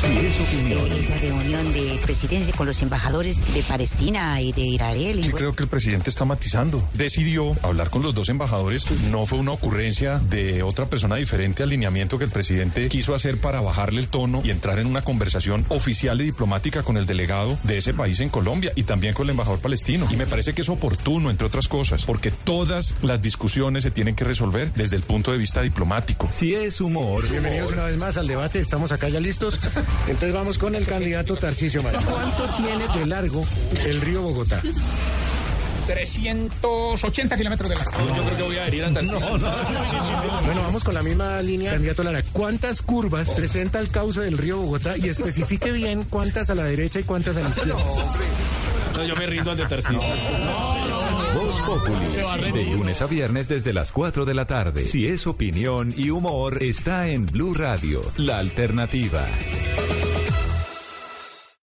Si es opinión, esa reunión de presidentes con los embajadores de Palestina y de Israel. y bueno, creo que el presidente está matizando. Decidió hablar con los dos embajadores. No fue una ocurrencia de otra persona diferente al lineamiento que el presidente quiso hacer para bajarle el tono y entrar en una conversación oficial y diplomática con el delegado de ese país en Colombia y también con el embajador palestino. Y me parece que es oportuno, entre otras cosas, porque todas las discusiones se tienen que resolver desde el punto de vista diplomático. si es humor, Bienvenidos una vez más al debate, estamos acá ya listos. Entonces vamos con el candidato Tarcisio Maya. ¿Cuánto tiene de largo el río Bogotá? 380 kilómetros de largo. Yo creo que voy a adherir a Tarcisio. Bueno, vamos con la misma línea. Candidato Lara, ¿cuántas curvas presenta el cauce del río Bogotá? Y especifique bien cuántas a la derecha y cuántas a la izquierda. No, yo me rindo ante Tarcisio. Voz Populi. De lunes a viernes desde las 4 de la tarde. Si es opinión y humor, está en Blue Radio, la alternativa.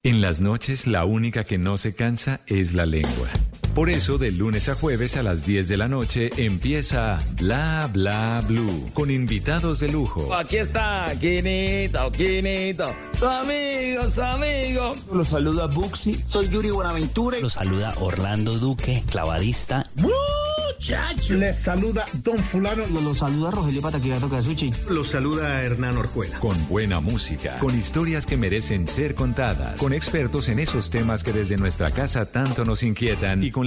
En las noches, la única que no se cansa es la lengua. Por eso, de lunes a jueves a las 10 de la noche empieza Bla Bla Blue con invitados de lujo. Aquí está, Quinito, Quinito. Su amigo, su amigo. Los saluda Buxi, soy Yuri Buenaventura. Los saluda Orlando Duque, clavadista. muchacho. Les saluda Don Fulano. Los saluda Rogelio Pataquigato Casuchi. Los saluda Hernán Orjuela. Con buena música, con historias que merecen ser contadas, con expertos en esos temas que desde nuestra casa tanto nos inquietan y con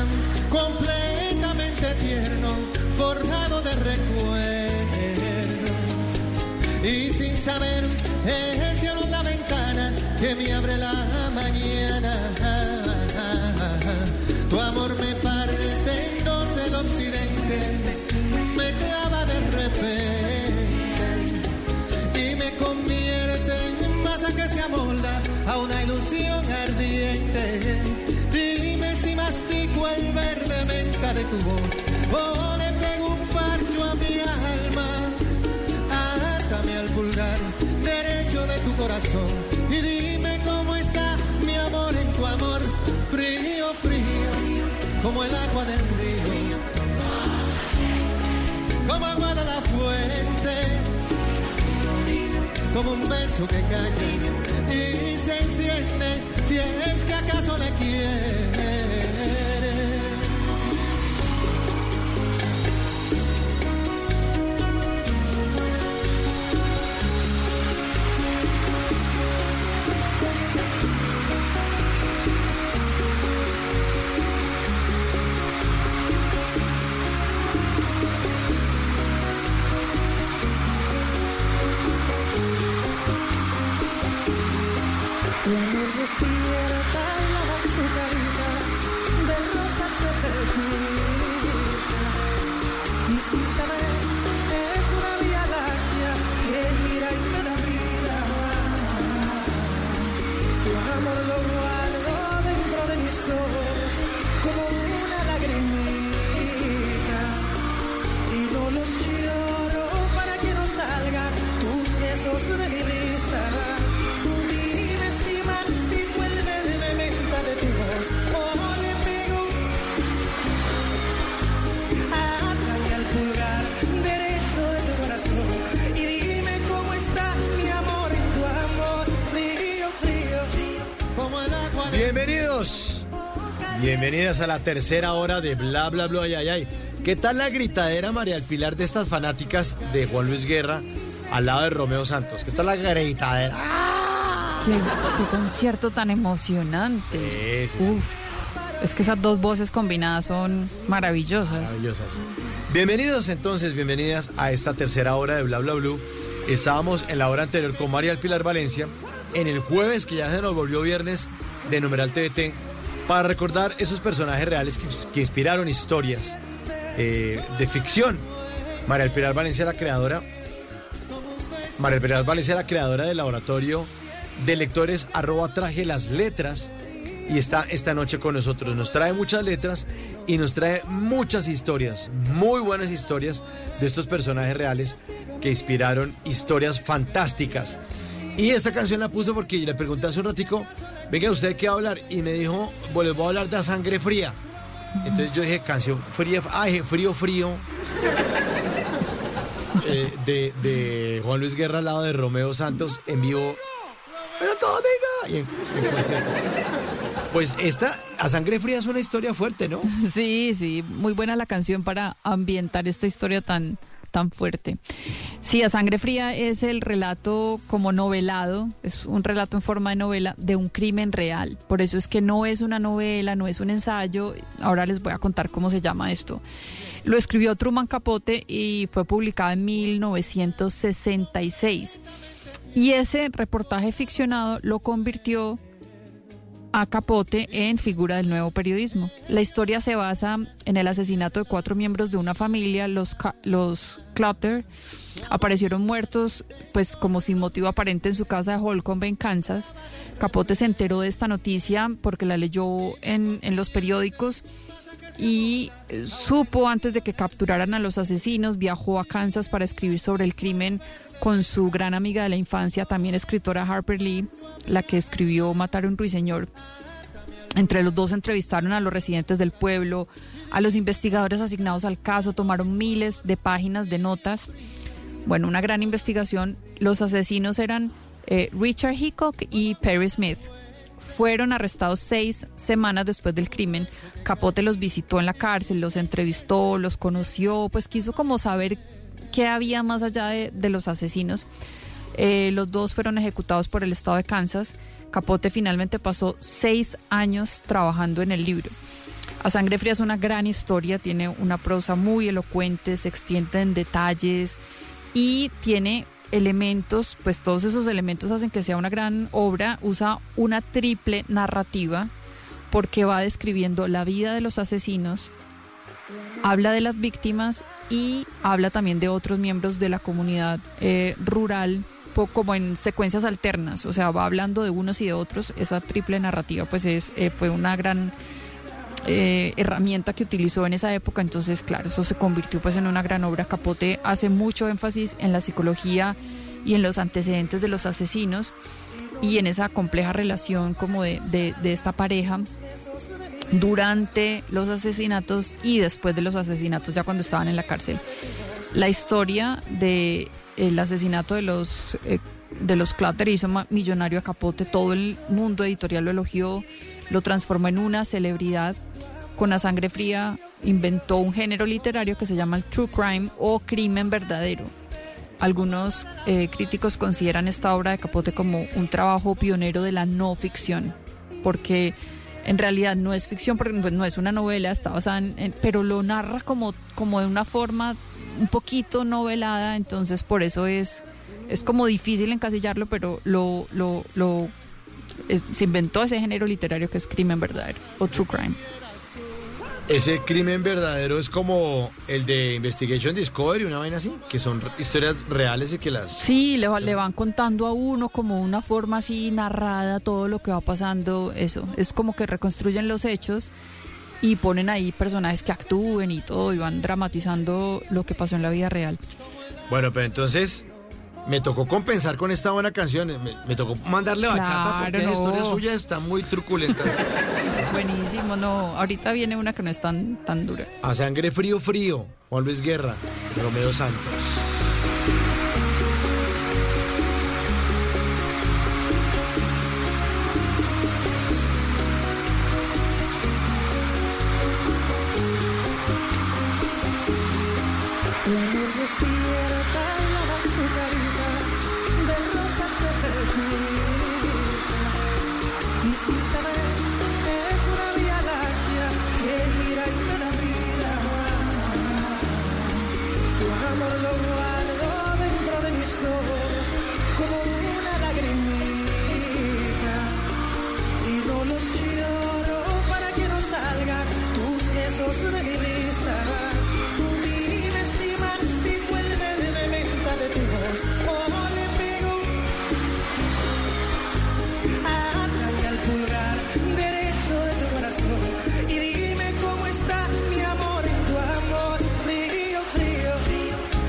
el verde menta de tu voz o le un parcho a mi alma. Átame al pulgar derecho de tu corazón y dime cómo está mi amor en tu amor. Frío, frío, como el agua del río, como agua de la fuente como un beso que cae y se enciende si es que acaso le quiere. Bienvenidas a la tercera hora de Bla Bla Bla ay, ay, ay. ¿Qué tal la gritadera María del Pilar de estas fanáticas de Juan Luis Guerra al lado de Romeo Santos? ¿Qué tal la gritadera? Qué, qué concierto tan emocionante. Sí, sí, sí. Uf, es que esas dos voces combinadas son maravillosas. Maravillosas. Bienvenidos entonces, bienvenidas a esta tercera hora de Bla Bla Blue. Estábamos en la hora anterior con María del Pilar Valencia, en el jueves que ya se nos volvió viernes de Numeral TVT, para recordar esos personajes reales que, inspiraron historias eh, de ficción. María del Pilar Valencia, la creadora, María del Valencia, la creadora del laboratorio de lectores arroba traje las letras y está esta noche con nosotros. Nos trae muchas letras y nos trae muchas historias, muy buenas historias de estos personajes reales que inspiraron historias fantásticas. Y esta canción la puso porque le pregunté hace un ratico, venga, ¿usted va a hablar? Y me dijo, bueno, les voy a hablar de la sangre fría. Entonces yo dije, canción fría, ah, dije, frío, frío. Eh, de, de Juan Luis Guerra al lado de Romeo Santos en vivo. ¡Eso todo! Y en- en. Pues esta, a sangre fría es una historia fuerte, ¿no? Sí, sí, muy buena la canción para ambientar esta historia tan, tan fuerte. Sí, A Sangre Fría es el relato como novelado, es un relato en forma de novela de un crimen real. Por eso es que no es una novela, no es un ensayo. Ahora les voy a contar cómo se llama esto. Lo escribió Truman Capote y fue publicado en 1966. Y ese reportaje ficcionado lo convirtió a Capote en figura del nuevo periodismo. La historia se basa en el asesinato de cuatro miembros de una familia, los, los Clutter. Aparecieron muertos, pues como sin motivo aparente en su casa de Holcomb, en Kansas. Capote se enteró de esta noticia porque la leyó en, en los periódicos y eh, supo antes de que capturaran a los asesinos, viajó a Kansas para escribir sobre el crimen con su gran amiga de la infancia, también escritora Harper Lee, la que escribió Matar a un ruiseñor. Entre los dos entrevistaron a los residentes del pueblo, a los investigadores asignados al caso, tomaron miles de páginas de notas. Bueno, una gran investigación. Los asesinos eran eh, Richard Hickok y Perry Smith. Fueron arrestados seis semanas después del crimen. Capote los visitó en la cárcel, los entrevistó, los conoció, pues quiso como saber qué había más allá de, los asesinos. Eh, los dos fueron ejecutados por el estado de Kansas. Capote finalmente pasó seis años trabajando en el libro. A Sangre Fría es una gran historia, tiene una prosa muy elocuente, se extiende en detalles y tiene elementos, pues todos esos elementos hacen que sea una gran obra, usa una triple narrativa porque va describiendo la vida de los asesinos, habla de las víctimas y habla también de otros miembros de la comunidad eh, rural como en secuencias alternas, o sea, va hablando de unos y de otros. Esa triple narrativa, pues es eh, fue una gran eh, herramienta que utilizó en esa época. Entonces, claro, eso se convirtió pues en una gran obra. Capote hace mucho énfasis en la psicología y en los antecedentes de los asesinos y en esa compleja relación como de esta pareja durante los asesinatos y después de los asesinatos, ya cuando estaban en la cárcel. La historia de el asesinato de los eh, de los Clutter hizo millonario a Capote, todo el mundo editorial lo elogió, lo transformó en una celebridad. Con la sangre fría inventó un género literario que se llama el true crime o crimen verdadero. Algunos eh, críticos consideran esta obra de Capote como un trabajo pionero de la no ficción, porque en realidad no es ficción, porque pues, no es una novela, está basada en, pero lo narra como, como de una forma un poquito novelada, entonces por eso es, es como difícil encasillarlo, pero lo, lo, lo se inventó ese género literario que es crimen verdadero o true crime. Ese crimen verdadero es como el de Investigation Discovery, una vaina así, que son historias reales y que las... Sí, le, le van contando a uno como una forma así narrada todo lo que va pasando, eso. Es como que reconstruyen los hechos y ponen ahí personajes que actúen y todo y van dramatizando lo que pasó en la vida real. Bueno, pero entonces me tocó compensar con esta buena canción. Me, me tocó mandarle bachata porque Claro, la historia no. suya está muy truculenta. Buenísimo, no. Ahorita viene una que no es tan, tan dura. A sangre frío, frío. Juan Luis Guerra, Romeo Santos.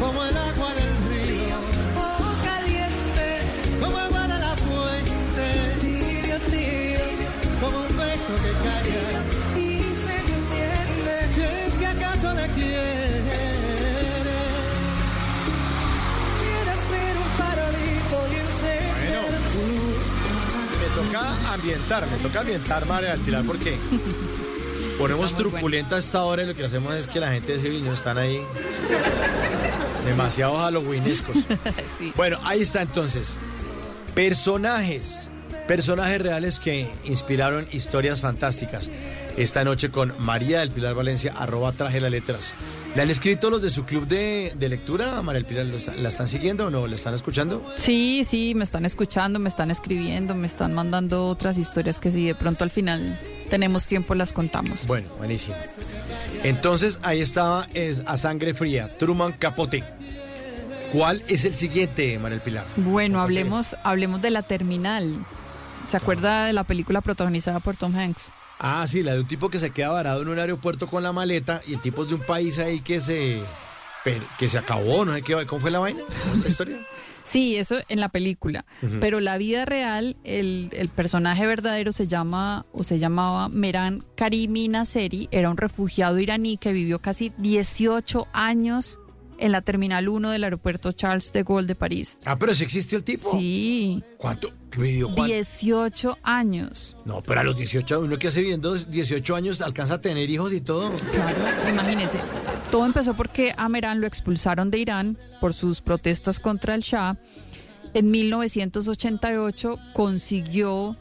Como el agua del río. O caliente, como el mar a la fuente, tibio, tibio, como un beso que calla y se enciende. Si es que acaso le quiere, quiere ser un farolito y encender tu luz. Me toca ambientar, me toca ambientar María del Pilar porque ponemos Está muy truculenta a esta hora y lo que hacemos es que la gente de ese viño están ahí demasiado halloweenescos. Bueno, ahí está entonces. Personajes. Personajes reales que inspiraron historias fantásticas. Esta noche con María del Pilar Valencia, arroba traje las letras. ¿Le han escrito los de su club de, de lectura, María del Pilar? ¿Lo está- ¿La están siguiendo o no? ¿La están escuchando? Sí, sí, me están escuchando, me están escribiendo, me están mandando otras historias que si de pronto al final tenemos tiempo las contamos. Bueno, buenísimo. Entonces, ahí estaba, es a sangre fría, Truman Capote. ¿Cuál es el siguiente, Manuel Pilar? Bueno, hablemos, hablemos de la terminal. ¿Se acuerda de la película protagonizada por Tom Hanks? Ah, sí, la de un tipo que se queda varado en un aeropuerto con la maleta y el tipo es de un país ahí que se que se acabó, no sé qué, ¿cómo fue la vaina? ¿Cómo es la historia? Sí, eso en la película. Pero la vida real, el, el personaje verdadero se llama o se llamaba Meran Karimi Nasseri, era un refugiado iraní que vivió casi 18 años en la Terminal 1 del aeropuerto Charles de Gaulle de París. Ah, pero si existió el tipo. Sí. ¿Cuánto? ¿Qué vivió? ¿Cuánto? 18 años. No, pero a los 18, uno que hace viviendo 18 años alcanza a tener hijos y todo. Claro, imagínese. Todo empezó porque a lo expulsaron de Irán por sus protestas contra el Shah. En 1988 consiguió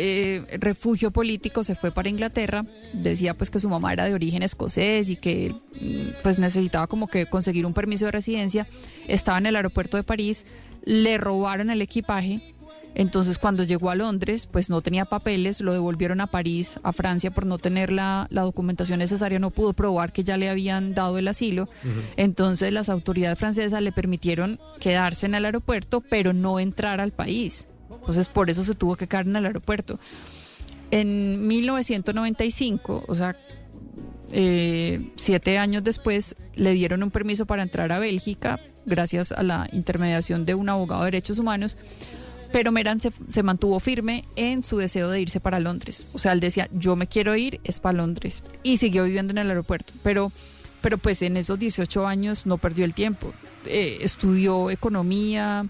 eh, refugio político, se fue para Inglaterra. Decía pues que su mamá era de origen escocés y que mm, pues necesitaba como que conseguir un permiso de residencia. Estaba en el aeropuerto de París, le robaron el equipaje. Entonces cuando llegó a Londres, pues no tenía papeles, lo devolvieron a París, a Francia, por no tener la, la documentación necesaria, no pudo probar que ya le habían dado el asilo. Entonces las autoridades francesas le permitieron quedarse en el aeropuerto, pero no entrar al país. Entonces por eso se tuvo que quedar en el aeropuerto. En 1995, o sea, eh, siete años después, le dieron un permiso para entrar a Bélgica, gracias a la intermediación de un abogado de derechos humanos. Pero Meran se, se mantuvo firme en su deseo de irse para Londres. O sea, él decía, yo me quiero ir, es para Londres. Y siguió viviendo en el aeropuerto. Pero, pero pues en esos 18 años no perdió el tiempo. Eh, estudió economía,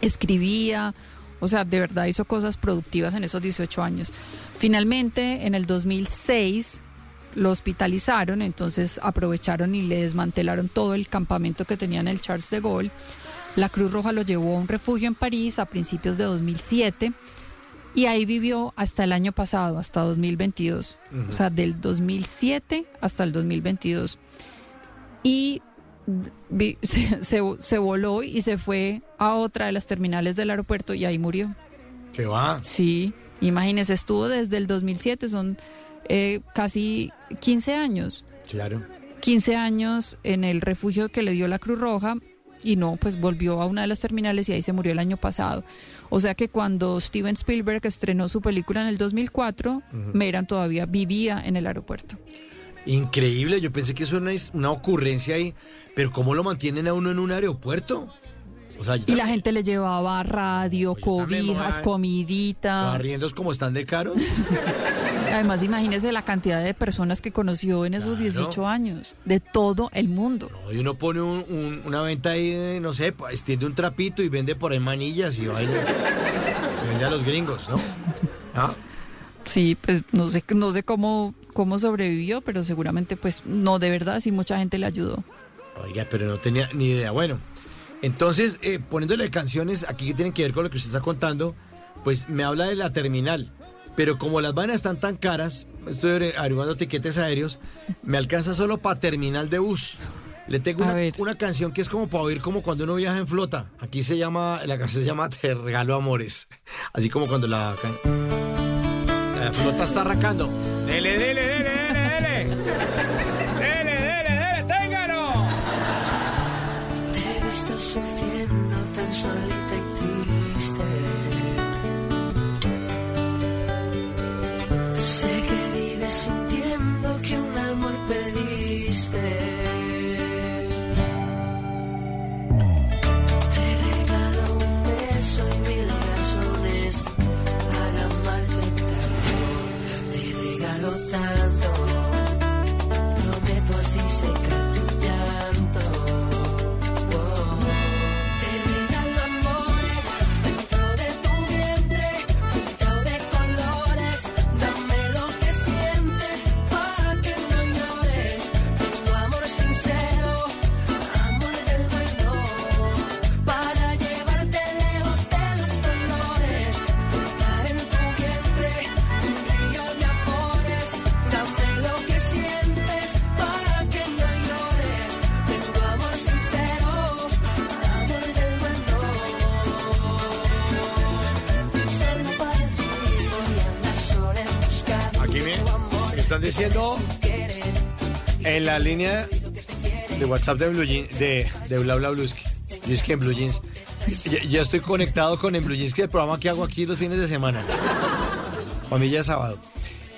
escribía, o sea, de verdad hizo cosas productivas en esos 18 años. Finalmente, en el 2006 lo hospitalizaron, entonces aprovecharon y le desmantelaron todo el campamento que tenía en el Charles de Gaulle. La Cruz Roja lo llevó a un refugio en París a principios de 2007 y ahí vivió hasta el año pasado, hasta 2022. Ujú. O sea, del 2007 hasta el 2022. Y vi- se, se- se voló y se fue a otra de las terminales del aeropuerto y ahí murió. ¿Qué va? Sí, imagínese, estuvo desde el 2007, son eh, casi 15 años. Claro. 15 años en el refugio que le dio la Cruz Roja y no, pues volvió a una de las terminales y ahí se murió el año pasado. O sea que cuando Steven Spielberg estrenó su película en el 2004, Ujú. Meran todavía vivía en el aeropuerto. Increíble, yo pensé que eso era una, una ocurrencia ahí, pero ¿cómo lo mantienen a uno en un aeropuerto? O sea, Y la gente le llevaba radio, cobijas, moda- comidita. los arriendos como están de caros. Además, imagínese la cantidad de personas que conoció en esos 18 años, de todo el mundo. Y uno pone un- un- una venta ahí, no sé, extiende un trapito y vende por ahí manillas y baila. vende a los gringos, ¿no? ¿Ah? Sí, pues no sé, no sé cómo, cómo sobrevivió, pero seguramente pues no, de verdad, sí mucha gente le ayudó. Oiga, pero no tenía ni idea. Bueno, entonces, eh, poniéndole canciones aquí que tienen que ver con lo que usted está contando, pues me habla de la terminal. Pero como las vainas están tan caras, estoy averi- averiguando tiquetes aéreos, me alcanza solo para terminal de bus. Le tengo una, una canción que es como para oír como cuando uno viaja en flota. Aquí se llama, la canción se llama Te regalo amores. Así como cuando la, la flota está arrancando. Dele, dele, en la línea de WhatsApp de Blue Jeans, de, de Bla Bla Bluesky. Yo es que en Blue Jeans. Ya estoy conectado con en Blue Jeans, que es el programa que hago aquí los fines de semana. Familia sábado.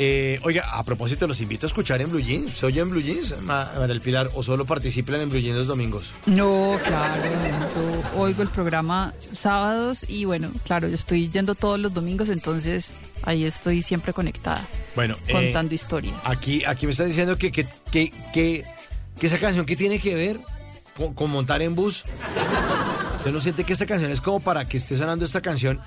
Eh, oiga, a propósito, los invito a escuchar en Blue Jeans. ¿Se oye en Blue Jeans, Ma- María del Pilar? ¿O solo participan en Blue Jeans los domingos? No, claro, yo oigo el programa sábados y bueno, claro, yo estoy yendo todos los domingos, entonces ahí estoy siempre conectada, Bueno, eh, contando historias. Aquí, aquí me están diciendo que, que, que, que, que esa canción que tiene que ver con, con montar en bus. ¿Usted no siente que esta canción es como para que esté sonando esta canción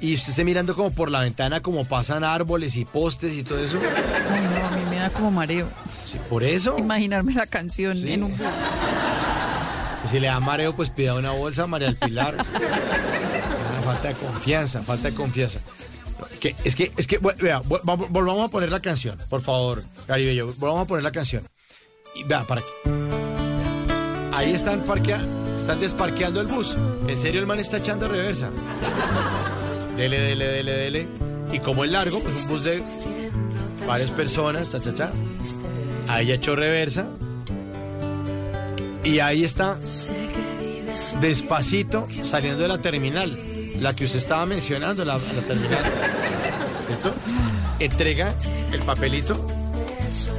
y usted esté mirando como por la ventana como pasan árboles y postes y todo eso? No, a mí me da como mareo. Sí, por eso. Imaginarme la canción Sí. en un si le da mareo, pues pida una bolsa, María del Pilar. Ah, falta de confianza, falta de confianza. Que, es que, es que, vea, vol- vamos- volvamos a poner la canción, por favor, Gary Bello, volvamos a poner la canción. Y vea, para que. Ahí están parquea, están desparqueando el bus. En serio, el man está echando reversa. Dele, dele, dele, dele. Y como es largo, pues un bus de varias personas, cha, cha, cha. Ahí echó reversa. Y ahí está, despacito, saliendo de la terminal, la que usted estaba mencionando, la, terminal. ¿Cierto? Entrega el papelito,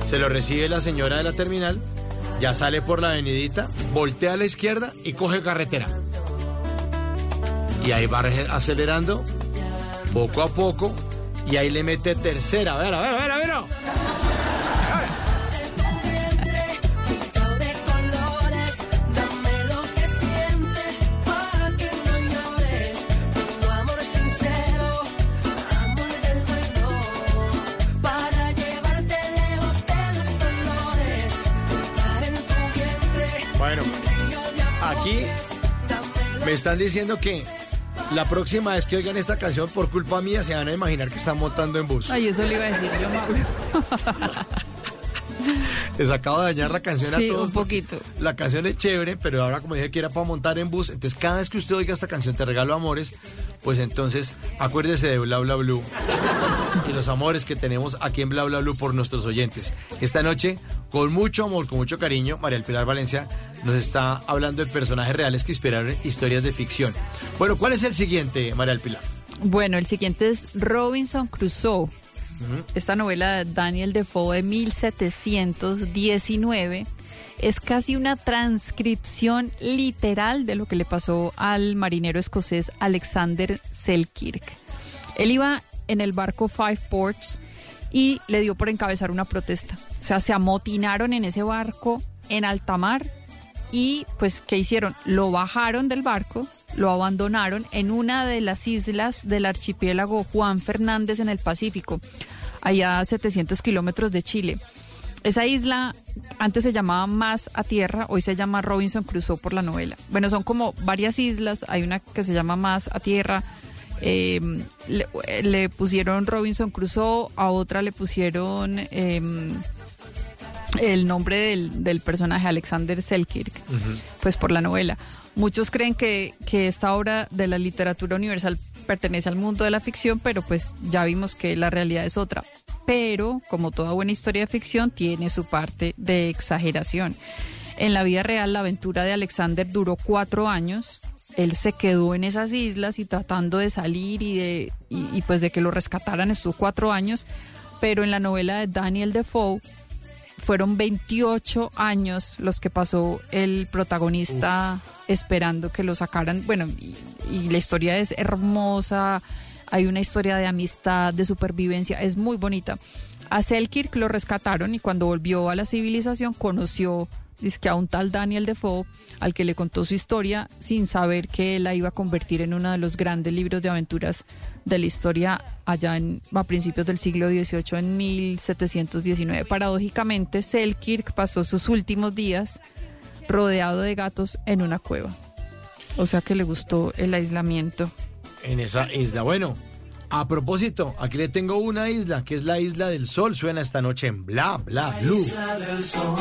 se lo recibe la señora de la terminal, ya sale por la avenidita, voltea a la izquierda y coge carretera. Y ahí va acelerando, poco a poco, y ahí le mete tercera. A ver, a ver, a ver, a ver. Bueno, aquí me están diciendo que la próxima vez que oigan esta canción por culpa mía se van a imaginar que están montando en bus. Ay, eso le iba a decir yo, Mauro. Les acabo de dañar la canción a todos. un poquito. La canción es chévere, pero ahora como dije que era para montar en bus, entonces cada vez que usted oiga esta canción Te Regalo Amores, pues entonces acuérdese de Bla Bla Blue y los amores que tenemos aquí en Bla Bla Blue por nuestros oyentes. Esta noche, con mucho amor, con mucho cariño, María del Pilar Valencia nos está hablando de personajes reales que inspiraron historias de ficción. Bueno, ¿cuál es el siguiente, María del Pilar? Bueno, el siguiente es Robinson Crusoe. Esta novela de Daniel Defoe de 1719 es casi una transcripción literal de lo que le pasó al marinero escocés Alexander Selkirk. Él iba en el barco Five Ports y le dio por encabezar una protesta. O sea, se amotinaron en ese barco en alta mar y pues ¿qué hicieron? Lo bajaron del barco, lo abandonaron en una de las islas del archipiélago Juan Fernández en el Pacífico, allá a 700 kilómetros de Chile. Esa isla antes se llamaba Más a Tierra, hoy se llama Robinson Crusoe por la novela. Bueno, son como varias islas, hay una que se llama Más a Tierra, le, le pusieron Robinson Crusoe, a otra le pusieron... em, el nombre del, del personaje Alexander Selkirk, pues por la novela. Muchos creen que, que esta obra de la literatura universal pertenece al mundo de la ficción, pero pues ya vimos que la realidad es otra. Pero, como toda buena historia de ficción, tiene su parte de exageración. En la vida real, la aventura de Alexander duró cuatro años. Él se quedó en esas islas y tratando de salir y, de, y, y pues de que lo rescataran estos cuatro años. Pero en la novela de Daniel Defoe, fueron 28 años los que pasó el protagonista esperando que lo sacaran. Bueno, y, y la historia es hermosa, hay una historia de amistad, de supervivencia, es muy bonita. A Selkirk lo rescataron y cuando volvió a la civilización conoció que a un tal Daniel Defoe al que le contó su historia sin saber que la iba a convertir en uno de los grandes libros de aventuras de la historia allá en, a principios del siglo XVIII, en 1719. Paradójicamente, Selkirk pasó sus últimos días rodeado de gatos en una cueva. O sea que le gustó el aislamiento. En esa isla. Bueno, a propósito, aquí le tengo una isla, que es la Isla del Sol. Suena esta noche en Bla Bla Blue. isla del sol.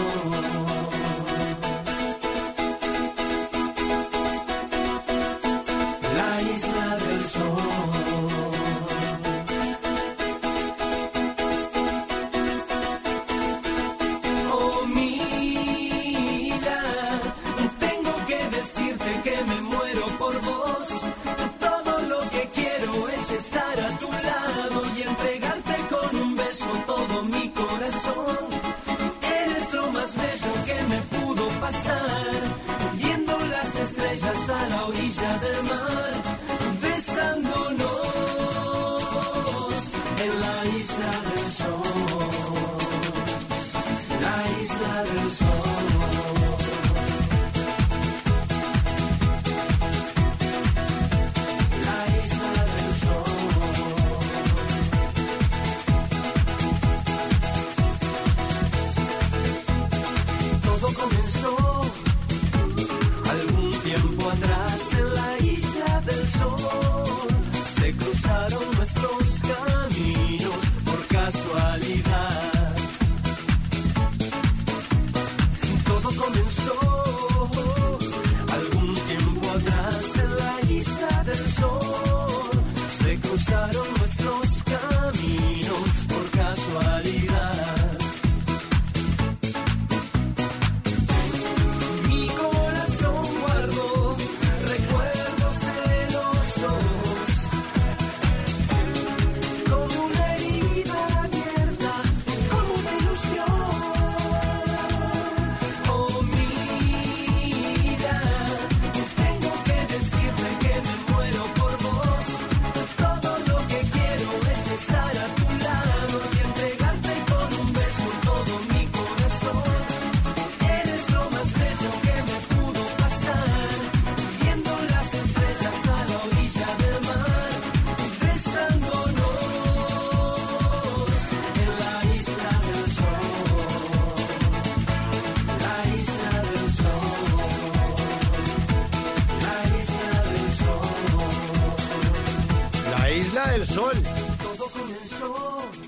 Es estar a tu lado y entregarte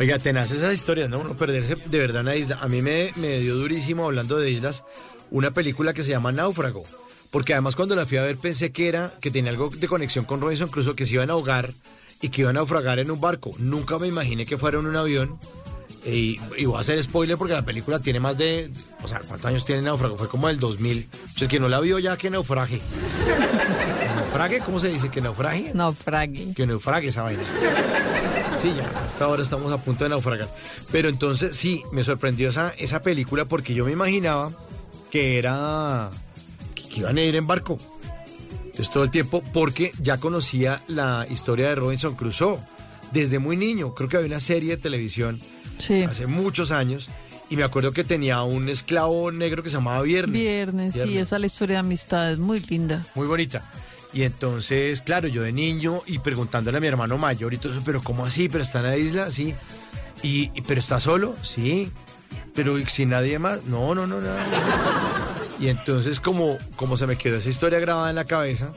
Oiga, tenaz esas historias, ¿no? Uno perderse de verdad una isla. A mí me, me dio durísimo hablando de islas una película que se llama Náufrago. Porque además cuando la fui a ver pensé que era, que tenía algo de conexión con Robinson Crusoe, que se iban a ahogar y que iban a naufragar en un barco. Nunca me imaginé que fuera en un avión. Y, y voy a hacer spoiler porque la película tiene más de... O sea, ¿cuántos años tiene Náufrago? Fue como del 2000. O sea, el que no la vio ya, que naufrague. ¿Que ¿Naufrague? ¿Cómo se dice? ¿Que naufrague? Naufrague. Que naufrague esa vaina. Sí, ya, hasta ahora estamos a punto de naufragar. Pero entonces sí, me sorprendió esa, esa película porque yo me imaginaba que era. que, que iban a ir en barco. Entonces todo el tiempo, porque ya conocía la historia de Robinson Crusoe desde muy niño. Creo que había una serie de televisión hace muchos años y me acuerdo que tenía un esclavo negro que se llamaba Viernes. Viernes, sí, esa es la historia de amistad, es muy linda. Muy bonita. Y entonces, claro, yo de niño y preguntándole a mi hermano mayor y todo eso, pero ¿cómo así? ¿Pero está en la isla? Sí. ¿Y, pero está solo? Sí. ¿Pero sin nadie más? No, no, no, nada. Y entonces, como, como se me quedó esa historia grabada en la cabeza,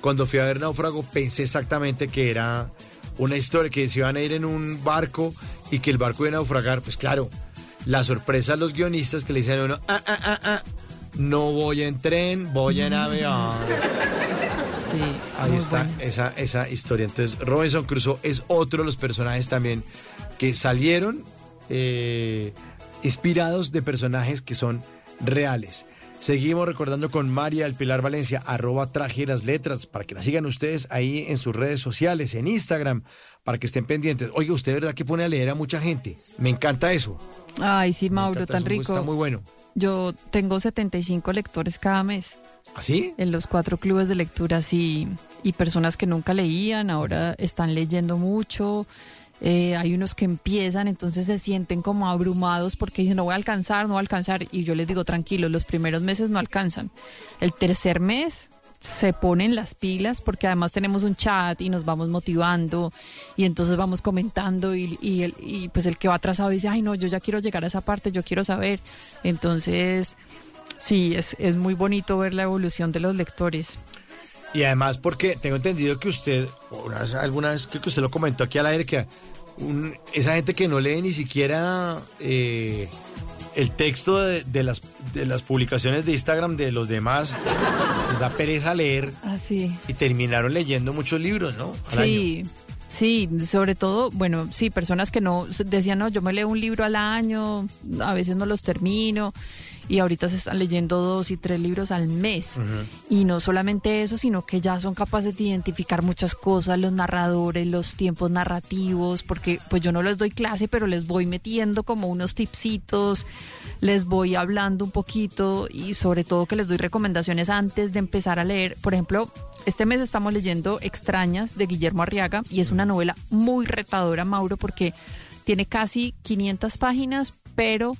cuando fui a ver Náufrago, pensé exactamente que era una historia, que se iban a ir en un barco y que el barco iba a naufragar. Pues claro, la sorpresa a los guionistas que le dicen a uno, ah, ah, ah, ah, no voy en tren, voy en avión. Ahí está bueno. esa, esa historia. Entonces, Robinson Crusoe es otro de los personajes también que salieron eh, inspirados de personajes que son reales. Seguimos recordando con María El Pilar Valencia, arroba traje las letras, para que la sigan ustedes ahí en sus redes sociales, en Instagram, para que estén pendientes. Oiga, usted verdad que pone a leer a mucha gente. Me encanta eso. Ay, sí, Mauro, tan eso, rico. Está muy bueno. Yo tengo 75 lectores cada mes. ¿Así? En los cuatro clubes de lectura, sí. Y personas que nunca leían, ahora están leyendo mucho. Eh, hay unos que empiezan, entonces se sienten como abrumados porque dicen, no voy a alcanzar, no voy a alcanzar. Y yo les digo, tranquilos, los primeros meses no alcanzan. El tercer mes se ponen las pilas porque además tenemos un chat y nos vamos motivando y entonces vamos comentando y, y, y pues el que va atrasado dice, ay no, yo ya quiero llegar a esa parte, yo quiero saber. Entonces, sí, es, es muy bonito ver la evolución de los lectores. Y además porque tengo entendido que usted, alguna vez creo que usted lo comentó aquí al aire, que un- esa gente que no lee ni siquiera eh, el texto de, de las, de las publicaciones de Instagram de los demás, les da pereza leer Así. y terminaron leyendo muchos libros, ¿no? Al año. Sí, sí, sobre todo, bueno, sí, personas que no decían, no, yo me leo un libro al año, a veces no los termino, y ahorita se están leyendo dos y tres libros al mes. Y no solamente eso, sino que ya son capaces de identificar muchas cosas, los narradores, los tiempos narrativos, porque pues yo no les doy clase, pero les voy metiendo como unos tipsitos, les voy hablando un poquito y sobre todo que les doy recomendaciones antes de empezar a leer. Por ejemplo, este mes estamos leyendo Extrañas de Guillermo Arriaga y es una novela muy retadora, Mauro, porque tiene casi 500 páginas, pero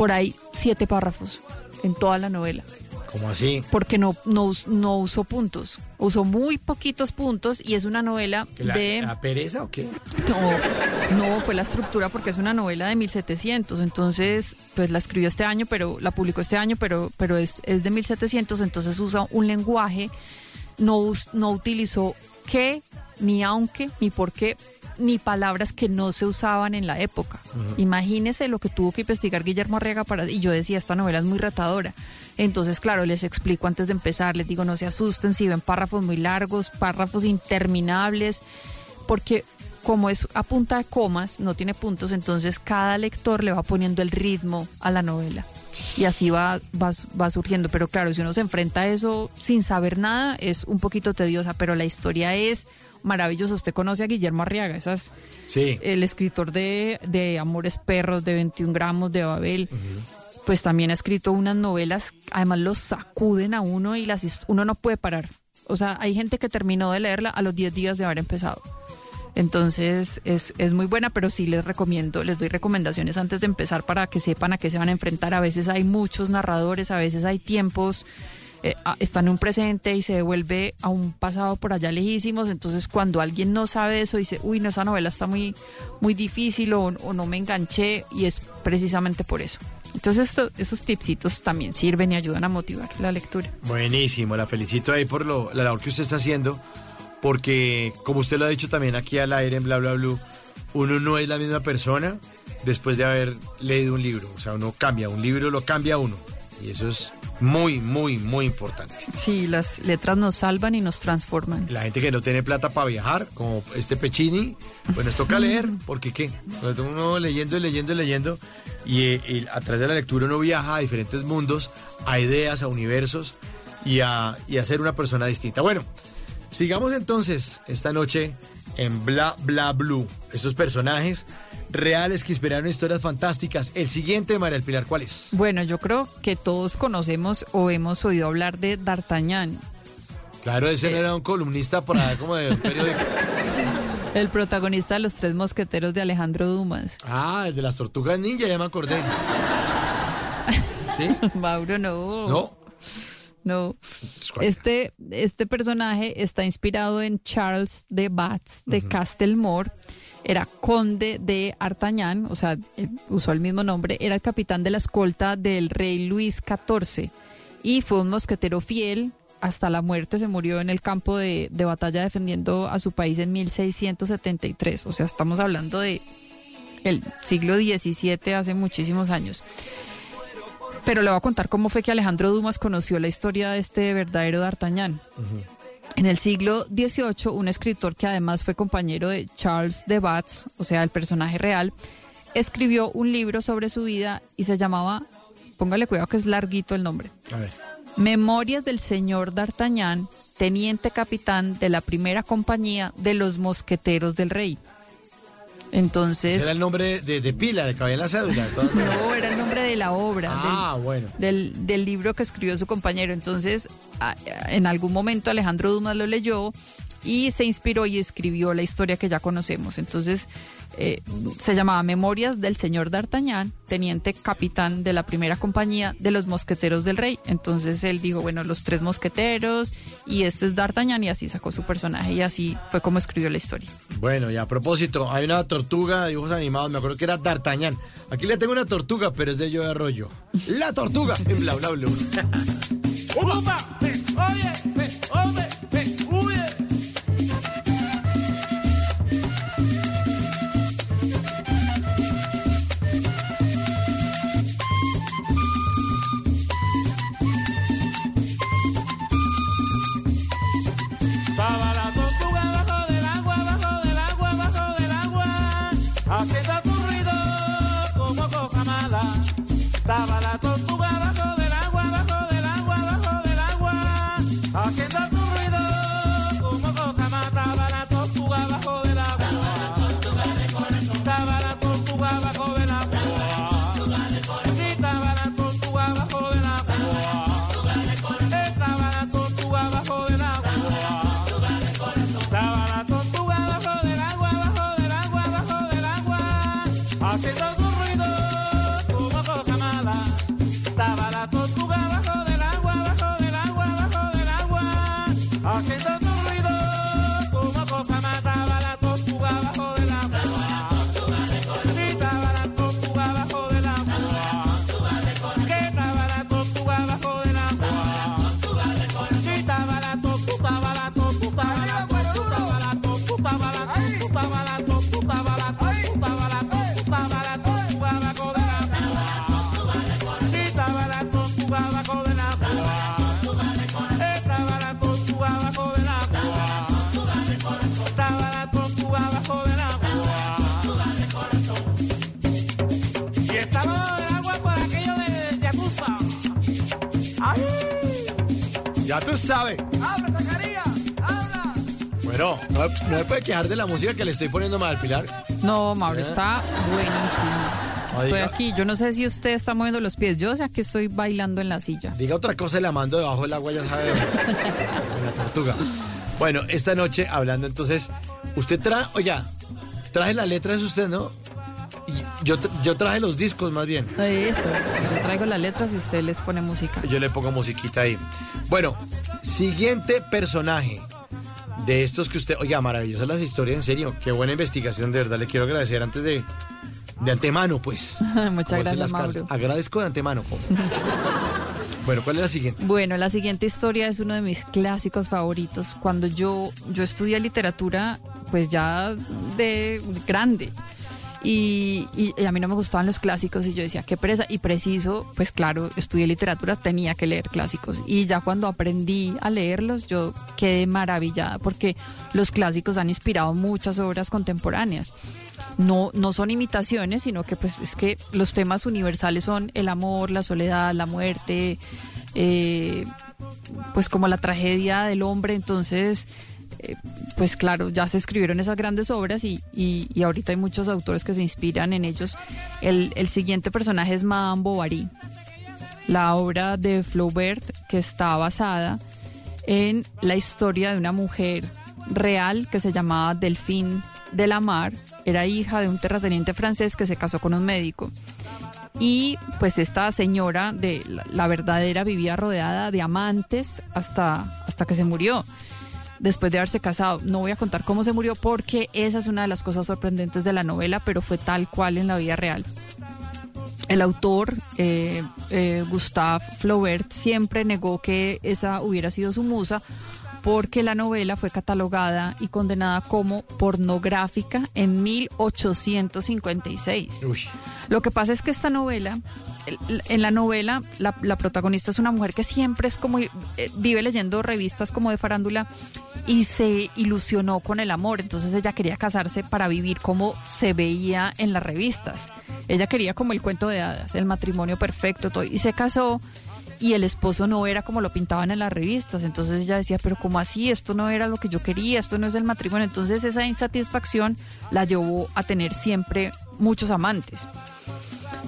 por ahí siete párrafos en toda la novela. ¿Cómo así? Porque no, no, no usó puntos. Usó muy poquitos puntos y es una novela ¿Que la, de... la pereza o qué? No, no, fue la estructura porque es una novela de 1700, entonces pues la escribió este año, pero la publicó este año, pero, pero es, es de 1700, entonces usa un lenguaje, no, no utilizó qué, ni aunque, ni por qué, ni palabras que no se usaban en la época. Imagínese lo que tuvo que investigar Guillermo Arriaga para... Y yo decía, esta novela es muy retadora. Entonces, claro, les explico antes de empezar, les digo, no se asusten si ven párrafos muy largos, párrafos interminables, porque como es a punta de comas, no tiene puntos, entonces cada lector le va poniendo el ritmo a la novela. Y así va, va, va surgiendo. Pero claro, si uno se enfrenta a eso sin saber nada, es un poquito tediosa, pero la historia es maravillosa. Usted conoce a Guillermo Arriaga, esas, Sí. el escritor de, de Amores Perros, de 21 gramos, de Babel. Pues también ha escrito unas novelas, además los sacuden a uno y las uno no puede parar. O sea, hay gente que terminó de leerla a los 10 días de haber empezado. Entonces es, es muy buena, pero sí les recomiendo, les doy recomendaciones antes de empezar para que sepan a qué se van a enfrentar. A veces hay muchos narradores, a veces hay tiempos, eh, ah, están en un presente y se devuelve a un pasado por allá lejísimos. Entonces cuando alguien no sabe eso, dice, uy, no, esa novela está muy, muy difícil o, no me enganché y es precisamente por eso. Entonces esto- esos tipsitos también sirven y ayudan a motivar la lectura. Buenísimo, la felicito ahí por lo, la labor que usted está haciendo, porque como usted lo ha dicho también aquí al aire en Bla Bla Blue, uno no es la misma persona después de haber leído un libro, o sea, uno cambia, un libro lo cambia uno, y eso es muy, muy, muy importante. Sí, las letras nos salvan y nos transforman. La gente que no tiene plata para viajar, como este Pechini, pues nos toca leer, porque qué, uno leyendo y leyendo y leyendo, y, eh, y a través de la lectura uno viaja a diferentes mundos, a ideas, a universos, y a, y a ser una persona distinta. Bueno, sigamos entonces esta noche en Bla Bla Blue, esos personajes reales que inspiraron historias fantásticas. El siguiente, María del Pilar, ¿cuál es? Bueno, yo creo que todos conocemos o hemos oído hablar de D'Artagnan, Claro, ese Eh. no era un columnista por ahí como de un periódico. el protagonista de Los Tres Mosqueteros de Alejandro Dumas. Ah, el de las tortugas ninja, ya me acordé. ¿Sí? Mauro, no. No. No. Este, este personaje está inspirado en Charles de Batz de Castelmore. Era conde de Artagnan, o sea, eh, usó el mismo nombre. Era el capitán de la escolta del rey Luis XIV y fue un mosquetero fiel hasta la muerte. Se murió en el campo de, de batalla defendiendo a su país en 1673. O sea, estamos hablando de el siglo XVII, hace muchísimos años. Pero le voy a contar cómo fue que Alejandro Dumas conoció la historia de este verdadero D'Artagnan. En el siglo XVIII, un escritor que además fue compañero de Charles de Batz, o sea, el personaje real, escribió un libro sobre su vida y se llamaba, póngale cuidado que es larguito el nombre, A ver. Memorias del señor D'Artagnan, teniente capitán de la primera compañía de los mosqueteros del rey. Entonces... Ese era el nombre de, de pila, de había en la cédula. No, era el nombre de la obra. Ah, del, bueno. Del, del libro que escribió su compañero. Entonces, a- en algún momento Alejandro Dumas lo leyó y se inspiró y escribió la historia que ya conocemos. Entonces, eh, se llamaba Memorias del señor D'Artagnan, teniente capitán de la primera compañía de los mosqueteros del rey. Entonces él dijo, bueno, los tres mosqueteros y este es D'Artagnan y así sacó su personaje y así fue como escribió la historia. Bueno, y a propósito, hay una tortuga de dibujos animados, me acuerdo que era D'Artagnan. Aquí le tengo una tortuga, pero es de yo de arroyo. La tortuga en bla bla ve, oye, Estaba Ya tú sabes. ¡Habla, Zacarías! ¡Habla! Bueno, no, no me puede quejar de la música que le estoy poniendo mal, Pilar. No, Mauro, ¿Eh? está buenísimo. Estoy aquí. Yo no sé si usted está moviendo los pies. Yo sé que estoy bailando en la silla. Diga otra cosa y la mando debajo del agua, ya sabe. La tortuga. Bueno, esta noche hablando entonces, usted trae, oiga, traje las letras es usted, ¿no? Y yo, yo traje los discos más bien. Eso. Yo traigo las letras y usted les pone música. Yo le pongo musiquita ahí. Bueno, siguiente personaje de estos que usted, oiga, maravillosas las historias, en serio, qué buena investigación, de verdad, le quiero agradecer antes de, de antemano, pues. Muchas gracias, Mauro. Agradezco de antemano. bueno, ¿cuál es la siguiente? Bueno, la siguiente historia es uno de mis clásicos favoritos. Cuando yo, yo estudié literatura, pues ya de grande. Y, y- y a mí no me gustaban los clásicos y yo decía, qué pereza. Y preciso, pues claro, estudié literatura, tenía que leer clásicos. Y ya cuando aprendí a leerlos, yo quedé maravillada porque los clásicos han inspirado muchas obras contemporáneas. No, no son imitaciones, sino que pues es que los temas universales son el amor, la soledad, la muerte, eh, pues como la tragedia del hombre. Entonces, eh, pues claro, ya se escribieron esas grandes obras y, y- ahorita hay muchos autores que se inspiran en ellos. El, el siguiente personaje es Madame Bovary, la obra de Flaubert que está basada en la historia de una mujer real que se llamaba Delphine de la Mar. Era hija de un terrateniente francés que se casó con un médico. Y pues esta señora de la, la verdadera vivía rodeada de amantes hasta, hasta que se murió. Después de haberse casado, no voy a contar cómo se murió porque esa es una de las cosas sorprendentes de la novela, pero fue tal cual en la vida real. El autor, eh, eh, Gustave Flaubert, siempre negó que esa hubiera sido su musa porque la novela fue catalogada y condenada como pornográfica en 1856. Lo que pasa es que esta novela, el- en la novela, la, protagonista es una mujer que siempre es como, eh, vive leyendo revistas como de farándula y se ilusionó con el amor. Entonces ella quería casarse para vivir como se veía en las revistas. Ella quería como el cuento de hadas, el matrimonio perfecto, todo. Y se casó y el esposo no era como lo pintaban en las revistas. Entonces ella decía, pero ¿cómo así? Esto no era lo que yo quería, esto no es el matrimonio. Entonces esa insatisfacción la llevó a tener siempre muchos amantes.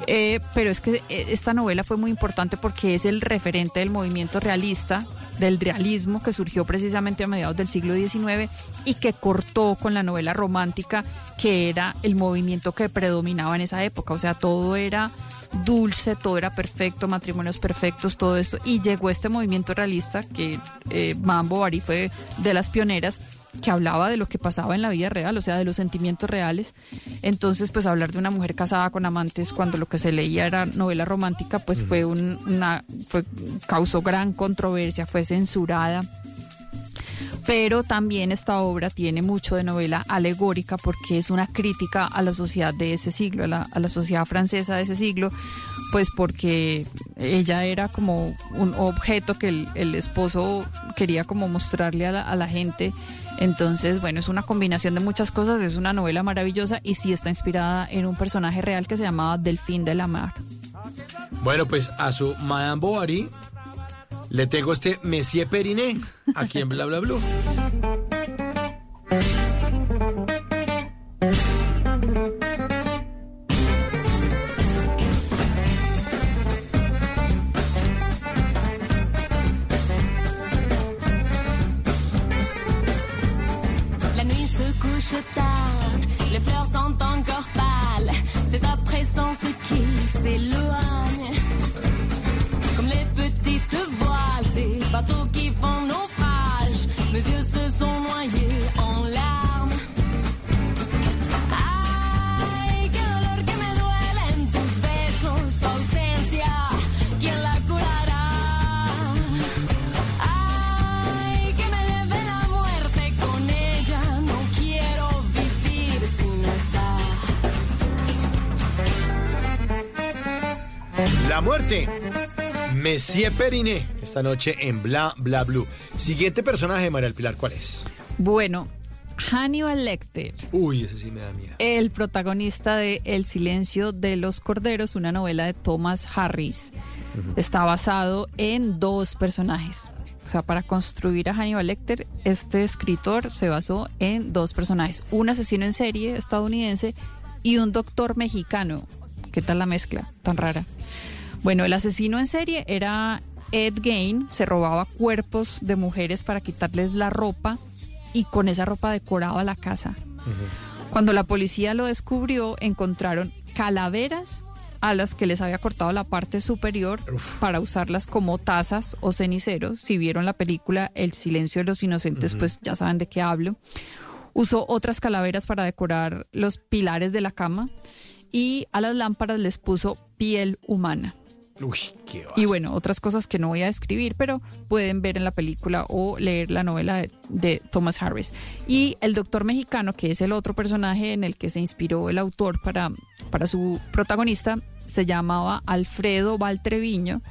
Eh, pero es que eh, esta novela fue muy importante porque es el referente del movimiento realista, del realismo que surgió precisamente a mediados del siglo XIX y que cortó con la novela romántica, que era el movimiento que predominaba en esa época. O sea, todo era dulce, todo era perfecto, matrimonios perfectos, todo esto. Y llegó este movimiento realista, que eh, Madame Bovary fue de las pioneras, que hablaba de lo que pasaba en la vida real, o sea, de los sentimientos reales. Entonces, pues hablar de una mujer casada con amantes cuando lo que se leía era novela romántica, pues fue un- una, fue, causó gran controversia, fue censurada. Pero también esta obra tiene mucho de novela alegórica porque es una crítica a la sociedad de ese siglo, a la, a la sociedad francesa de ese siglo, pues porque ella era como un objeto que el, el esposo quería como mostrarle a la, a la gente. Entonces, bueno, es una combinación de muchas cosas, es una novela maravillosa y sí está inspirada en un personaje real que se llamaba Delfín de la Mar. Bueno, pues a su Madame Bovary le tengo este Messier Periné aquí en Bla Bla Blue. Les fleurs sont encore pâles. C'est oppressant ce qui s'éloigne. Comme les petites voiles des bateaux qui font naufrage. Mes yeux se sont noyés en larmes. La muerte. Messier Periné, esta noche en Bla Bla Blue. Siguiente personaje, María del Pilar, ¿cuál es? Bueno, Hannibal Lecter. Uy, ese sí me da miedo. el protagonista de El silencio de los corderos, una novela de Thomas Harris. Está basado en dos personajes. O sea, para construir a Hannibal Lecter, este escritor se basó en dos personajes. Un asesino en serie estadounidense y un doctor mexicano. ¿Qué tal la mezcla tan rara? Bueno, el asesino en serie era Ed Gain, se robaba cuerpos de mujeres para quitarles la ropa y con esa ropa decoraba la casa. Cuando la policía lo descubrió, encontraron calaveras a las que les había cortado la parte superior para usarlas como tazas o ceniceros. Si vieron la película El silencio de los inocentes, pues ya saben de qué hablo. Usó otras calaveras para decorar los pilares de la cama y a las lámparas les puso piel humana. Uy, qué va. Y bueno, otras cosas que no voy a describir, pero pueden ver en la película o leer la novela de, de Thomas Harris. Y el doctor mexicano, que es el otro personaje en el que se inspiró el autor para, para su protagonista, se llamaba Alfredo Valtreviño.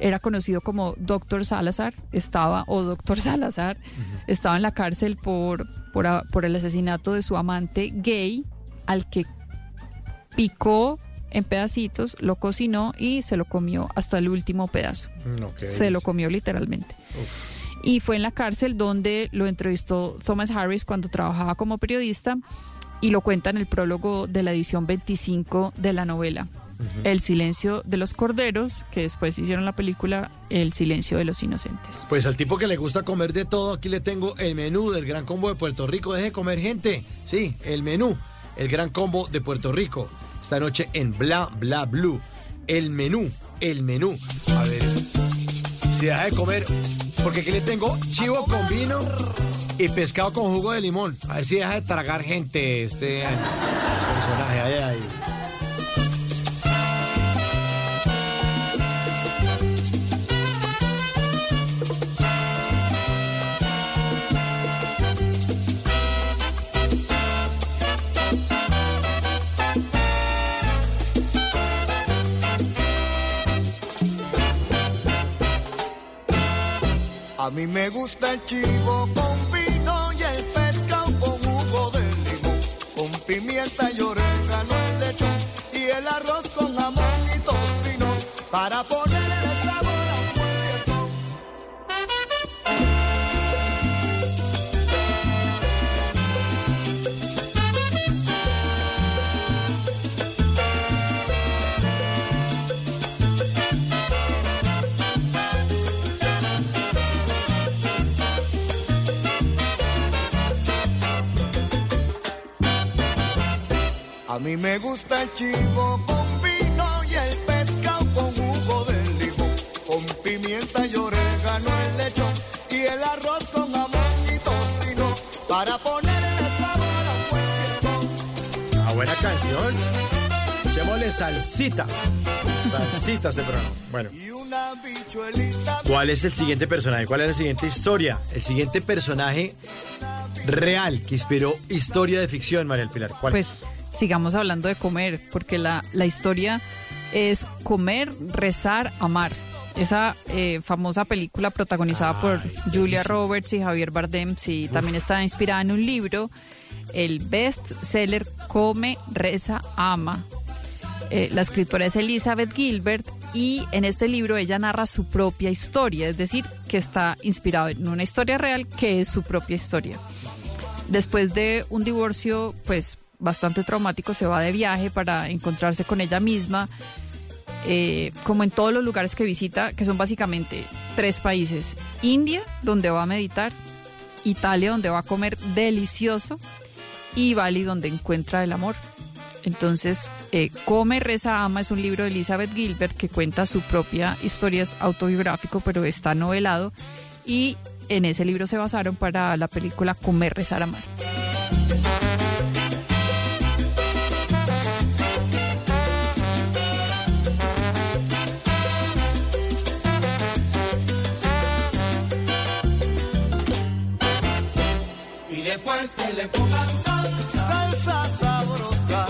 Era conocido como Doctor Salazar, estaba, o Doctor Salazar, estaba en la cárcel por, por el asesinato de su amante gay, al que picó en pedacitos, lo cocinó y se lo comió hasta el último pedazo. No, qué se lo comió literalmente. Y fue en la cárcel donde lo entrevistó Thomas Harris cuando trabajaba como periodista y lo cuenta en el prólogo de la edición 25 de la novela. El silencio de los corderos, que después hicieron la película El silencio de los inocentes. Pues al tipo que le gusta comer de todo, aquí le tengo el menú del Gran Combo de Puerto Rico. Deje de comer gente. Sí, el menú, el Gran Combo de Puerto Rico. Esta noche en Bla Bla Blue. El menú, el menú. A ver, si deja de comer, porque aquí le tengo chivo con vino y pescado con jugo de limón. A ver si deja de tragar gente este personaje. Ay, ay. A mí me gusta el chivo con vino y el pescado con jugo de limón, con pimienta y orégano en lechón y el arroz con jamón y tocino. Para ponerle A mí me gusta el chivo con vino y el pescado con jugo de limón, con pimienta y orégano en lechón y el arroz con jamón y tocino para ponerle sabor a un buen fiestón. Una buena canción. Echémosle salsita. Salsita este programa. Bueno. Y una bichuelita ¿Cuál es el siguiente personaje? ¿Cuál es la siguiente historia? El siguiente personaje real que inspiró historia de ficción, María del Pilar. ¿Cuál Pues sigamos hablando de comer, porque la, la historia es comer, rezar, amar. Esa eh, famosa película protagonizada por Julia Roberts y Javier Bardem, sí, también está inspirada en un libro, el best seller Come, Reza, Ama. Eh, la escritora es Elizabeth Gilbert y en este libro ella narra su propia historia, es decir, que está inspirado en una historia real que es su propia historia. Después de un divorcio, pues bastante traumático, se va de viaje para encontrarse con ella misma, eh, como en todos los lugares que visita, que son básicamente tres países. India, donde va a meditar, Italia, donde va a comer delicioso, y Bali, donde encuentra el amor. Entonces, eh, Come, Reza, Ama es un libro de Elizabeth Gilbert que cuenta su propia historia, es autobiográfico, pero está novelado. Y en ese libro se basaron para la película Comer, Rezar, Amar. Y después que le pongan salsa, salsa sabrosa,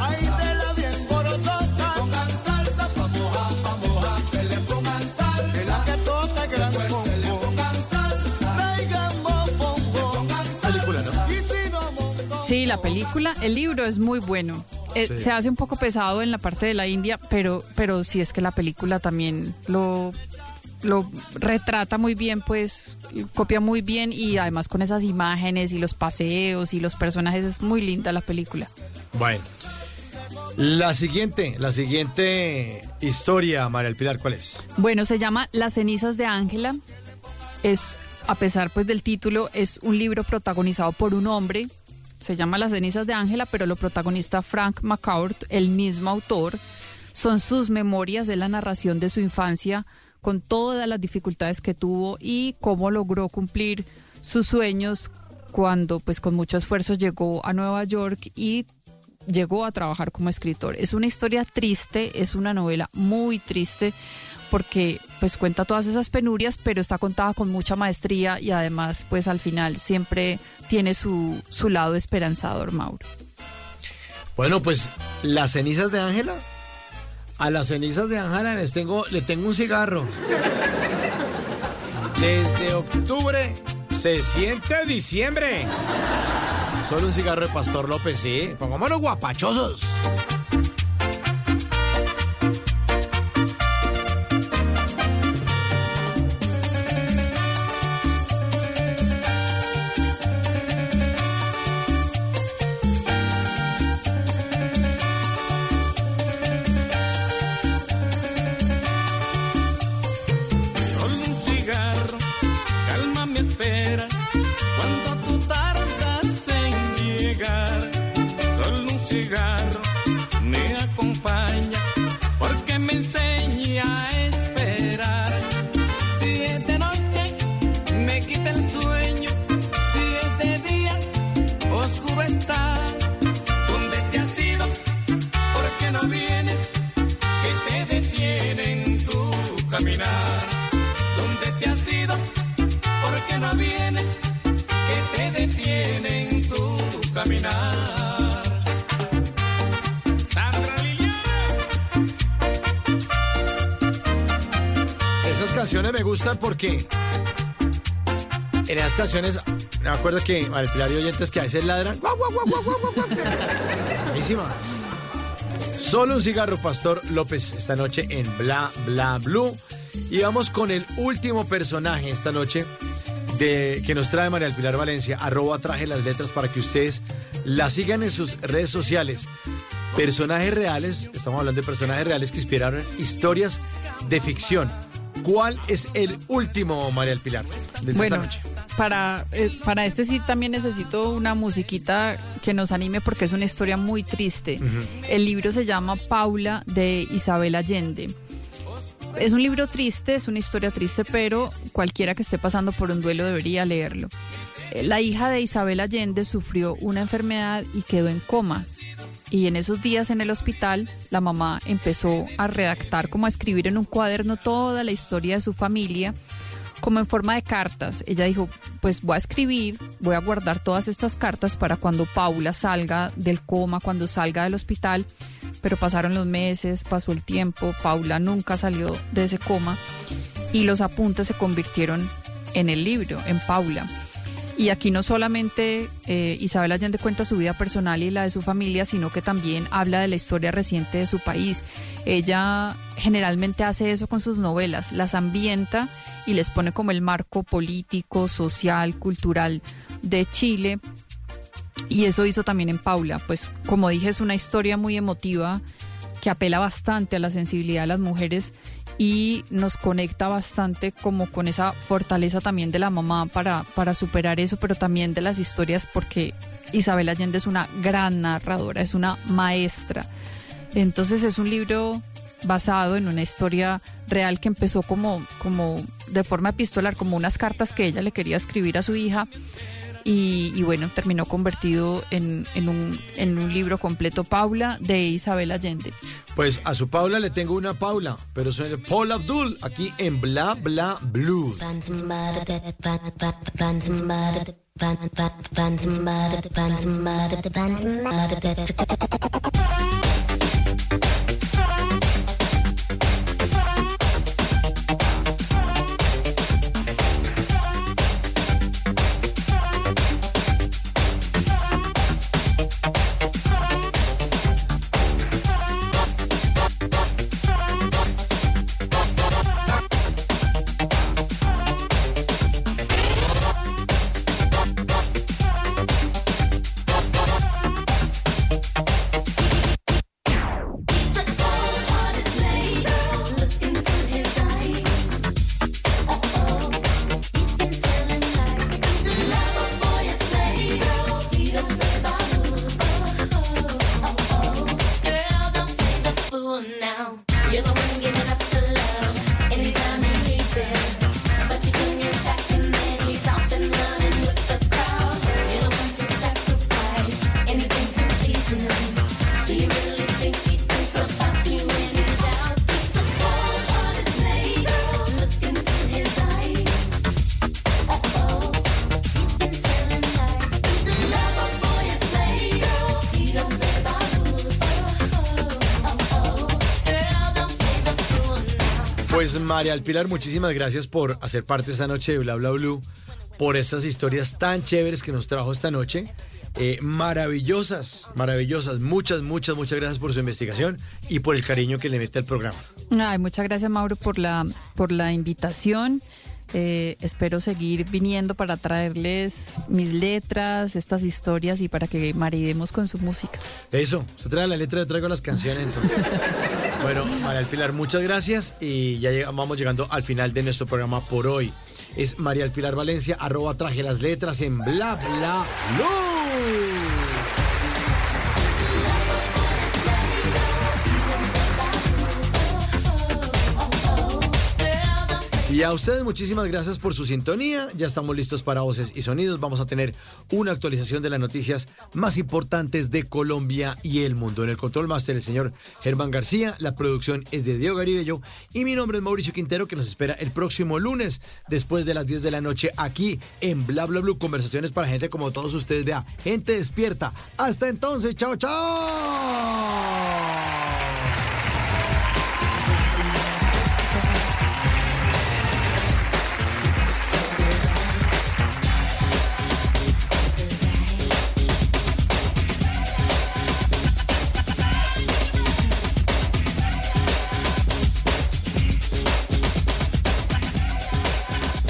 ahí te la bien borotota, pongan salsa pa' mojar, pa' mojar, que le pongan salsa, que la que toca gran combo, le pongan salsa, traigan bombo, pongan salsa, Película, ¿no? Sí, la película, el libro es muy bueno. Eh, Sí. Se hace un poco pesado en la parte de la India, pero, pero sí es que la película también lo, lo retrata muy bien, pues copia muy bien y además con esas imágenes y los paseos y los personajes es muy linda la película. Bueno. La siguiente, la siguiente historia, María El Pilar, ¿cuál es? Bueno, se llama Las cenizas de Ángela. Es, a pesar pues del título, es un libro protagonizado por un hombre. Se llama Las cenizas de Ángela, pero lo protagoniza Frank McCourt, el mismo autor. Son sus memorias de la narración de su infancia, con todas las dificultades que tuvo y cómo logró cumplir sus sueños cuando, pues, con mucho esfuerzo llegó a Nueva York y llegó a trabajar como escritor. Es una historia triste, es una novela muy triste porque pues cuenta todas esas penurias, pero está contada con mucha maestría y además pues al final siempre tiene su, su lado esperanzador, Mauro. Bueno, pues las cenizas de Ángela. A las cenizas de Ángela les tengo, le tengo un cigarro. Desde octubre se siente diciembre. Solo un cigarro de Pastor López, sí. Pongámonos guapachosos. Que al Pilar y oyentes que a veces ladran. Guau, guau, guau, guau, guau, guau. Buenísima. Solo un cigarro, Pastor López, esta noche en Bla Bla Blue. Y vamos con el último personaje esta noche de, que nos trae María del Pilar Valencia, arroba traje las letras para que ustedes la sigan en sus redes sociales. Personajes reales, estamos hablando de personajes reales que inspiraron historias de ficción. ¿Cuál es el último, María del Pilar, de Bueno, esta noche? Para, eh, para este sí también necesito una musiquita que nos anime porque es una historia muy triste. El libro se llama Paula de Isabel Allende. Es un libro triste, es una historia triste, pero cualquiera que esté pasando por un duelo debería leerlo. Eh, La hija de Isabel Allende sufrió una enfermedad y quedó en coma. Y en esos días en el hospital, la mamá empezó a redactar, como a escribir en un cuaderno toda la historia de su familia, como en forma de cartas. Ella dijo, pues voy a escribir, voy a guardar todas estas cartas para cuando Paula salga del coma, cuando salga del hospital. Pero pasaron los meses, pasó el tiempo, Paula nunca salió de ese coma y los apuntes se convirtieron en el libro, en Paula. Y aquí no solamente eh, Isabel Allende cuenta su vida personal y la de su familia, sino que también habla de la historia reciente de su país. Ella generalmente hace eso con sus novelas, las ambienta y les pone como el marco político, social, cultural de Chile. Y eso hizo también en Paula. Pues como dije, es una historia muy emotiva que apela bastante a la sensibilidad de las mujeres y nos conecta bastante como con esa fortaleza también de la mamá para, para superar eso, pero también de las historias porque Isabel Allende es una gran narradora, es una maestra. Entonces es un libro basado en una historia real que empezó como, como de forma epistolar, como unas cartas que ella le quería escribir a su hija. Y, bueno, terminó convertido en, en, un, en un libro completo, Paula, de Isabel Allende. Pues a su Paula le tengo una Paula, pero soy Paul Abdul, aquí en Bla Bla Blue. María Alpilar, muchísimas gracias por hacer parte esta noche de Bla Bla Blue, por estas historias tan chéveres que nos trajo esta noche. Eh, maravillosas, maravillosas. Muchas, muchas, muchas gracias por su investigación y por el cariño que le mete al programa. Ay, muchas gracias Mauro por la, por la invitación. Eh, espero seguir viniendo para traerles mis letras, estas historias y para que maridemos con su música. Eso, se trae la letra, yo traigo las canciones entonces. bueno, María Alpilar, muchas gracias y ya vamos llegando al final de nuestro programa por hoy. Es María Alpilar Valencia, arroba traje las letras en bla bla blue. Y a ustedes muchísimas gracias por su sintonía. Ya estamos listos para voces y sonidos. Vamos a tener una actualización de las noticias más importantes de Colombia y el mundo. En el control master el señor Germán García, la producción es de Diego Garibello y mi nombre es Mauricio Quintero que nos espera el próximo lunes después de las 10 de la noche aquí en Bla Bla Blue. Conversaciones para gente como todos ustedes. Vea, gente despierta. Hasta entonces, chao, chao.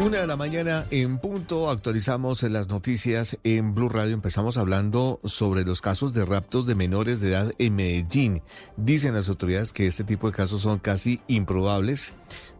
Una de la mañana en punto actualizamos las noticias en Blue Radio. Empezamos hablando sobre los casos de raptos de menores de edad en Medellín. Dicen las autoridades que este tipo de casos son casi improbables,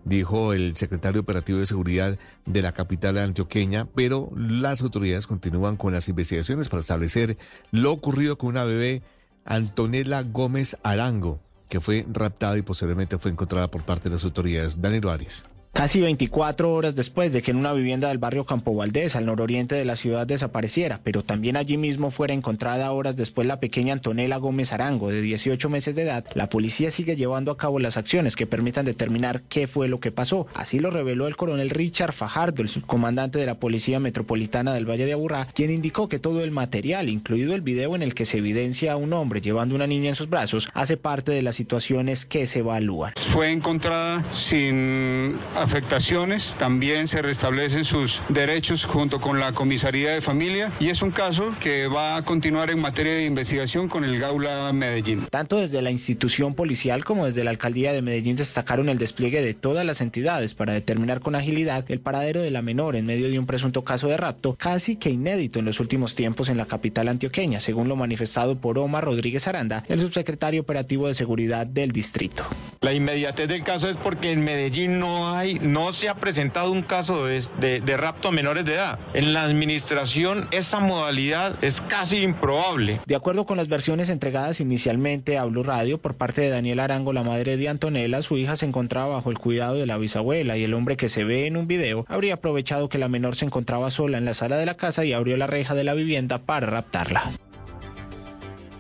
dijo el secretario operativo de seguridad de la capital antioqueña, pero las autoridades continúan con las investigaciones para establecer lo ocurrido con una bebé Antonella Gómez Arango, que fue raptada y posteriormente fue encontrada por parte de las autoridades. Daniel Arias. Casi 24 horas después de que en una vivienda del barrio Campo Valdés, al nororiente de la ciudad, desapareciera, pero también allí mismo fuera encontrada horas después la pequeña Antonella Gómez Arango, de 18 meses de edad, la policía sigue llevando a cabo las acciones que permitan determinar qué fue lo que pasó. Así lo reveló el coronel Richard Fajardo, el subcomandante de la Policía Metropolitana del Valle de Aburrá, quien indicó que todo el material, incluido el video en el que se evidencia a un hombre llevando una niña en sus brazos, hace parte de las situaciones que se evalúan. Fue encontrada sin afectaciones, también se restablecen sus derechos junto con la comisaría de familia y es un caso que va a continuar en materia de investigación con el Gaula Medellín. Tanto desde la institución policial como desde la alcaldía de Medellín destacaron el despliegue de todas las entidades para determinar con agilidad el paradero de la menor en medio de un presunto caso de rapto casi que inédito en los últimos tiempos en la capital antioqueña, según lo manifestado por Omar Rodríguez Aranda, el subsecretario operativo de seguridad del distrito. La inmediatez del caso es porque en Medellín no hay, no se ha presentado un caso de, de, rapto a menores de edad. En la administración esa modalidad es casi improbable. De acuerdo con las versiones entregadas inicialmente a Blue Radio por parte de Daniel Arango, la madre de Antonella, su hija se encontraba bajo el cuidado de la bisabuela y el hombre que se ve en un video habría aprovechado que la menor se encontraba sola en la sala de la casa y abrió la reja de la vivienda para raptarla.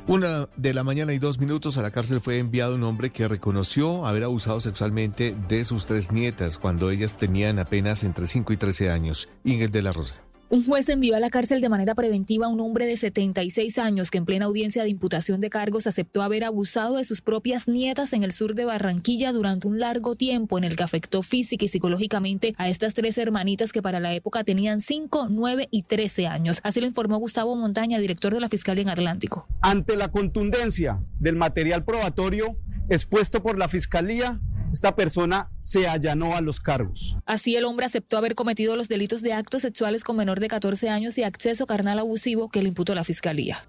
Una de la mañana y dos minutos a la cárcel fue enviado un hombre que reconoció haber abusado sexualmente de sus tres nietas cuando ellas tenían apenas entre 5 y 13 años. Ingrid de la Rosa. Un juez envió a la cárcel de manera preventiva a un hombre de 76 años que en plena audiencia de imputación de cargos aceptó haber abusado de sus propias nietas en el sur de Barranquilla durante un largo tiempo en el que afectó física y psicológicamente a estas tres hermanitas que para la época tenían 5, 9 y 13 años. Así lo informó Gustavo Montaña, director de la Fiscalía en Atlántico. Ante la contundencia del material probatorio expuesto por la Fiscalía, esta persona se allanó a los cargos. Así el hombre aceptó haber cometido los delitos de actos sexuales con menor de 14 años y acceso carnal abusivo que le imputó la Fiscalía.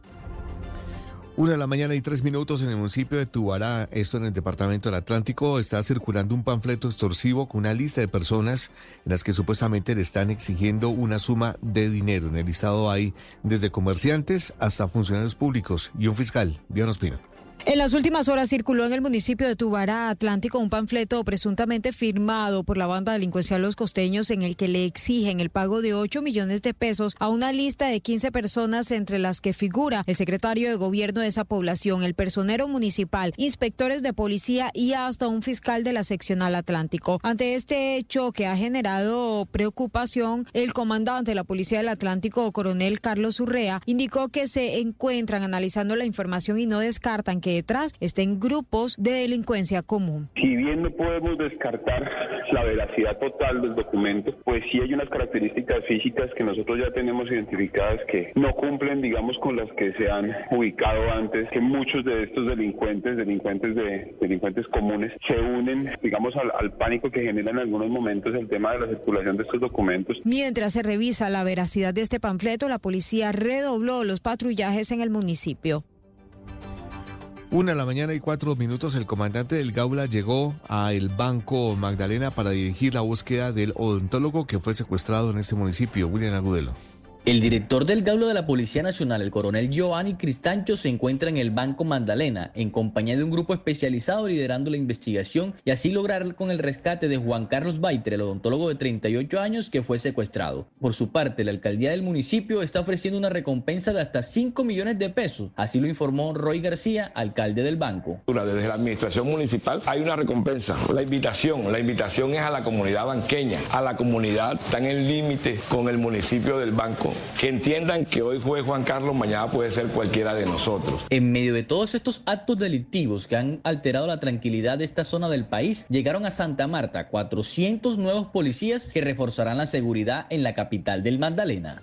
Una de la mañana y tres minutos en el municipio de Tubará, esto en el departamento del Atlántico, está circulando un panfleto extorsivo con una lista de personas en las que supuestamente le están exigiendo una suma de dinero. En el listado hay desde comerciantes hasta funcionarios públicos y un fiscal. Dios Pino. En las últimas horas circuló en el municipio de Tubará, Atlántico, un panfleto presuntamente firmado por la banda delincuencial Los Costeños en el que le exigen el pago de 8 millones de pesos a una lista de 15 personas entre las que figura el secretario de gobierno de esa población, el personero municipal, inspectores de policía y hasta un fiscal de la seccional Atlántico. Ante este hecho que ha generado preocupación, el comandante de la Policía del Atlántico, coronel Carlos Urrea, indicó que se encuentran analizando la información y no descartan que detrás estén grupos de delincuencia común. Si bien no podemos descartar la veracidad total del documento, pues sí hay unas características físicas que nosotros ya tenemos identificadas que no cumplen, digamos, con las que se han ubicado antes, que muchos de estos delincuentes, delincuentes de delincuentes comunes, se unen, digamos, al, al pánico que genera en algunos momentos el tema de la circulación de estos documentos. Mientras se revisa la veracidad de este panfleto, la policía redobló los patrullajes en el municipio. Una de la mañana y cuatro minutos, el comandante del Gaula llegó a el Banco Magdalena para dirigir la búsqueda del odontólogo que fue secuestrado en este municipio, William Agudelo. El director del Gaulo de la Policía Nacional, el coronel Giovanni Cristancho, se encuentra en el Banco Magdalena, en compañía de un grupo especializado liderando la investigación y así lograr con el rescate de Juan Carlos Baitre, el odontólogo de 38 años que fue secuestrado. Por su parte, la alcaldía del municipio está ofreciendo una recompensa de hasta 5 millones de pesos, así lo informó Roy García, alcalde del banco. Desde la administración municipal hay una recompensa, la invitación. La invitación es a la comunidad banqueña, a la comunidad, está en límite con el municipio del banco que entiendan que hoy fue Juan Carlos, mañana puede ser cualquiera de nosotros. En medio de todos estos actos delictivos que han alterado la tranquilidad de esta zona del país, llegaron a Santa Marta 400 nuevos policías que reforzarán la seguridad en la capital del Magdalena.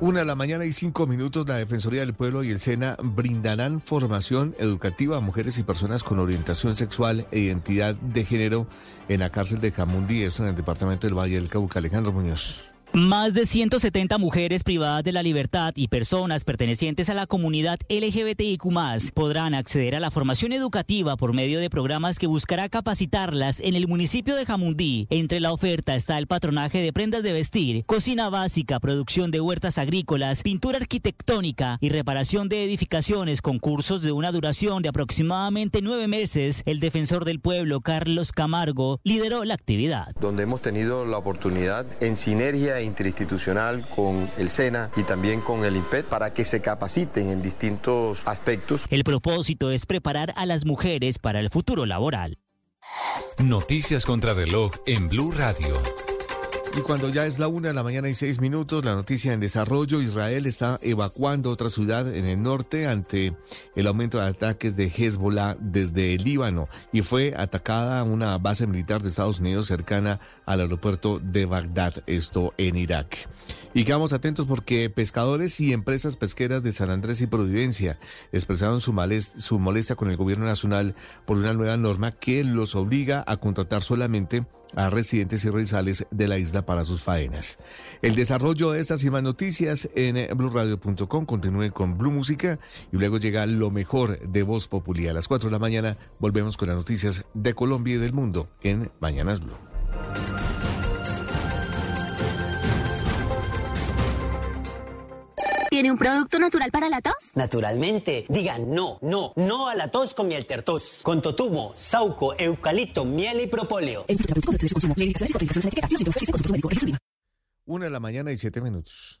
Una de la mañana y cinco minutos, la Defensoría del Pueblo y el SENA brindarán formación educativa a mujeres y personas con orientación sexual e identidad de género en la cárcel de Jamundí, eso en el departamento del Valle del Cauca. Alejandro Muñoz. Más de 170 mujeres privadas de la libertad y personas pertenecientes a la comunidad LGBTIQ podrán acceder a la formación educativa por medio de programas que buscará capacitarlas en el municipio de Jamundí. Entre la oferta está el patronaje de prendas de vestir, cocina básica, producción de huertas agrícolas, pintura arquitectónica y reparación de edificaciones con cursos de una duración de aproximadamente nueve meses. El defensor del pueblo, Carlos Camargo, lideró la actividad. Donde hemos tenido la oportunidad en sinergia interinstitucional con el SENA y también con el IMPET para que se capaciten en distintos aspectos. El propósito es preparar a las mujeres para el futuro laboral. Noticias contra reloj en Blue Radio. Y cuando ya es la una de la mañana y seis minutos, la noticia en desarrollo, Israel está evacuando otra ciudad en el norte ante el aumento de ataques de Hezbollah desde el Líbano y fue atacada una base militar de Estados Unidos cercana al aeropuerto de Bagdad, esto en Irak. Y quedamos atentos porque pescadores y empresas pesqueras de San Andrés y Providencia expresaron su, su molestia con el gobierno nacional por una nueva norma que los obliga a contratar solamente a residentes y raizales de la isla para sus faenas. El desarrollo de estas y más noticias en blueradio.com continúe con Blue Música y luego llega lo mejor de Voz Populi. A las 4 de la mañana volvemos con las noticias de Colombia y del mundo en Mañanas Blue. ¿Tiene un producto natural para la tos? Naturalmente. Digan no, no, no a la tos con miel tertos. Con totumo, sauco, eucalipto, miel y propóleo. Una de la mañana y siete minutos.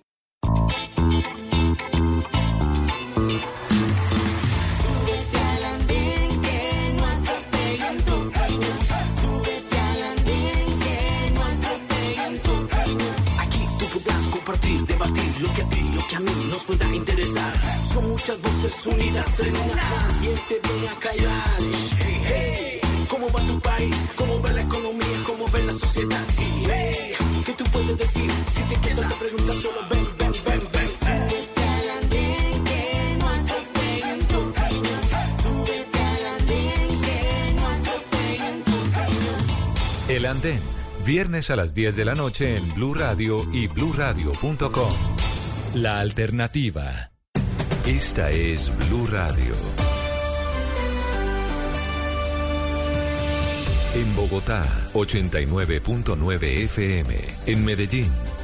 Lo que a ti, lo que a mí nos pueda interesar. Son muchas voces unidas en una. ¿Quién te a callar? ¿cómo va tu país? ¿Cómo va la economía? ¿Cómo va la sociedad? Hey, ¿qué tú puedes decir? Si te quedas te preguntas solo ven, El Andén, viernes a las 10 de la noche en Blue Radio y bluradio.com. La alternativa. Esta es Blue Radio. En Bogotá, 89.9 FM. En Medellín,